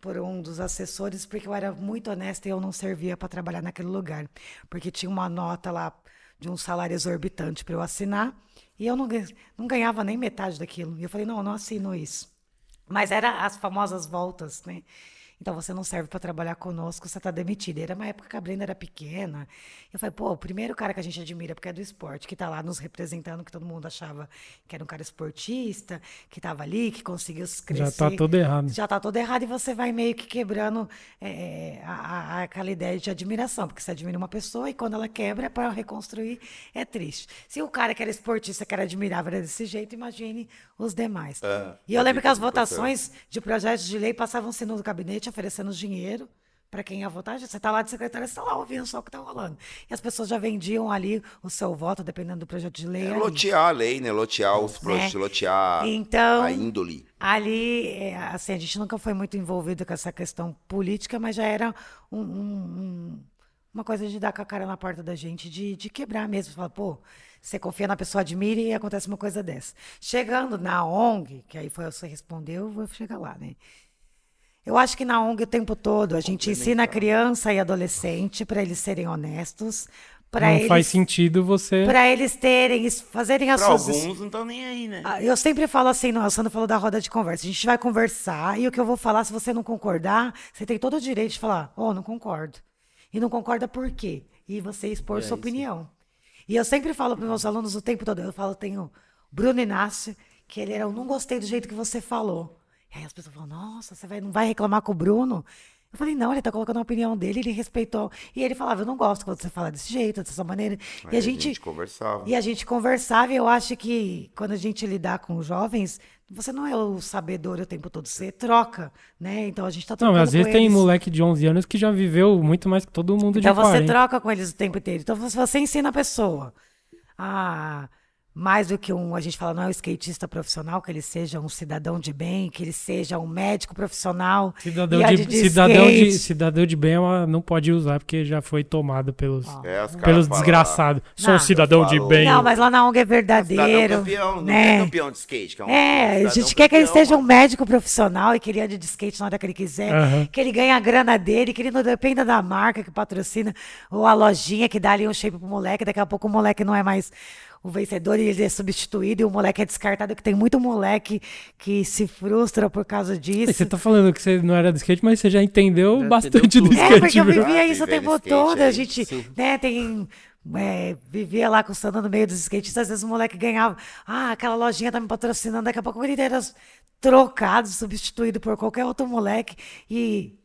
por um dos assessores, porque eu era muito honesta e eu não servia para trabalhar naquele lugar. Porque tinha uma nota lá de um salário exorbitante para eu assinar, e eu não, não ganhava nem metade daquilo. E eu falei, não, eu não assino isso. Mas era as famosas voltas, né? Então você não serve para trabalhar conosco, você está demitida. Era uma época que a Brenda era pequena. Eu falei, pô, o primeiro cara que a gente admira, porque é do esporte, que está lá nos representando, que todo mundo achava que era um cara esportista, que estava ali, que conseguiu crescer. Já tá tudo errado. Já tá todo errado e você vai meio que quebrando é, a, a- aquela ideia de admiração, porque você admira uma pessoa e quando ela quebra para reconstruir é triste. Se o cara que era esportista, que era admirável, era desse jeito, imagine os demais. É, e eu lembro que as votações de projetos de lei passavam-se no gabinete oferecendo dinheiro para quem ia votar. Você está lá de secretária, você está lá ouvindo só o que está rolando. E as pessoas já vendiam ali o seu voto, dependendo do projeto de lei. É ali. lotear a lei, né? Lotear os projetos, lotear Então- a índole. Ali, é, assim, a gente nunca foi muito envolvido com essa questão política, mas já era um- um- uma coisa de dar com a cara na porta da gente, de, de quebrar mesmo. Falar, pô, você confia na pessoa, admira e acontece uma coisa dessa. Chegando na ONG, que aí foi você respondeu, eu vou chegar lá, né? Eu acho que na ONG o tempo todo a gente ensina a criança e adolescente para eles serem honestos, para Não eles, faz sentido você. para eles terem, fazerem as Pra suas alguns não estão nem aí, né? ah, Eu sempre falo assim, não, o Sandro falou da roda de conversa. A gente vai conversar e o que eu vou falar, se você não concordar, você tem todo o direito de falar, oh, não concordo. E não concorda por quê? E você expor sua opinião. E eu sempre falo para meus alunos o tempo todo, eu falo, tenho Bruno Inácio, que ele era, eu não gostei do jeito que você falou. E aí as pessoas falam, nossa, você vai, não vai reclamar com o Bruno? Eu falei, não, ele tá colocando a opinião dele, ele respeitou. E ele falava, eu não gosto quando você fala desse jeito, dessa maneira. Aí e a gente, conversava. e a gente conversava, e eu acho que quando a gente lidar com os jovens, você não é o sabedor o tempo todo, você troca, né? Então a gente tá Não, trocando às vezes com tem eles. moleque de 11 anos que já viveu muito mais que todo mundo Então de você 40. troca com eles o tempo inteiro. Então se você ensina a pessoa a mais do que um, a gente fala, não é um skatista profissional, que ele seja um cidadão de bem, que ele seja um médico profissional. Cidadão e a de, cidadão, de, cidadão de bem não pode usar porque já foi tomado pelos, É, pelos desgraçados. Sou um cidadão de bem. Não, mas lá na ONG é verdadeiro. campeão, não né? é campeão de skate. Que é, um, É, a gente quer que ele campeão, seja um médico profissional e que ele ande de skate na hora que ele quiser, Aham. que ele ganhe a grana dele, que ele não dependa da marca que patrocina ou a lojinha que dá ali um shape pro moleque, daqui a pouco o moleque não é mais o vencedor e ele é substituído e o moleque é descartado, que tem muito moleque que se frustra por causa E disso. Você tá falando que você não era do skate, mas você já entendeu Já bastante entendeu do. É, skate. porque eu vivia Ah, isso o tempo todo. A aí, gente, sim. né, tem. é, vivia lá custando no meio dos skatistas, às vezes o moleque ganhava. Ah, aquela lojinha tá me patrocinando, daqui a pouco ele era trocado, substituído por qualquer outro moleque. E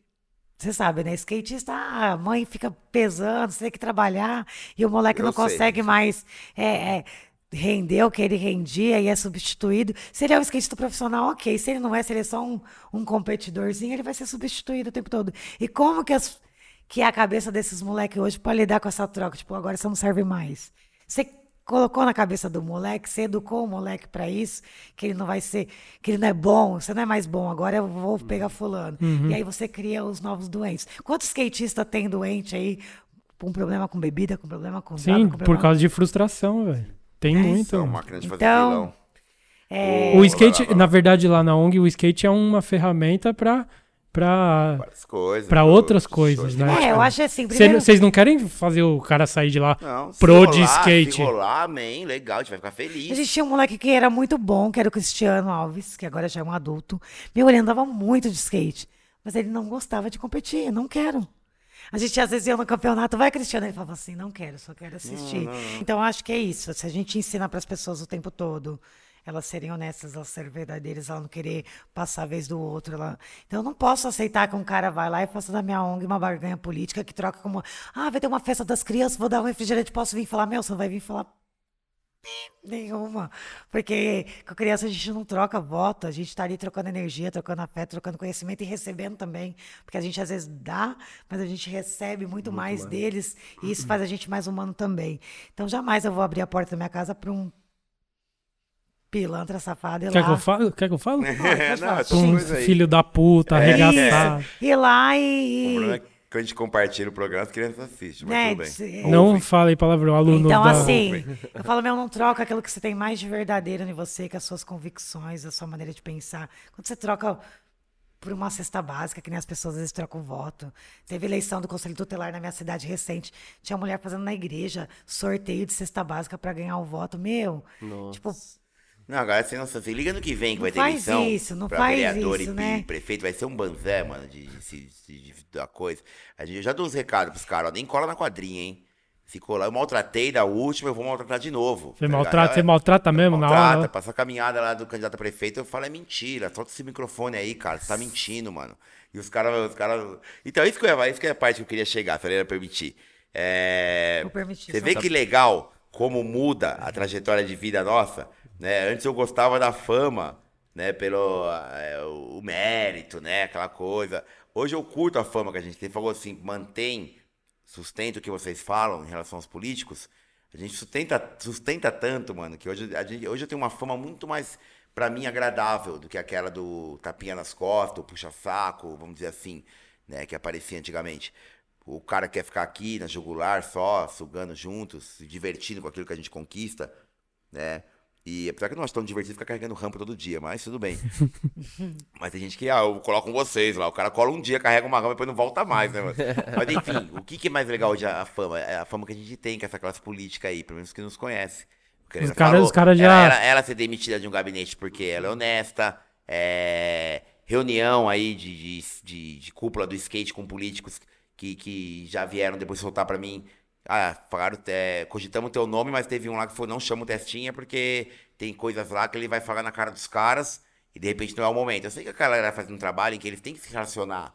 você sabe, né? Skatista, ah, a mãe fica pesando, você tem que trabalhar, e o moleque Eu não sei consegue mais. é, é, render o que ele rendia e é substituído. Se ele é um skatista profissional, ok. Se ele não é, se ele é só um, um competidorzinho, ele vai ser substituído o tempo todo. E como que, as, que é a cabeça desses moleques hoje para lidar com essa troca? Tipo, agora você não serve mais. Você colocou na cabeça do moleque, você educou o moleque para isso, que ele não vai ser, que ele não é bom, você não é mais bom, agora eu vou pegar fulano. E aí você cria os novos doentes. Quantos skatistas tem doente aí com problema com bebida, com problema com droga, Sim, com por problema causa de frustração, velho. Tem muito. Máquinas de fazer Então. É, O skate, na verdade, lá na ONG, o skate é uma ferramenta pra, coisas. pra show- outras coisas, né? É, eu acho assim, Cê- primeiro... Vocês não querem fazer o cara sair de lá Não, se pro de rolar, skate? Se rolar, amém, legal, a gente vai ficar feliz. A gente tinha um moleque que era muito bom, que era o Cristiano Alves, que agora já é um adulto. Meu, ele andava muito de skate, mas ele não gostava de competir, não quero. A gente às vezes ia no campeonato, vai Cristiano, ele falava assim, não quero, só quero assistir. Então eu acho que é isso, se a gente ensina para as pessoas o tempo todo, elas serem honestas, elas serem verdadeiras, ela não querer passar a vez do outro. Ela... Então eu não posso aceitar que um cara vai lá e faça da minha ONG uma barganha política que troca como, ah, vai ter uma festa das crianças, vou dar um refrigerante, posso vir falar, meu, você vai vir falar Nenhuma. Porque com criança a gente não troca voto, a gente está ali trocando energia, trocando afeto, trocando conhecimento e recebendo também. Porque a gente às vezes dá, mas a gente recebe muito, muito mais, mais, deles e isso [clears throat] faz a gente mais humano também. Então jamais eu vou abrir a porta da minha casa para um pilantra safado. Quer lá. que eu falo? Quer que eu falo? [laughs] Não, um filho da puta, é, arregaçado. Ir lá e. É quando a gente compartilha o programa, as crianças assistem, mas né, tudo bem. Não Ouve. fale palavrão, aluno Então, da... assim, eu falo, meu, não troca aquilo que você tem mais de verdadeiro em você, que as suas convicções, a sua maneira de pensar. Quando você troca por uma cesta básica, que nem as pessoas às vezes trocam voto. Teve eleição do Conselho Tutelar na minha cidade recente. Tinha mulher fazendo na igreja sorteio de cesta básica para ganhar o voto. Meu, Nossa. tipo, não, agora você não se liga no que vem que não vai ter eleição. Isso, não pra faz vereador isso, e né? prefeito, vai ser um banzé, mano, de, de, de, de, da coisa. A gente, eu já dou uns recados pros caras, ó, nem cola na quadrinha, hein? Se colar, eu maltratei da última, eu vou maltratar de novo. Você, tá maltrata, você maltrata mesmo maltrata, na hora? Maltrata, passa a caminhada lá do candidato a prefeito, eu falo, é mentira, solta esse microfone aí, cara, você tá mentindo, mano. E os caras, os caras... Então, isso que, eu, isso que é a parte que eu queria chegar, se ele permitir. É... Vou permitir. Você vê tá... que legal como muda a trajetória de vida nossa? Né? Antes eu gostava da fama, né? Pelo é, o mérito, né? Aquela coisa. Hoje eu curto a fama que a gente tem. Falou assim, mantém, sustenta o que vocês falam em relação aos políticos. A gente sustenta, sustenta tanto, mano, que hoje, a gente, hoje eu tenho uma fama muito mais, para mim, agradável do que aquela do tapinha nas costas, puxa-saco, vamos dizer assim, né? Que aparecia antigamente. O cara quer ficar aqui na jugular só, sugando juntos, se divertindo com aquilo que a gente conquista, né? E apesar que eu não acho tão divertido ficar carregando rampa todo dia, mas tudo bem. [laughs] mas tem gente que, ah, eu coloco com vocês lá. O cara cola um dia, carrega uma rampa e depois não volta mais, né, mano? [laughs] Mas enfim, o que, que é mais legal de a fama? É a fama que a gente tem com essa classe política aí, pelo menos que nos conhece. Os caras os cara já. Ela, ela, ela, ser demitida de um gabinete porque ela é honesta, é, reunião aí de, de, de, de cúpula do skate com políticos que, que já vieram depois soltar para mim ah, falaram, é, cogitamos teu nome, mas teve um lá que falou, não chama o Testinha, porque tem coisas lá que ele vai falar na cara dos caras e de repente não é o momento. Eu sei que a galera faz um trabalho em que eles têm que se relacionar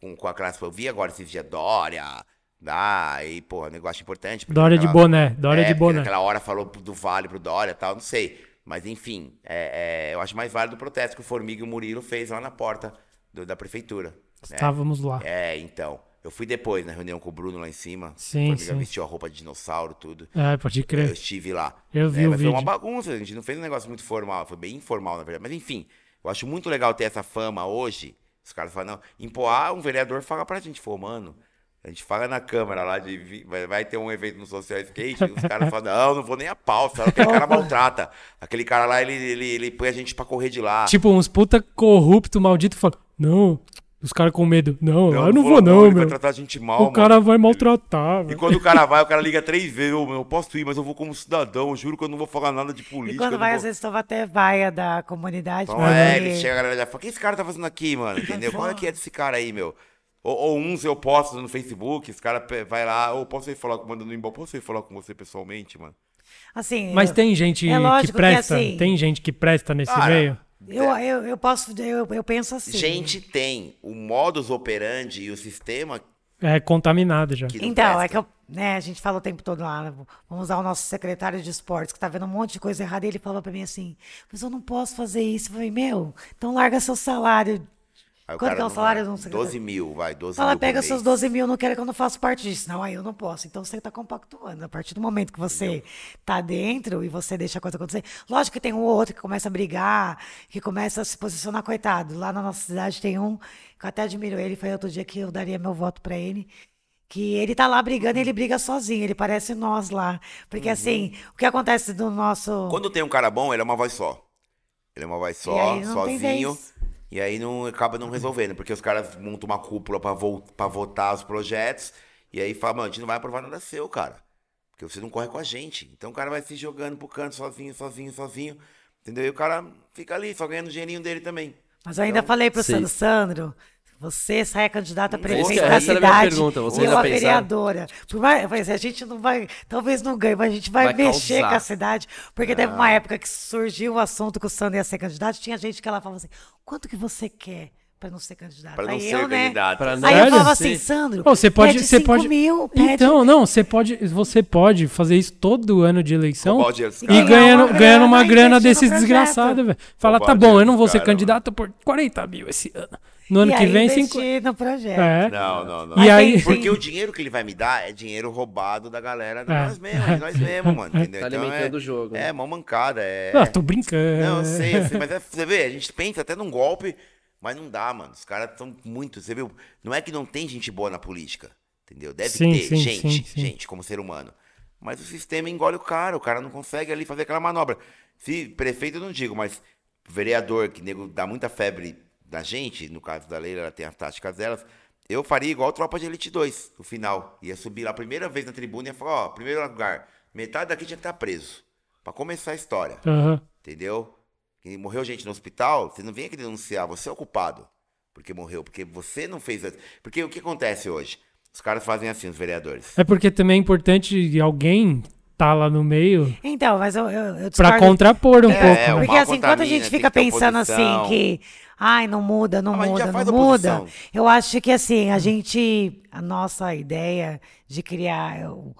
com, com a classe. Eu vi agora esses dias Dória, dá, e, pô, negócio importante. Dória de boné, Dória é, de boné. Naquela hora falou do Vale pro Dória e tal, não sei. Mas enfim, é, é, eu acho mais válido o protesto que o Formiga e o Murilo fez lá na porta do, da prefeitura. Né? Estávamos lá. É, então. Eu fui depois na reunião com o Bruno lá em cima. Sim, sim. vestiu a roupa de dinossauro, tudo. É, pode crer. Eu estive lá. Eu vi é, o vídeo. Foi uma bagunça, a gente não fez um negócio muito formal, foi bem informal, na verdade. Mas enfim, eu acho muito legal ter essa fama hoje. Os caras falam, não, em Poá, um vereador fala pra gente, pô, mano, a gente fala na câmera lá de vai, ter um evento no Social Skate, os caras falam, não, não vou nem a pau, sabe? Aquele cara [laughs] maltrata. Aquele cara lá, ele, ele, ele põe a gente pra correr de lá. Tipo, uns puta corrupto, maldito, falam, não, os caras com medo. Não, não eu não vou, não, não, ele meu. vai tratar a gente mal. O mano. cara vai maltratar. E quando o cara vai, o cara liga três vezes. Eu, eu posso ir, mas eu vou como cidadão. Eu juro que eu não vou falar nada de política. E quando vai, vou... às vezes, toma até vaia da comunidade. Então, é, ele chega, a galera já fala: o que esse cara tá fazendo aqui, mano? [laughs] Entendeu? Qual é que é desse cara aí, meu? Ou, ou, uns eu posto no Facebook, esse cara vai lá, ou posso ir falar, mandando embora, posso ir falar com você pessoalmente, mano? Assim. Mas eu... tem gente é que presta, que, assim... tem gente que presta nesse cara, meio. Eu, eu, eu posso, eu, eu penso assim. Gente tem o modus operandi e o sistema. É contaminado já. Então, presta. é que eu, né, a gente fala o tempo todo lá, né, vamos usar o nosso secretário de esportes, que tá vendo um monte de coisa errada, e ele falava para mim assim, mas eu não posso fazer isso. Eu falei, meu, então larga seu salário Aí Quanto é o salário? Não, 12 mil, vai, 12 Fala, mil. pega seus 12 mil, não quero que eu não faça parte disso. Não, aí eu não posso. Então você está compactuando. A partir do momento que você está dentro e você deixa a coisa acontecer. Lógico que tem um ou outro que começa a brigar, que começa a se posicionar, coitado. Lá na nossa cidade tem um, que eu até admiro ele, foi outro dia que eu daria meu voto para ele que ele tá lá brigando e ele briga sozinho, ele parece nós lá. Porque uhum. assim, o que acontece do nosso. Quando tem um cara bom, ele é uma voz só. Ele é uma voz só, sozinho. E aí não acaba não resolvendo, porque os caras montam uma cúpula para vo votar os projetos, e aí fala, mano, a gente não vai aprovar nada seu, cara. Porque você não corre com a gente. Então o cara vai se jogando pro canto sozinho, sozinho, sozinho. Entendeu? E o cara fica ali, só ganhando o dinheirinho dele também. Mas eu ainda então, falei pro Sandro, Sandro, Você sai a candidata a prefeito essa da era a cidade. minha pergunta, você e eu a pensaram? vereadora. Assim, a gente não vai, talvez não ganhe, mas a gente vai, Vai mexer causar. com a cidade. Porque teve uma época que surgiu o assunto que o Sandro ia ser candidato, tinha gente que ela falava assim, quanto que você quer pra não ser candidato? Pra não Aí ser eu, né? candidato. Não Aí eu falava assim, Sandro, você pode, pede você 5 pode. mil, pede... Então, não, você pode, você pode fazer isso todo ano de eleição Roubar o dinheiro dos e ganhando, uma ganhando uma grana, grana investir no desses desgraçados, velho. Fala, tá bom, eu não vou ser candidato por 40 mil esse ano. No ano e que aí vem, investir 50. no projeto. É. Não, não, não. E aí. Porque o dinheiro que ele vai me dar é dinheiro roubado da galera, de É. nós mesmos, nós mesmos, mano. [laughs] Entendeu? Tá Então alimentando é, o jogo, É, né? mó mancada. É... Ah, tô brincando. Não, eu sei, eu sei, mas é, você vê, a gente pensa até num golpe, mas não dá, mano. Os caras são muito. Você viu? Não é que não tem gente boa na política, entendeu? Deve Sim, ter sim, gente, sim, sim. gente, como ser humano. Mas o sistema engole o cara, o cara não consegue ali fazer aquela manobra. Se prefeito eu não digo, mas vereador, que nego dá muita febre da gente, no caso da Leila, ela tem as táticas delas. Eu faria igual Tropa de Elite 2, no final. Ia subir lá a primeira vez na tribuna e ia falar, ó, primeiro lugar, metade daqui tinha que estar preso. Pra começar a história. Aham. Entendeu? Que morreu gente no hospital, você não vem aqui denunciar, você é o culpado. Porque morreu, porque você não fez. Porque o que acontece hoje? Os caras fazem assim, os vereadores. É porque também é importante alguém tá lá no meio Então, mas eu, eu, eu pra contrapor um É, pouco. é, né? Porque assim, quando a gente fica pensando assim que ai, não muda, não Ah, muda, não muda. Eu acho que assim, a gente a nossa ideia de criar eu-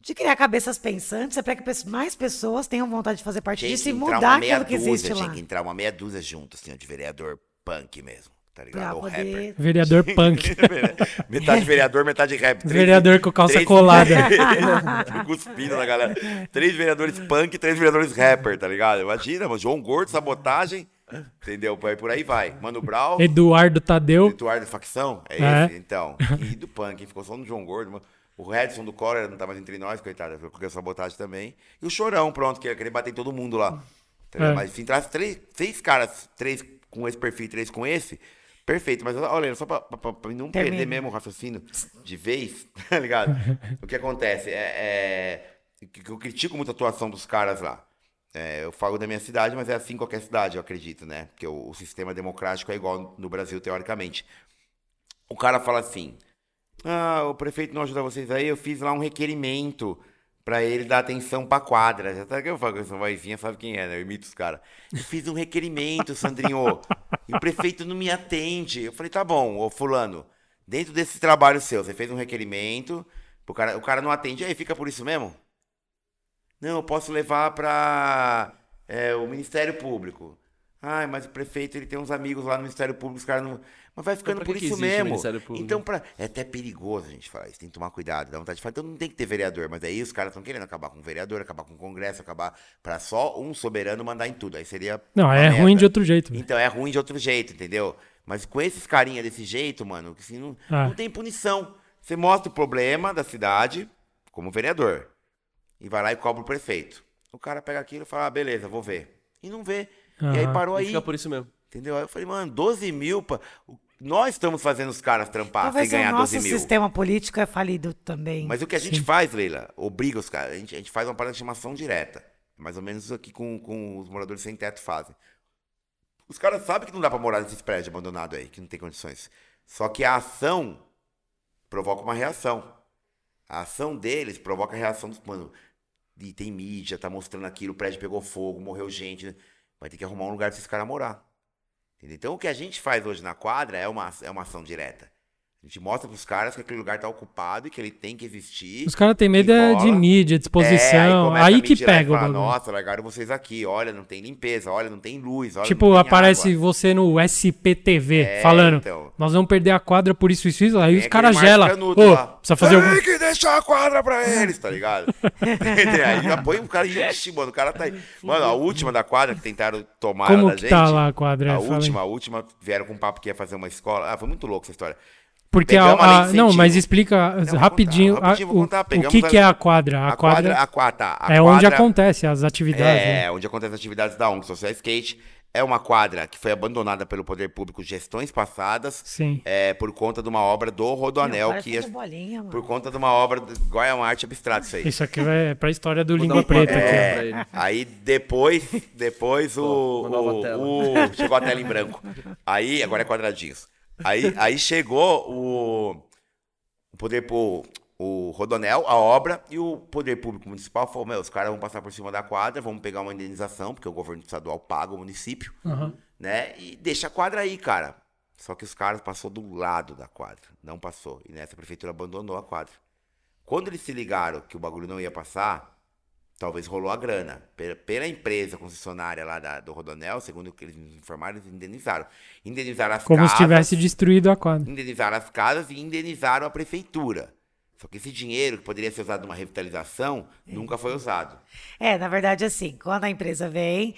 de criar cabeças pensantes é para que mais pessoas tenham vontade de fazer parte Tinha disso e mudar aquilo que dúzia, existe tinha lá. que entrar uma meia dúzia junto, assim, de vereador punk mesmo, tá ligado? Pra poder... rapper. [laughs] Vereador punk. [laughs] metade vereador, metade rap. Três- Vereador com calça três- colada. [laughs] Cuspindo na galera. Três vereadores punk e três vereadores rapper, tá ligado? Imagina, mano, João Gordo, sabotagem, entendeu? Por aí, por aí vai. Mano Brown, Eduardo Tadeu. Eduardo facção, é, É. esse? Então. E do punk, ficou só no João Gordo, mano. O Redson do Cólera não tá mais entre nós, coitado, ficou com a sabotagem também. E o Chorão, pronto, que ia querer bater em todo mundo lá. Tá? É. Mas se entrasse três, seis caras, três com esse perfil e três com esse, perfeito. Mas olha, só pra não Termina. perder mesmo o raciocínio de vez, [laughs] tá ligado? o que acontece é, é eu critico muito a atuação dos caras lá. É, eu falo da minha cidade, mas é assim em qualquer cidade, eu acredito, né? Porque o, o sistema democrático é igual no Brasil, teoricamente. O cara fala assim: Ah, o prefeito não ajuda vocês aí, eu fiz lá um requerimento pra ele dar atenção pra quadra. Já sabe que eu falo com essa vozinha, sabe quem é, né? Eu imito os caras. Eu fiz um requerimento, Sandrinho, [laughs] e o prefeito não me atende. Eu falei: Tá bom, ô Fulano, dentro desse trabalho seu, você fez um requerimento, pro cara, o cara não atende, aí fica por isso mesmo? Não, eu posso levar para o Ministério Público. Ai, mas o prefeito ele tem uns amigos lá no Ministério Público, os caras não. Mas vai ficando pra por que que isso o mesmo. Então, pra... é até perigoso a gente falar isso, tem que tomar cuidado, dá vontade de falar. Então não tem que ter vereador, mas aí os caras estão querendo acabar com o vereador, acabar com o Congresso, acabar para só um soberano mandar em tudo. Aí seria. Não, é merda. ruim de outro jeito. velho. Então é ruim de outro jeito, entendeu? Mas com esses carinha desse jeito, mano, que assim, não, Ah. não tem punição. Você mostra o problema da cidade como vereador. E vai lá e cobra o prefeito. O cara pega aquilo e fala, ah, beleza, vou ver. E não vê. E aí parou E aí. fica por isso mesmo. Entendeu? Aí eu falei, mano, 12 mil. pra- Nós estamos fazendo os caras trampar sem Talvez o ganhar nosso 12 mil. sistema político é falido também. Mas o que a gente faz, Leila, obriga os caras. A gente, a gente faz uma parada de chamação direta. Mais ou menos aqui com, com os moradores sem teto fazem. Os caras sabem que não dá pra morar nesses prédios abandonados aí, que não tem condições. Só que a ação provoca uma reação. A ação deles provoca a reação dos. Mano, e tem mídia, tá mostrando aquilo, o prédio pegou fogo, morreu gente. Vai ter que arrumar um lugar pra esses caras morar. Então o que a gente faz hoje na quadra é uma, é uma ação direta. A gente mostra pros caras que aquele lugar tá ocupado e que ele tem que existir. Os caras têm medo é de mídia, de exposição. começa aí a que e pega o bagulho. Nossa, largaram vocês aqui. Olha, não tem limpeza. Olha, não tem luz. Olha, Tipo, tem aparece água. você no SPTV É, falando, então. nós vamos perder a quadra por isso, isso, isso. Aí os caras gelam. Canuto Ô, precisa fazer Tem algum... que deixar a quadra pra eles, tá ligado? [laughs] aí já põe um cara. Ixi, mano, o cara tá aí. Mano, a última da quadra que tentaram tomar Como da que gente. tá lá a quadra? A Fala aí. última, a última, vieram com um papo que ia fazer uma escola. Ah, foi muito louco essa história. Porque a, a a- não, mas explica vou rapidinho, contar, rapidinho a- o- o, que, a- que é a quadra. A, A quadra, quadra, a quadra, a é onde quadra- acontece as atividades. né? É, onde acontecem as atividades da ONG Social Skate. É uma quadra que foi abandonada pelo poder público gestões passadas Sim. é, por conta de uma obra do Rodoanel, para que ia- bolinha, mano. por conta de uma obra do Guaiama Arte Abstrato, isso aí. Isso aqui vai pra história do Língua um Preta. É, aí depois, depois o, uma nova o- tela. o- chegou a tela em branco. Aí, agora é quadradinhos. Aí, aí chegou o, o poder o, o Rodonel, a obra, e o poder público municipal falou: Meu, os caras vão passar por cima da quadra, vamos pegar uma indenização, porque o governo estadual paga o município, Aham. né? E deixa a quadra aí, cara. Só que os caras passou do lado da quadra, não passou. E nessa a prefeitura abandonou a quadra. Quando eles se ligaram que o bagulho não ia passar, talvez rolou a grana. Pela, pela empresa concessionária lá da- do Rodonel, segundo o que eles nos informaram, eles indenizaram. Indenizaram as Como casas. se tivesse destruído a quadra. indenizaram as casas e indenizaram a prefeitura. Só que esse dinheiro que poderia ser usado numa revitalização nunca foi usado. É, na verdade, assim, quando a empresa vem,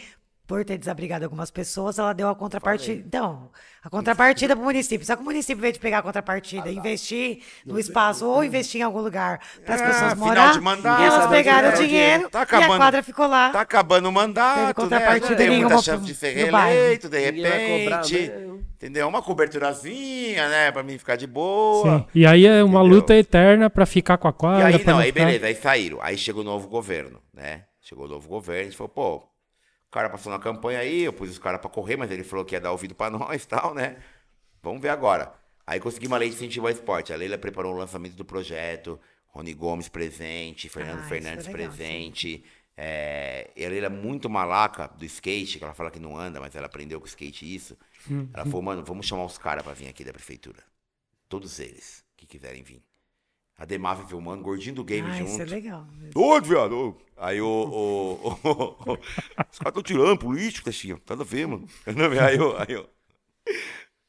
por ter desabrigado algumas pessoas, ela deu a contrapartida. Então, a contrapartida para o município. Só que o município, em vez de pegar a contrapartida e investir no espaço ou investir em algum lugar para as É, pessoas final morar, de mandato, elas sabe pegaram o dinheiro Tá e a acabando- quadra ficou lá. Tá acabando o mandato, né? contrapartida Não tem muita nenhuma chance pro- de ser reeleito, de repente. mesmo. Entendeu? Uma coberturazinha, né? Pra mim ficar de boa. Sim. E aí é uma Entendeu? luta eterna pra ficar com a E quadra. aí, pra não, aí ficar- beleza, aí saíram. Aí chegou o novo governo, né? Chegou o novo governo, a gente falou, pô, cara passou na campanha aí, eu pus os caras pra correr, mas ele falou que ia dar ouvido pra [laughs] nós e tal, né? Vamos ver agora. Aí consegui uma lei de incentivo ao esporte. A Leila preparou o lançamento do projeto, Rony Gomes presente, Fernando Ah, Fernandes legal, sim. presente. É, e a Leila é muito malaca do skate, que ela fala que não anda, mas ela aprendeu com o skate isso. Hum, Ela falou, mano, vamos chamar os caras pra vir aqui da prefeitura. Todos eles que quiserem vir. A Demaf filmando, gordinho do game Ah, junto. isso é legal. Ô, viado! Aí o. o, o- o- os caras estão tirando, político, Testinha. Nada a ver, mano. [laughs] Aí, eu- aí, eu-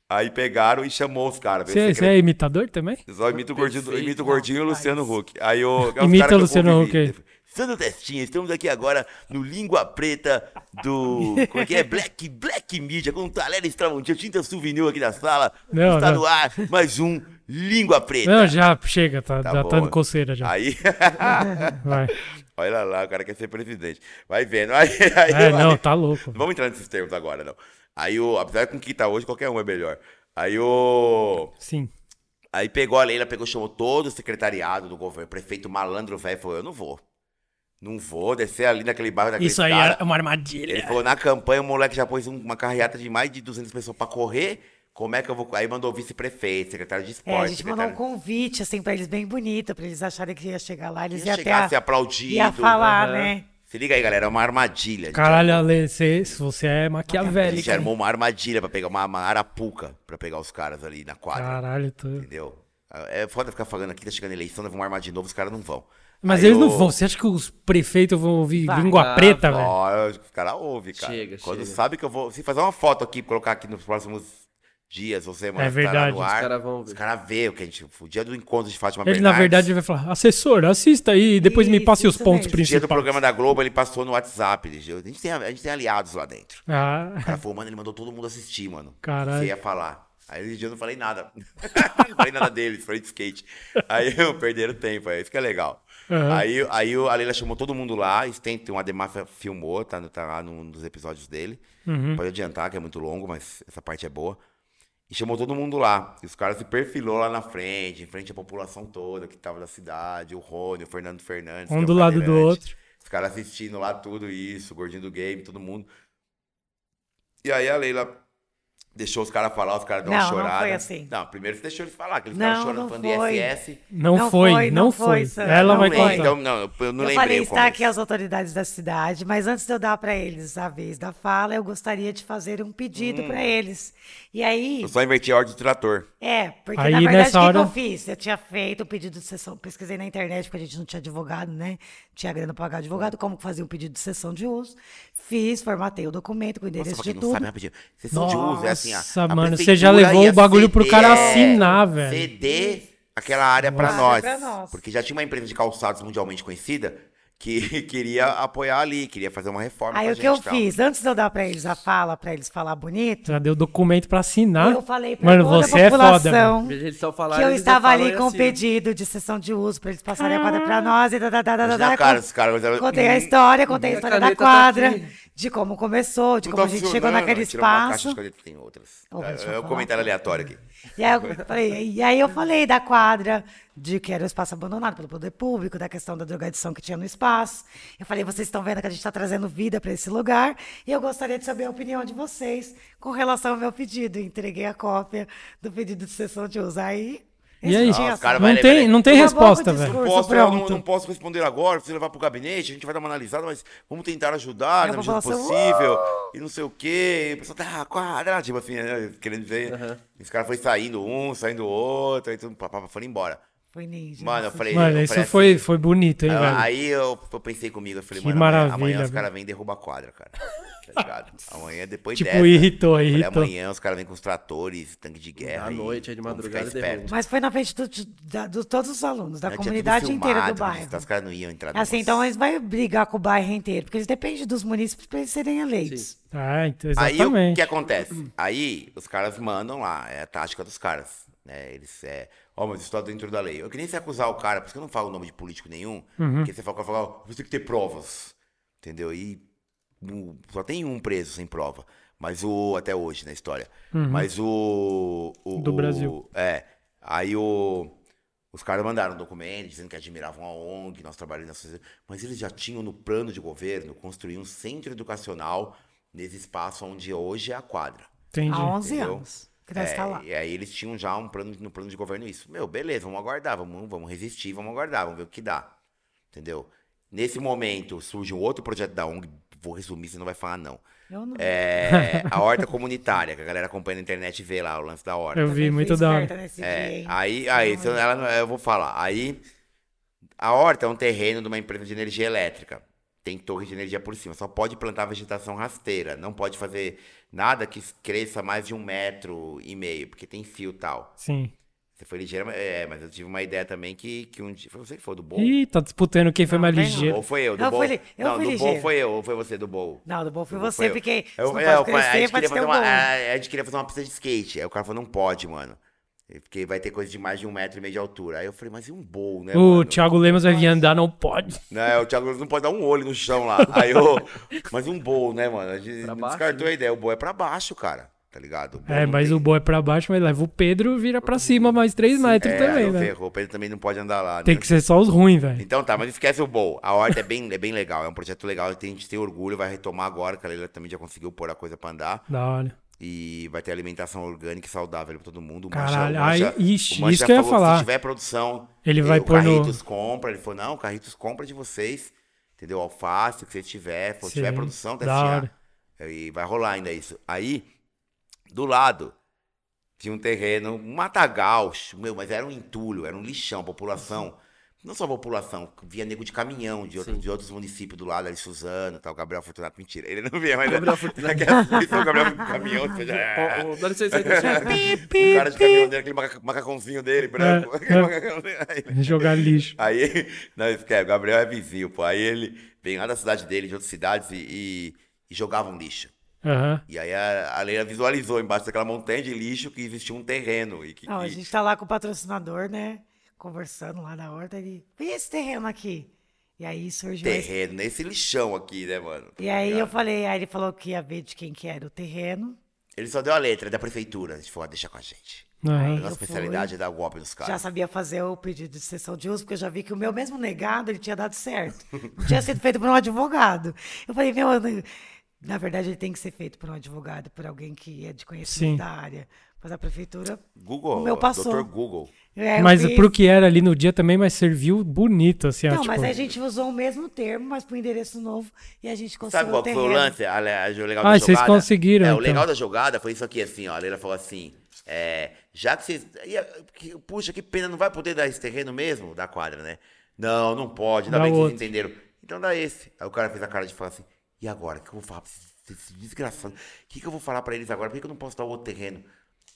aí pegaram e chamou os caras. Você você é imitador também? Só imita o gordinho, imita o gordinho e o Luciano Huck. Aí o. Imita o Luciano. Huck Sandro Testinha, estamos aqui agora no Língua Preta do. Como é que é? [laughs] Black, Black Media, com Talera Estramontinho, tinta souvenir aqui na sala. Não, Está não. no ar mais um Língua Preta. Não, já chega, tá, Tá já bom. tá dando coceira já. Aí. [laughs] Vai. Olha lá, o cara quer ser presidente. Vai vendo. [laughs] Aí, aí, É, aí- não, tá louco. Não vamos entrar nesses termos agora, não. Aí o. Apesar de com quem tá hoje, qualquer um é melhor. Aí o. Sim. Aí pegou a Leila, pegou, chamou todo o secretariado do governo, prefeito malandro velho, falou: Eu não vou. Não vou descer ali naquele bairro daquele Isso aí cara. é uma Ele armadilha. falou: Na campanha, o moleque já pôs um- uma carreata de mais de 200 pessoas pra correr. Como é que eu vou. Aí mandou o vice-prefeito, secretário de É, esporte. a gente mandou um secretário... convite, assim, pra eles bem bonito, pra eles acharem que ia chegar lá, eles Ia iam chegar a ser até aplaudido. ia falar, Aham. né? Se liga aí, galera, é uma armadilha. A Caralho, armou- Ale, você, você é A maquiavélico. gente armou uma armadilha pra pegar uma, uma arapuca pra pegar os caras ali na quadra. Caralho, tô... Entendeu? É foda ficar falando aqui, tá chegando a eleição, nós vamos armar de novo, os caras não vão. Mas Aí eles não o- vão. Você acha que os prefeitos vão ouvir Vai. língua Ah, preta, velho? Ó, os caras ouvem, cara. Chega, Quando chega. sabe que eu vou. Se fazer uma foto aqui, colocar aqui nos próximos dias ou semanas, É verdade, tá lá no os ar, caras vão Os ver. caras vê o que a gente. O dia do encontro de Fátima Ele, na Bernardes, verdade, vai falar, assessor, assista aí e depois me passe os pontos mesmo. O dia do principais. programa da Globo, ele passou no WhatsApp. ele- A gente tem, a gente tem aliados lá dentro. Ah, O cara falou, mano, ele mandou todo mundo assistir, mano. Caralho. Você ia falar. Aí esse dia eu não falei nada. [laughs] não falei nada deles, falei de skate. Aí eu perderam tempo, aí isso que é legal. Aham. Aí, aí o- a Leila chamou todo mundo lá, tem, tem o Ademar filmou, tá, no- tá lá num dos episódios dele. Uhum. Pode adiantar, que é muito longo, mas essa parte é boa. E chamou todo mundo lá. E os caras se perfilou lá na frente, em frente à população toda que tava da cidade, o Rony, o Fernando Fernandes. Um é do lado do outro. Os caras assistindo lá tudo isso, o gordinho do game, todo mundo. E aí a Leila deixou os caras falar, os caras uma Não, não chorada. foi assim. Não, primeiro você deixou eles falar, que eles Não, ficaram chorando não falando foi. de. Não, Não foi, foi, não não foi. foi, Ela não vai foi. contar. Então, não, eu não eu lembrei falei, está aqui as autoridades da cidade, mas antes de eu dar para eles a vez da fala, eu gostaria de fazer um pedido Hum. para eles. E aí, Eu só inverti a ordem do trator. é, porque Aí, na verdade, o que, hora- que eu fiz? Eu tinha feito o pedido de sessão, pesquisei na internet, porque a gente não tinha advogado, né? Tinha grana para pagar advogado, como fazia um pedido de sessão de uso. Fiz, formatei o documento com o Nossa, endereço pra de quem não tudo. sabe rapidinho. Sessão de uso é assim, ó. Nossa, a mano, você já levou o bagulho pro cara é, assinar, velho. Ceder aquela área pra Nossa. nós. Pra nós. Porque já tinha uma empresa de calçados mundialmente conhecida que [laughs] queria apoiar ali, queria fazer uma reforma Aí pra o que gente eu e tal. fiz, antes de eu dar para eles a fala, para eles falar bonito, Já deu documento pra assinar. eu falei para Mano, toda você a é foda, população vez de eles só falar, que eu estava ali com o assinam. pedido de sessão de uso para eles passarem a quadra para nós e da, da, da, da, da, da, cara ela- Contei a história, contei a história da tá quadra. aqui. De como começou, de Não como tá a gente chegou funcionando, naquele tira uma caixa espaço. caneta, tem outras. Eu é, um comentário aleatório aqui. E aí, eu falei, e aí eu falei da quadra, de que era o espaço abandonado pelo poder público, da questão da drogadição que tinha no espaço. Eu falei, vocês estão vendo que a gente está trazendo vida para esse lugar, e eu gostaria de saber a opinião de vocês com relação ao meu pedido. Entreguei a cópia do pedido de sessão de uso. Aí. E aí? Ah, os caras Não vai tem, não tem resposta, velho. discurso. Posso, eu não, não posso responder agora, precisa levar pro gabinete, a gente vai dar uma analisada, mas vamos tentar ajudar É na medida do população, possível, e não sei o quê. O pessoal tá quadra, tipo assim, né, querendo dizer. Os caras foram saindo um, saindo outro, aí tudo, papá, foram embora. Foi ninja. Mano, eu falei. Mano, eu isso falei foi, assim, foi bonito, hein, aí- velho? Aí eu, eu pensei comigo, eu falei, Que mano, amanhã, maravilha, amanhã os velho. caras vêm e derrubam a quadra, cara. [laughs] Tá ligado? [laughs] Amanhã, depois Tipo, dessa. irritou, falei, irritou. amanhã os caras vêm com os tratores, tanque de guerra. À noite, aí de madrugada. Mas foi na frente de todos os alunos, da tudo comunidade inteira do filmado, bairro. Os caras não iam entrar no Assim, então eles vão brigar com o bairro inteiro, porque eles dependem dos munícipes para eles serem eleitos. Ah, então, Aí o exatamente. que acontece? Aí os caras mandam lá, é a tática dos caras. Né? Eles é. Ó, mas isso tá dentro da lei. Eu queria nem se acusar o cara, por isso que eu não falo o nome de político nenhum. Uhum. Porque você fala, fala, ó, você tem que ter provas. Entendeu? E só tem um preso sem prova. Mas o. Até hoje na história. Mas o. o- Uhum. Do o- Brasil. É. Aí o. Os caras mandaram um documento dizendo que admiravam a ONG, nós trabalhamos na sociedade. Mas eles já tinham no plano de governo construir um centro educacional nesse espaço onde hoje é a quadra. Entendi. Há 11 entendeu? anos que nós É, tá lá. E aí eles tinham já um plano no plano de governo isso. Meu, beleza, vamos aguardar, vamos, vamos resistir, vamos aguardar, vamos ver o que dá. Entendeu? Nesse momento surge um outro projeto da ONG, vou resumir, você não vai falar não. Eu não. É [laughs] a horta comunitária, que a galera acompanha na internet e vê lá o lance da horta. Eu vi, Também fui muito da hora. É, aí, aí se eu- ela, não- eu vou falar. Aí, a horta é um terreno de uma empresa de energia elétrica. Tem torre de energia por cima. Só pode plantar vegetação rasteira. Não pode fazer nada que cresça mais de um metro e meio, porque tem fio e tal. Sim. Você foi ligeiro, mas- é, mas eu tive uma ideia também que, que um dia. Foi você que foi do Bol? Ih, tá disputando quem foi Não, mais vem não. ligeiro. Ou foi eu? Do Eu Bol? li- eu não, fui do Bol ligeiro. foi eu, ou foi você do Bol? Não, do bom foi Do Bol você, foi eu. porque Eu- não é, pode eu- a, gente queria fazer um uma, a, a gente queria fazer uma pista de skate. Aí o cara falou, não pode, mano. Porque vai ter coisa de mais de um metro e meio de altura. Aí eu falei, mas e um bowl, né, O mano? Thiago Lemos vai vir andar, não pode. Né, o Thiago não pode dar um olho no chão lá. Aí eu. [laughs] Mas um bowl, né, mano? A gente Pra baixo, descartou a ideia. O bowl é pra baixo, cara. Tá ligado? É, mas tem- o bom é pra baixo, mas leva o Pedro vira pra cima mais 3 metros é, também, né? ferrou. Ele também não pode andar lá. Tem né? que ser só os ruins, velho. Então tá, mas esquece o bowl. A horta é bem, é bem legal. É um projeto legal. A gente tem orgulho. Vai retomar agora, que a Leila também já conseguiu pôr a coisa pra andar. Da hora. E vai ter alimentação orgânica e saudável pra todo mundo. O Caralho, Mancha- o aí- ixi, o Mancha isso que eu ia falar. Se tiver produção, Ele vai o pôr no- Carritos compra. Ele falou, não, o Carritos compra de vocês. Entendeu? Alface, o que você tiver. Se tiver produção, tá assim, ah, E vai rolar ainda isso. Aí, do lado, tinha um terreno, um matagal, meu, mas era um entulho, era um lixão, população. Não só a população, via nego de caminhão de, outro- de outros municípios do lado, ali, Suzano, tal, Gabriel Fortunato, mentira. Ele não via, mas. Gabriel [laughs] Fortunato. Aquela- o Gabriel com caminhão, você já. Ó, ó, dá licença aí, dá licença. O cara de caminhão dele, aquele maca- macacãozinho dele, branco. É, aquele [laughs] é. Jogar lixo. Aí, [laughs] não, esquece, o Gabriel é vizinho, pô. Aí ele vem lá da cidade dele, de outras cidades, e, e, e jogavam lixo. Aham. E aí a, a Leila visualizou embaixo daquela montanha de lixo que existia um terreno. E que, Não, a gente tá lá com o patrocinador, né? Conversando lá na horta. Ele, e esse terreno aqui? E aí surgiu esse... terreno, nesse lixão aqui, né, mano? E aí eu falei, aí ele falou que ia ver de quem que era o terreno. Ele só deu a letra é da prefeitura. A gente falou, ah, deixa com a gente. Aham. A nossa fui. especialidade é dar golpe nos Já caras. sabia fazer o pedido de sessão de uso, porque eu já vi que o meu mesmo negado, ele tinha dado certo. Não tinha sido feito por um advogado. Eu falei, meu, na verdade ele tem que ser feito por um advogado, por alguém que é de conhecimento Sim. da área. Mas a prefeitura... Google, O meu passou. Dr. Google. É, Mas fiz- pro que era ali no dia também, mas serviu bonito, assim, ó, Não, tipo, mas a gente usou o mesmo termo, mas pro endereço novo, e a gente conseguiu Sabe qual o foi o lance? A, a, o legal Ah, da vocês jogada? conseguiram, É, o então. legal da jogada foi isso aqui, assim, ó. A Leila falou assim: é, já que vocês. a- que- Puxa, que pena, não vai poder dar esse terreno mesmo da quadra, né? Não, não pode, ainda Dá bem que vocês entenderam. Então dá esse. Aí o cara fez a cara de falar assim: e agora? O que eu vou falar pra esses, desgraçados? O que, que eu vou falar pra eles agora? Por que, que eu não posso dar o outro terreno?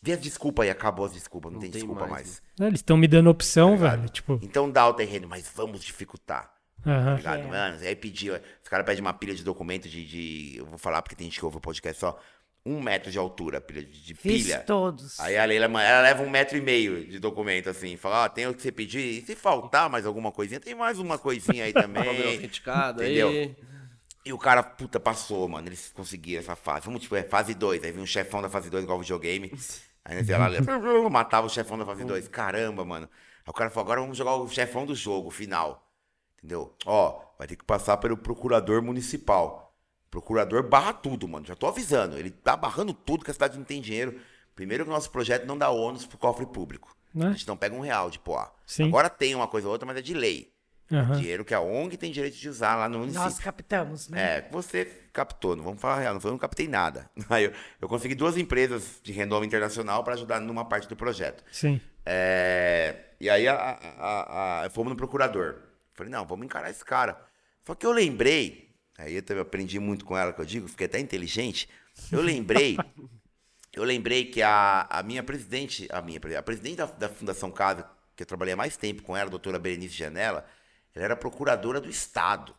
Vê as desculpas aí, acabou as desculpas, não, Não tem, tem desculpa mais, mais. né, eles estão me dando opção, Tá velho, tipo, Então dá o terreno, mas vamos dificultar. aham. Tá É. mano? Aí pediu, os caras pedem uma pilha de documento de, de- Eu vou falar porque tem gente que ouve o podcast só. Um metro de altura, pilha de, de Fiz pilha. todos. Aí a Leila, ela leva um metro e meio de documento, assim. Fala, ó, tem o que você pedir. E se faltar mais alguma coisinha, tem mais uma coisinha aí [laughs] também. Entendeu? aí. E o cara, puta, passou, mano. Eles conseguiram essa fase. Vamos, tipo, é fase 2. Aí vinha um chefão da fase 2, igual videogame. Aí ia lá, [laughs] matava o chefão da fase 2. Caramba, mano. Aí o cara falou, agora vamos jogar o chefão do jogo, final. Entendeu? Ó, vai ter que passar pelo procurador municipal. Procurador barra tudo, mano. Já tô avisando. Ele tá barrando tudo que a cidade não tem dinheiro. Primeiro que o nosso projeto não dá ônus pro cofre público. Né? A gente não pega um real de poá. Agora tem uma coisa ou outra, mas é de lei. Aham. Dinheiro que a ONG tem direito de usar lá no município. Nós captamos, né? É, você captou, não vamos falar real, não foi eu não captei nada. [laughs] Aí eu, eu consegui duas empresas de renome internacional para ajudar numa parte do projeto. Sim. É, e aí a, a- a- fomos no procurador. Falei, não, vamos encarar esse cara. Só que eu lembrei, aí eu também aprendi muito com ela, que eu digo, fiquei até inteligente. Eu lembrei, [laughs] eu lembrei que a, a minha presidente, a minha a presidente da, da Fundação Casa, que eu trabalhei há mais tempo com ela, a doutora Berenice Janela, ela era procuradora do Estado.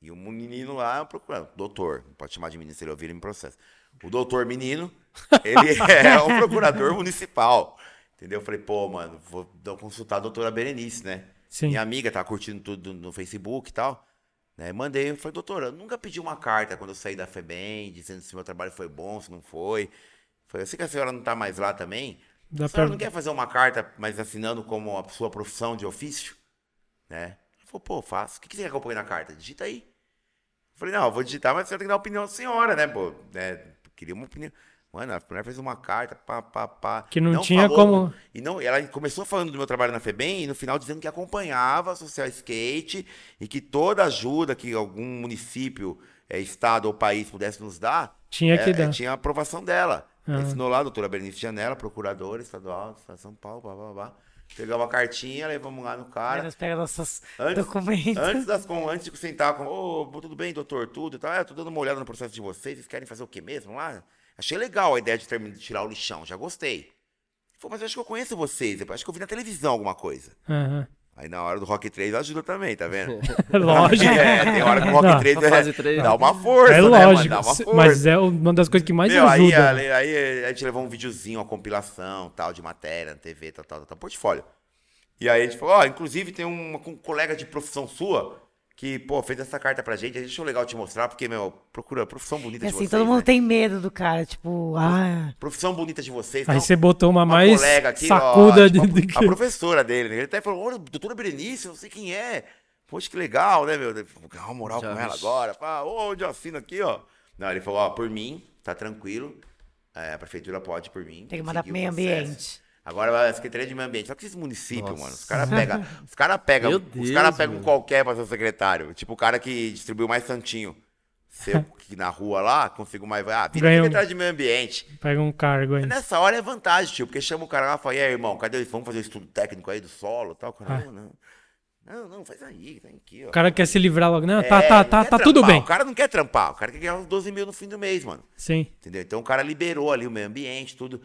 E o menino lá é procurador, doutor, não pode chamar de menino se ele ouvir ele me processo. O doutor menino, ele [laughs] é um procurador municipal. Entendeu? Eu falei, pô, mano, vou consultar a doutora Berenice, né? Sim. Minha amiga tá curtindo tudo no Facebook e tal. Né? Mandei, eu falei, doutora, eu nunca pedi uma carta quando eu saí da FEBEM, dizendo se meu trabalho foi bom, se não foi. Falei, eu sei que a senhora não tá mais lá também. Dá a senhora pra- não quer fazer uma carta, mas assinando como a sua profissão de ofício? Né? Falou, pô, faço. O que que você quer que eu ponha na carta? Digita aí. Eu falei, não, eu vou digitar, mas senhora tem que dar opinião da senhora, né, pô? Né? Queria uma opinião. Mano, a mulher fez uma carta, pá, pá, pá. Que não tinha falou- como- E não, ela começou falando do meu trabalho na FEBEM e no final dizendo que acompanhava a Social Skate e que toda ajuda que algum município, eh, estado ou país pudesse nos dar, Tinha que eh, dar. tinha a aprovação dela. Ah. Ensinou lá a doutora Berenice Janela, procuradora estadual do Estado de São Paulo, blá, blá, blá. Pegamos a cartinha, levamos lá no cara. Elas pegam nossos Antes, documentos. antes, das, com, antes de sentar com, ô, tudo bem, doutor, tudo e tal. É, tô dando uma olhada no processo de vocês, vocês querem fazer o quê mesmo lá? Achei legal a ideia de, terminar, de tirar o lixão, já gostei. Falou, mas eu acho que eu conheço vocês, eu acho que eu vi na televisão alguma coisa. Aham. Aí na hora do Rock 3 ajuda também, tá vendo? [laughs] Lógico. É, tem hora que o Rock Não, 3 na fase três, dá uma força, É né, mano? lógico. Dá uma força. mas é uma das coisas que mais Meu, aí, ajuda. aí, aí a gente levou um videozinho, uma compilação, tal, de matéria na TV, tal, tal, tal, tal, portfólio. E aí a gente falou, ó, inclusive tem um, um colega de profissão sua que, pô, fez essa carta pra gente, a gente achou legal te mostrar, porque, meu, procura profissão bonita E de assim, vocês, todo mundo né? tem medo do cara, tipo, ah, Profissão bonita de vocês. Aí não, você botou uma, uma mais colega aqui, sacuda ó, de, tipo, de a, que... a professora dele, né? Ele até falou, ô, doutora Berenice, não sei quem é. Poxa, que legal, né, meu? Vou ganhar uma moral Já com ela vi. agora. Fala, ô, onde eu assino aqui, ó. Não, ele falou, ó, por mim, tá tranquilo. É, a prefeitura pode, por mim. tem que mandar pro meio processo. ambiente. Agora a Secretaria de Meio Ambiente. Só que esses municípios, Nossa. mano, os caras pegam. Os caras [laughs] pegam. Os caras pegam mano. qualquer pra ser secretário. Tipo o cara que distribuiu mais santinho. Seu, [laughs] que na rua lá, conseguiu mais. Ah, vira Ganhou. secretário de meio ambiente. Pega um cargo aí. Nessa hora é vantagem, tio, porque chama o cara lá e fala, e aí, irmão, cadê isso? Vamos fazer um estudo técnico aí do solo e tal? Cara, Ah. não, não. Não, não, faz aí, vem aqui, ó. O cara quer se livrar logo. Não, É, tá, tá, não tá, tá tudo bem. O cara não quer trampar, o cara quer ganhar uns 12 mil no fim do mês, mano. Sim. Entendeu? Então o cara liberou ali o meio ambiente, tudo.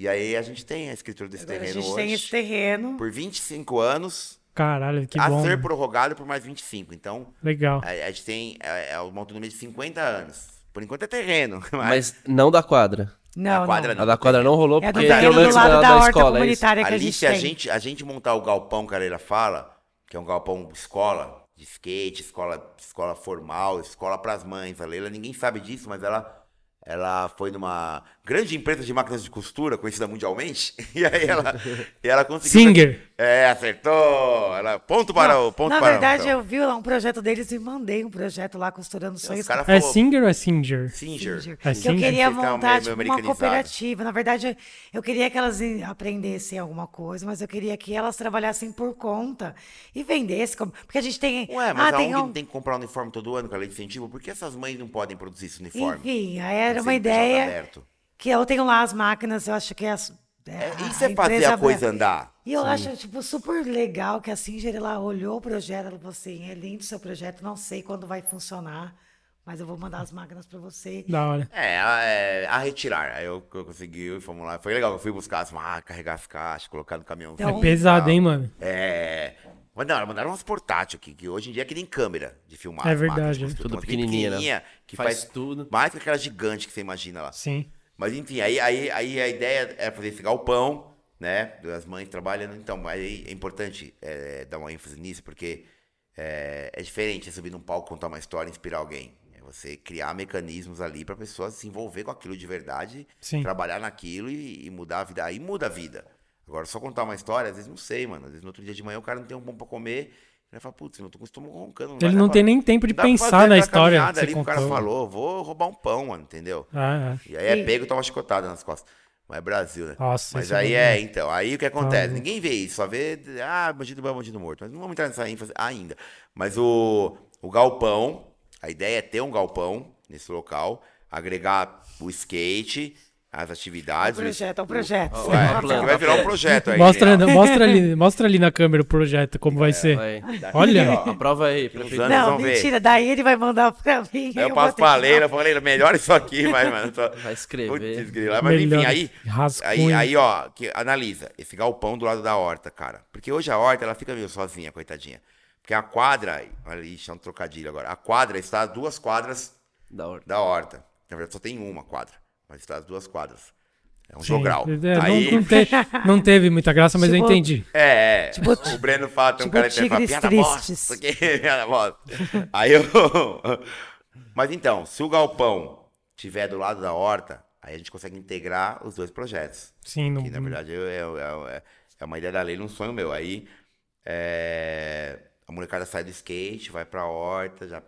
E aí a gente tem a escritura desse Agora a terreno gente hoje. tem esse terreno. Por 25 anos, Caralho, que a bom. ser mano. prorrogado por mais 25. Então, Legal. a, a gente tem é, é uma autonomia de 50 anos. Por enquanto é terreno. [laughs] Mas, Mas não da quadra. Não, a quadra não. A da quadra não rolou É do porque terreno do lado da, da, da horta escola. é comunitária que a ali, gente se a tem. gente, a gente montar o galpão que a Leila fala, que é um galpão escola, de skate, escola, escola formal, escola pras mães. A Leila, ninguém sabe disso, mas ela, ela foi numa grande empresa de máquinas de costura, conhecida mundialmente. [laughs] E aí ela, e ela conseguiu. Singer. É, acertou. Ela, ponto para Não, o ponto Na para verdade, eu vi lá um projeto deles e mandei um projeto lá costurando sonhos. Os caras É Singer ou é Singer? Singer. Singer. É que eu Singer? queria montar meio tipo, uma cooperativa. Na verdade, eu queria que elas em- aprendessem alguma coisa, mas eu queria que elas trabalhassem por conta e vendessem. Porque a gente tem. Ué, mas ah, a tem ONG um- não tem que comprar uniforme todo ano com a lei de incentivo? Por que essas mães não podem produzir esse uniforme? Enfim, era uma ideia aberto. Que eu tenho lá as máquinas, eu acho que é. as- É, a- isso é fazer a coisa aberta. andar. E eu acho, tipo, super legal que a Singer, ela olhou o projeto, ela falou assim, é lindo o seu projeto, não sei quando vai funcionar, mas eu vou mandar as máquinas para você. Da hora. É, a, é, a retirar. Aí eu, eu consegui e fomos lá. Foi legal, eu fui buscar as máquinas, carregar as caixas, colocar no caminhão. Então- É pesado, hein, mano? É. Mas não, mandaram umas portáteis aqui, que hoje em dia é que nem câmera de filmar. É máquinas verdade, de é. Tudo pequenininha, né? que Faz faz, tudo. Mais que aquela gigante que você imagina lá. Sim. Mas enfim, aí, aí, aí a ideia é fazer esse galpão, né? As mães trabalhando. Então, aí é importante é, dar uma ênfase nisso, porque é, é diferente subir num palco, contar uma história e inspirar alguém. É você criar mecanismos ali pra pessoa se envolver com aquilo de verdade, Sim. trabalhar naquilo e, e mudar a vida. Aí muda a vida. Agora, só contar uma história, às vezes não sei, mano. Às vezes no outro dia de manhã o cara não tem um pão pra comer. Ele fala, putz, eu tô com o estômago roncando. vai Ele não pra- tem nem tempo de dá pra pensar na história que você ali que o cara falou, vou roubar um pão, mano, entendeu? Ah, é. E aí é E- pego e toma chicotada nas costas. Mas é Brasil, né? Nossa, Mas isso aí é é, então. Aí o que acontece? Ah, Ninguém vê isso, só vê, ah, bandido bom, bandido morto. Mas não vamos entrar nessa ênfase ainda. Mas o, o galpão, a ideia é ter um galpão nesse local, agregar o skate, as É um atividades. o- projeto, é um projeto. o- é, vai virar um projeto aí. Mostra, né? mostra, ali, [laughs] mostra ali na câmera o projeto, como vai ser. Vai. Olha. Ó, Aprova aí, prefeito. Não, vão ver. mentira, daí ele vai mandar pra mim. Eu vou passo pra Leila, falei, Leila, melhor isso aqui, [laughs] vai, mano. Tô... Vai escrever. Putz, grila. Mas enfim, aí, aí, aí, ó, que, analisa esse galpão do lado da horta, cara. Porque hoje a horta, ela fica meio sozinha, coitadinha. Porque a quadra, olha, ixi, é um trocadilho agora. A quadra está a duas quadras Da hora. da horta. Na verdade, só tem uma quadra, mas está as duas quadras. É um Sim. jogral. É, não- aí, não, te- não teve muita graça, mas eu Tipo- entendi. é, é. Tipo- o Breno fala, tem um tipo cara que fala, piada tristes." bosta, [laughs] piada bosta. Aí eu... [laughs] Mas então, se o galpão tiver do lado da horta, aí a gente consegue integrar os dois projetos. Sim, não, Que, na verdade, eu- eu- eu- é, é uma ideia da lei, um sonho meu. Aí, é, a molecada sai do skate, vai pra horta, já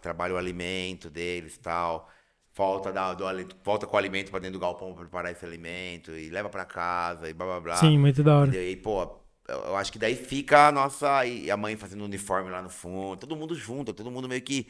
trabalha o alimento deles e tal. Volta, dá, do volta com o alimento pra dentro do galpão pra preparar esse alimento e leva pra casa e blá blá blá. Sim, muito da hora. E aí, pô, eu acho que daí fica a nossa. E a mãe fazendo uniforme lá no fundo, todo mundo junto, todo mundo meio que,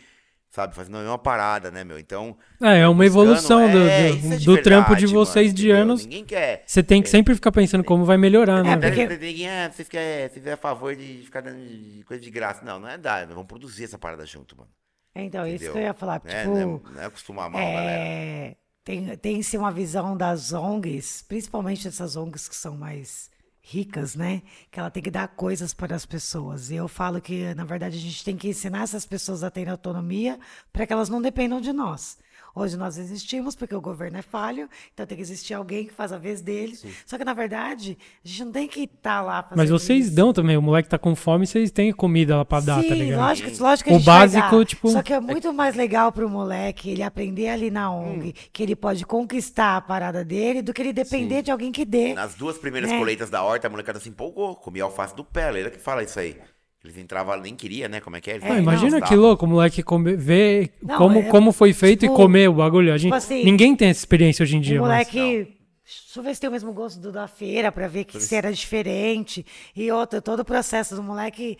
sabe, fazendo a mesma parada, né, meu? Então. É, é uma buscando- evolução do, é, do- isso é do trampo de vocês mano, de entendeu? anos. Ninguém quer. Você tem que sempre ficar pensando como vai melhorar, né? É, porque- Ninguém, ah, vocês querem, vocês é a favor de ficar dando coisa de graça. Não, não é dar, vamos produzir essa parada junto, mano. Então, isso Entendeu? que eu ia falar. Né? Tipo, Não, é, não é acostumar mal, galera. É, tem, tem sim uma visão das ONGs, principalmente essas ONGs que são mais ricas, né? Que ela tem que dar coisas para as pessoas. E eu falo que, na verdade, a gente tem que ensinar essas pessoas a terem autonomia para que elas não dependam de nós. Hoje nós existimos porque o governo é falho, então tem que existir alguém que faz a vez deles. Só que, na verdade, a gente não tem que estar lá fazendo Mas vocês isso. dão também, o moleque tá com fome, vocês têm comida lá pra dar, Sim, tá ligado? lógico, lógico que a O gente vai básico, dar. tipo- Só que é muito mais legal pro moleque ele aprender ali na ONG, que ele pode conquistar a parada dele, do que ele depender de alguém que dê. Nas duas primeiras né? colheitas da horta, a molecada se empolgou, comia alface do pé. Leila que fala isso aí. Eles entravam, nem queria, né? Como é que é? Eles Não, imagina gostavam. que louco, o moleque come, ver Não, como, é- como foi feito tipo- e comer o bagulho. A gente, assim, ninguém tem essa experiência hoje em dia. O mas- moleque. Deixa eu ver se tem o mesmo gosto do da feira, pra ver que se era diferente. E outra, todo o processo do moleque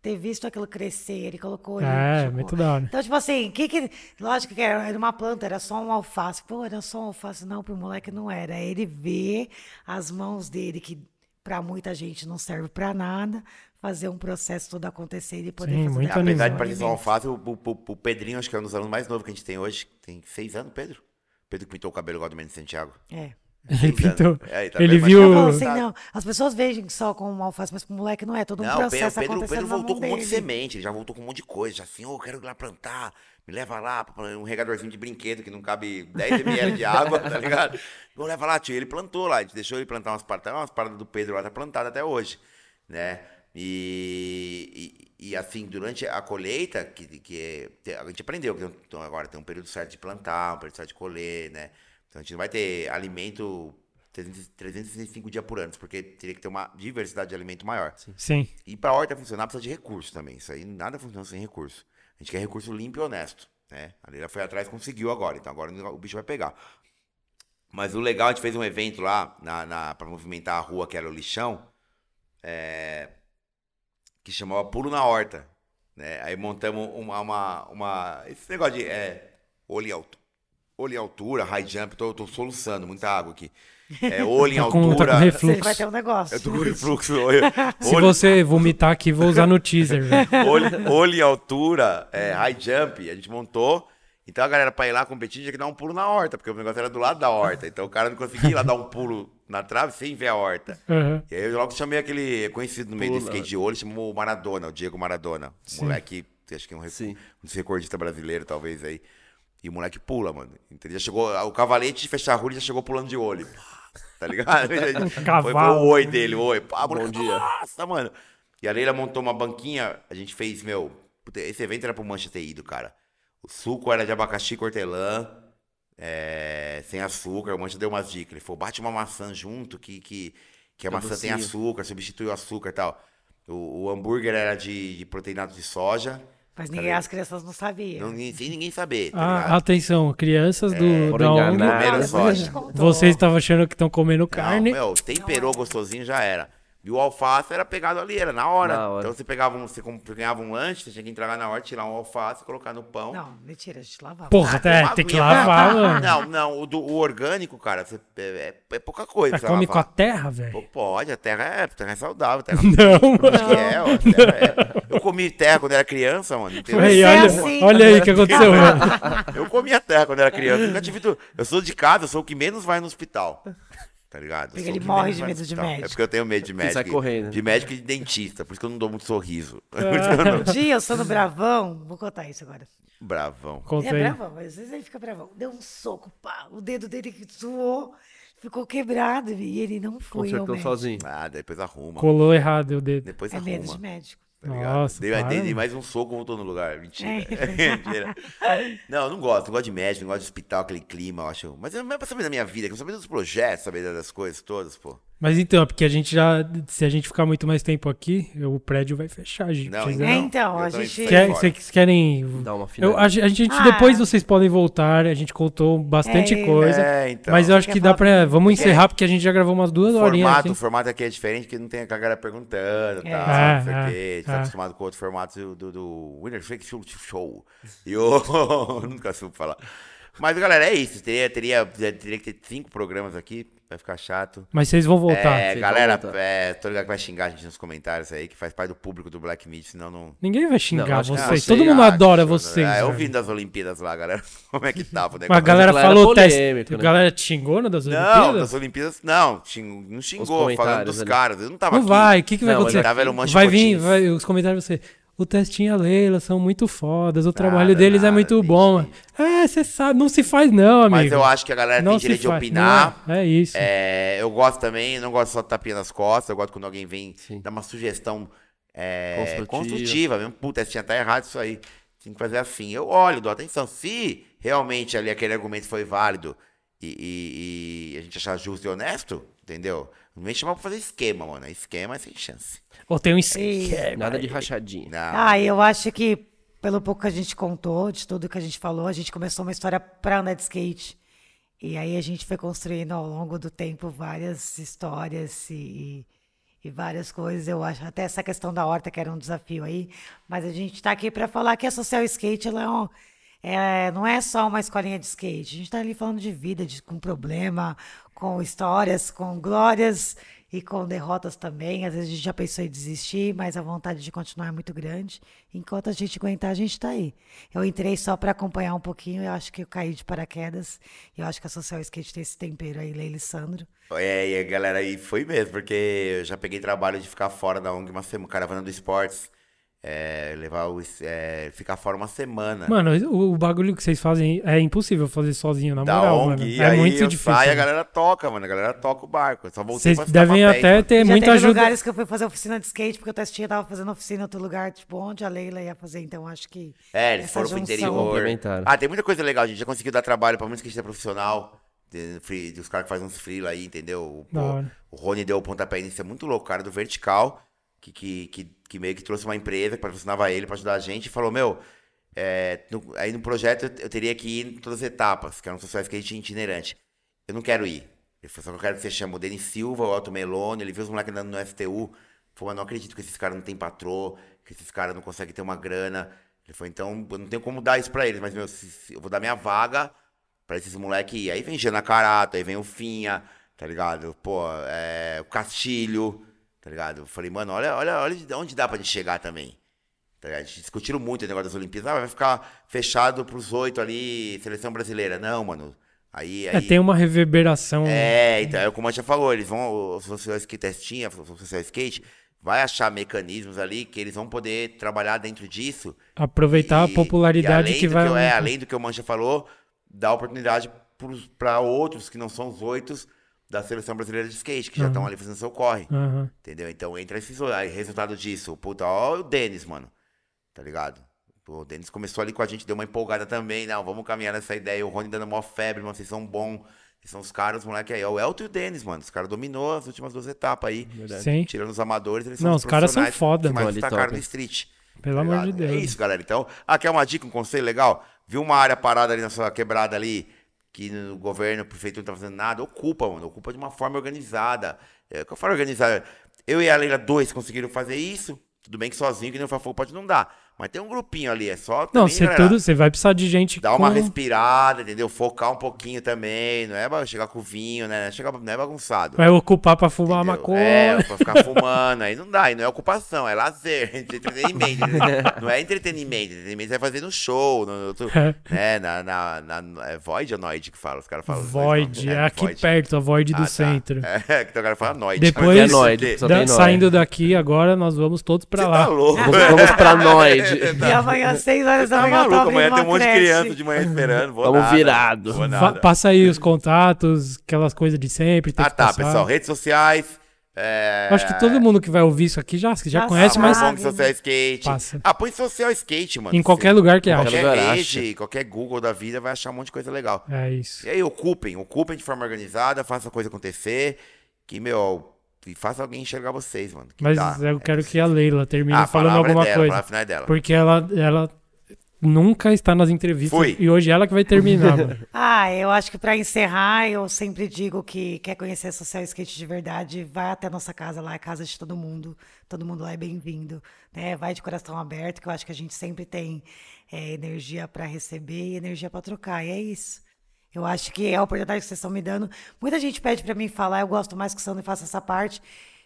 ter visto aquilo crescer, ele colocou ali. É, tipo, muito da hora. Então, tipo assim, que que. Lógico que era uma planta, era só um alface. Pô, era só um alface. Não, pro moleque não era. É Ele vê as mãos dele, que pra muita gente não serve pra nada, fazer um processo todo acontecer e poder Sim, fazer muito daquilo Apesar animal. de um parecer só alimento. alface, o, o, o- o Pedrinho, acho que é um dos alunos mais novos que a gente tem hoje. Tem seis anos, Pedro? Pedro que pintou o cabelo igual do Menino Santiago. É. [laughs] Ele pintou. É, ele tá ele viu. Eu falo assim, não, as pessoas veem só com um alface, mas com o moleque não é. Todo um Não, o Pedro, o processo Pedro, o acontecendo Pedro na voltou com um monte de semente, ele já voltou com um monte de coisa. Já assim, ô, eu quero ir lá plantar, me leva lá, um regadorzinho de brinquedo que não cabe 10 ml de água, [laughs] tá ligado? Eu leva lá, tio, ele plantou lá, a gente deixou ele plantar umas paradas, umas paradas do Pedro lá, tá plantada até hoje, né? E, e, e, assim, durante a colheita, que, que é- a gente aprendeu que então, agora tem um período certo de plantar, um período certo de colher, né? Então a gente não vai ter alimento 300 365 dias por ano, porque teria que ter uma diversidade de alimento maior. Sim. E para a horta funcionar precisa de recurso também. Isso aí nada funciona sem recurso. A gente quer recurso limpo e honesto. Né? A Leila foi atrás e conseguiu agora. Então agora o bicho vai pegar. Mas o legal, a gente fez um evento lá na, na, para movimentar a rua, que era o lixão, é, que chamava Pulo na Horta. Né? Aí montamos uma, uma, uma- Esse negócio de é, olho, em altura, olho em altura, high jump, tô, tô soluçando, muita água aqui. É, olho em Tá [laughs] com- tá com altura. refluxo. Ele vai ter um negócio. Eu tô com refluxo. Olho, [laughs] Se olho- você vomitar aqui, vou usar no teaser, velho. olho, olho em altura, é, high jump, a gente montou. Então a galera pra ir lá competir tinha que dar um pulo na horta, porque o negócio era do lado da horta. Então o cara não conseguia ir lá dar um pulo na trave sem ver a horta. Aham. E aí eu logo chamei aquele conhecido no meio do Pula. skate de olho, chamou o Maradona, o Diego Maradona. Um moleque, acho que é um, rec- um dos recordistas brasileiro, talvez aí. E o moleque pula, mano. Então ele já chegou, o cavalete de fechar a rua ele já chegou pulando de olho. Tá ligado? [laughs] Foi, foi cavalo. o oi dele, oi. Pá, Bom moleque, dia. Nossa, mano. E a Leila montou uma banquinha, a gente fez, meu. Esse evento era pro Mancha ter ido, cara. Suco era de abacaxi com hortelã, é, sem açúcar. O Mancha deu umas dicas. Ele falou, bate uma maçã junto, que, que, que a Que é maçã tem açúcar, substitui o açúcar e tal. O, o hambúrguer era de, de proteínato de soja. Mas ninguém, as crianças não sabiam. Não, sem ninguém saber, tá Ah, atenção, crianças do, Foram da ONG. Comeram gente soja. Vocês estavam achando que estão comendo Não, carne. meu, temperou gostosinho já era. E o alface era pegado ali, era na hora. Na hora. Então você pegava um, você ganhava um lanche, você tinha que entregar na hora, tirar um alface, colocar no pão. Não, mentira, a gente lavava. Porra, Ah, é, uma tem que lavar, [laughs] mano. Não, não, o, do- o orgânico, cara, você- é, é- é pouca coisa. Você come com a lavar. terra, velho? Pode, a terra é, a terra é saudável. a Terra [laughs] Não, mano. Acho que é, ó, a terra é. Eu comi terra quando era criança, mano. entendeu? Aí, é olha, assim. olha aí o que aconteceu, mano. Eu comia terra quando era criança. Nunca tive Eu sou de casa, eu sou o que menos vai no hospital. Tá ligado? Porque ele morre de medo de hospital. médico. É porque eu tenho medo de médico. sai correndo. De médico e de dentista. Por isso que eu não dou muito sorriso. [laughs] Um dia eu sou no Bravão, vou contar isso agora. Bravão. Conta É bravão, mas às vezes ele fica bravão. Deu um soco, pá, o dedo dele que suou, ficou quebrado e ele não foi ao Consertou médico. sozinho. Ah, depois arruma. Colou errado o dedo. Depois É medo de arruma. médico. Tá ligado? Nossa, dei, dei- dei mais um soco, voltou no lugar. Mentira. É. [laughs] Mentira. Não, eu não gosto. Não gosto de médico, não gosto de hospital, aquele clima, eu acho. Mas não é pra saber da minha vida, eu quero saber dos projetos, saber das coisas todas, pô. Mas então, é porque a gente já. Se a gente ficar muito mais tempo aqui, o prédio vai fechar, gente. Não, Vocês É, então, Eu a gente. Quer-. Vocês querem. Dá uma Eu, final. a, gente- a gente, Ah. depois vocês podem voltar, a gente contou bastante É, coisa. É, então. mas eu acho que dá pra. Vamos encerrar, porque a gente já gravou umas duas horinhas formato, aqui. o formato aqui é diferente, porque não tem a galera perguntando e É. tal, não sei o é, quê. A gente tá é. acostumado com outro formato do, do, do Winner Fake Show. Show. E eu [laughs] nunca soube falar. Mas, galera, é isso. Teria, teria, teria que ter cinco programas aqui, vai ficar chato. Mas vocês vão voltar. É, vocês galera, vão voltar. é, tô ligado que vai xingar a gente nos comentários aí, que faz parte do público do Black Meat, senão não. Ninguém vai xingar Não, acho que vocês. você Todo mundo Ah, adora show, vocês. Ah, eu velho. ouvindo das Olimpíadas lá, galera. [laughs] Como é que tava o Mas a negócio? galera Mas lá era falou teste. polêmico, A né? galera te xingou no das Não, Olimpíadas? das Olimpíadas, não. xing- não xingou, falando comentários dos ali. caras. Eu não tava Não aqui. vai, o que, que vai Não, mas acontecer? Tava era Vai vir, vai, os comentários você. O Testinho e a Leila são muito fodas, o trabalho Nada, deles é nada, muito bom. É, você sabe, não se faz não, amigo. Mas eu acho que a galera não tem direito de faz, opinar. não é, é isso. É, eu gosto também, eu não gosto só de tapinha nas costas, eu gosto quando alguém vem Sim. dar uma sugestão é, Construtiva. construtiva. mesmo. Puta, tinha tá errado isso aí. Tem que fazer assim. Eu olho, dou atenção. Se realmente ali aquele argumento foi válido e, e- e a gente achar justo e honesto, entendeu? Não vem chamar pra fazer esquema, mano. Esquema é sem chance. Ou tem um E- esquema. Nada de rachadinha. Não. Ah, eu acho que, pelo pouco que a gente contou, de tudo que a gente falou, a gente começou uma história pra andar de skate. E aí a gente foi construindo ao longo do tempo várias histórias e, e várias coisas. Eu acho até essa questão da horta que era um desafio aí. Mas a gente tá aqui pra falar que a Social Skate ela é um, é, não é só uma escolinha de skate. A gente tá ali falando de vida, de, com problema, com histórias, com glórias e com derrotas também. Às vezes a gente já pensou em desistir, mas a vontade de continuar é muito grande. Enquanto a gente aguentar, a gente tá aí. Eu entrei só para acompanhar um pouquinho, eu acho que eu caí de paraquedas. Eu acho que a Social Skate tem esse tempero aí, Leila e Sandro. É, e galera aí foi mesmo, porque eu já peguei trabalho de ficar fora da ONG uma semana, caravana do esportes. É, levar o, é, ficar fora uma semana. Mano, o, o bagulho que vocês fazem é impossível fazer sozinho, na da moral, ONG, mano. e É aí muito eu difícil. saio, a mano. galera toca, mano. A galera toca o barco. Eu só voltei Vocês devem papéis, até mano. ter Já muita teve ajuda. lugares que eu fui fazer oficina de skate, porque o Testinha tava fazendo oficina em outro lugar, tipo, onde a Leila ia fazer. Então, acho que É, eles essa foram pro interior. Ah, tem muita coisa legal. A gente já conseguiu dar trabalho pra muitos skatistas profissional. de- free- Dos caras que fazem uns freela aí, entendeu? Pô, hora. o Rony deu o pontapé inicial muito louco, cara do Vertical, que, que, que, que meio que trouxe uma empresa que patrocinava ele pra ajudar a gente e falou: Meu, é, no- aí no projeto eu, eu teria que ir em todas as etapas, que era um social skate itinerante. Eu não quero ir. Ele falou: Só que eu quero que você chame o Denis Silva, o Alto Melone. Ele viu os moleques andando no STU. Falou: Eu não acredito que esses caras não têm patrô, que esses caras não conseguem ter uma grana. Ele falou: Então eu não tenho como dar isso pra eles, mas meu, eu vou dar minha vaga pra esses moleques. Aí vem Jana Carato, aí vem o Finha, tá ligado? Pô, é, o Castilho, tá ligado? Eu falei, mano, olha, olha, olha de onde dá pra gente chegar também. Tá ligado? A gente discutiram muito o negócio das Olimpíadas. Ah, vai ficar fechado pros oito ali, seleção brasileira. Não, mano. Aí, aí... É, tem uma reverberação. É, então, é como a gente já falou, eles vão, o social skate testinha, o social skate, vai achar mecanismos ali que eles vão poder trabalhar dentro disso. Aproveitar a E- popularidade e além que vai. eu- é, além do que o Mancha falou, dá oportunidade para outros que não são os oito da seleção brasileira de skate, que já estão ali fazendo seu corre. Aham. Entendeu? Então entra esses. Aí, resultado disso, puta, ó, o Denis, mano. Tá ligado? Pô, o Denis começou ali com a gente, deu uma empolgada também. Não, vamos caminhar nessa ideia. O Rony dando maior febre, mano. Vocês são bons. Vocês são os caras, os moleques aí. É o Elton e o Denis, mano. Os caras dominou as últimas duas etapas aí. Sim. Tirando os amadores, eles são Não, os os caras são foda, mano. destacaram Ali no street. Pelo tá amor de ligado? Deus. É isso, galera. Então, ah, quer uma dica, um conselho legal? Viu uma área parada ali na sua quebrada ali, que no governo, o prefeito não tá fazendo nada? Ocupa, mano. Ocupa de uma forma organizada. É, que eu falo organizada. Eu e a Leila, dois, conseguiram fazer isso. Tudo bem que sozinho, que nem o Fafo pode não dar. Mas tem um grupinho ali, é só. Não, você tudo, você vai precisar de gente Dá uma com- respirada, entendeu? Focar um pouquinho também. Não é pra chegar com vinho, né? Chegar, não é bagunçado. Vai ocupar pra fumar entendeu? maconha. É, pra ficar fumando. Aí não dá, aí não é ocupação, é lazer, [laughs] entretenimento. entendeu? [laughs] não é entretenimento, entretenimento você vai fazer no show, no, outro, né? Na, na, na- é Void ou Noid que fala? Os caras falam. Void, nomes. é aqui Void. perto, a Void do Ah, tá. centro. [laughs] É, que o cara fala Noid. Depois- É Noid, Da- saindo daqui agora, nós vamos todos pra Você lá. tá louco? Vamos, vamos pra Noid. [laughs] E amanhã, às 6 horas da Tá manhã, maluco, amanhã tem um monte de criança de manhã esperando. Vou Vamos nada, virado. Vou nada. passa aí os contatos, aquelas coisas de sempre. Ah, tá, pessoal. Redes sociais. É... Acho que todo mundo que vai ouvir isso aqui já, já Já conhece, mas Ah, Hong Social Skate. Passa. Ah, põe Social Skate, mano. em qualquer lugar que acha. Qualquer Qualquer lugar rede, qualquer Google da vida vai achar um monte de coisa legal. É isso. E aí, ocupem, ocupem de forma organizada, façam a coisa acontecer. Que, meu, e faça alguém enxergar vocês, mano. que Mas dá. eu É quero possível. que a Leila termine Ah, a falando é alguma dela, A coisa. final é dela. Porque ela, ela nunca está nas entrevistas. Fui. E hoje ela que vai terminar. [laughs] Ah, eu acho que para encerrar, eu sempre digo que quer conhecer Social Skate de verdade, vai até a nossa casa lá, é casa de todo mundo. Todo mundo lá é bem-vindo. Né? Vai de coração aberto, que eu acho que a gente sempre tem é, energia para receber e energia para trocar. E é isso. Eu acho que é a oportunidade que vocês estão me dando. Muita gente pede para mim falar, eu gosto mais que o Sandro faça essa parte,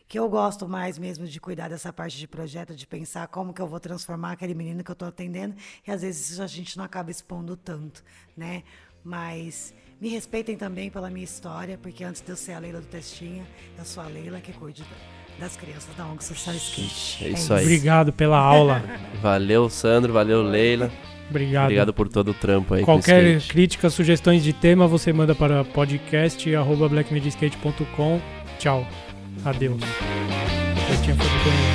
que eu gosto mais mesmo de cuidar dessa parte de projeto, de pensar como que eu vou transformar aquele menino que eu estou atendendo, e às vezes isso a gente não acaba expondo tanto, né? Mas me respeitem também pela minha história, porque antes de eu ser a Leila do Testinha, eu sou a Leila que cuide da- das crianças da ONG Social Skate. É isso aí. Obrigado pela aula. Valeu, Sandro. Valeu, Leila. Obrigado. Obrigado por todo o trampo aí Qualquer crítica, sugestões de tema, você manda para podcast.blackmediaskate.com. Tchau. Adeus. Eu tinha feito.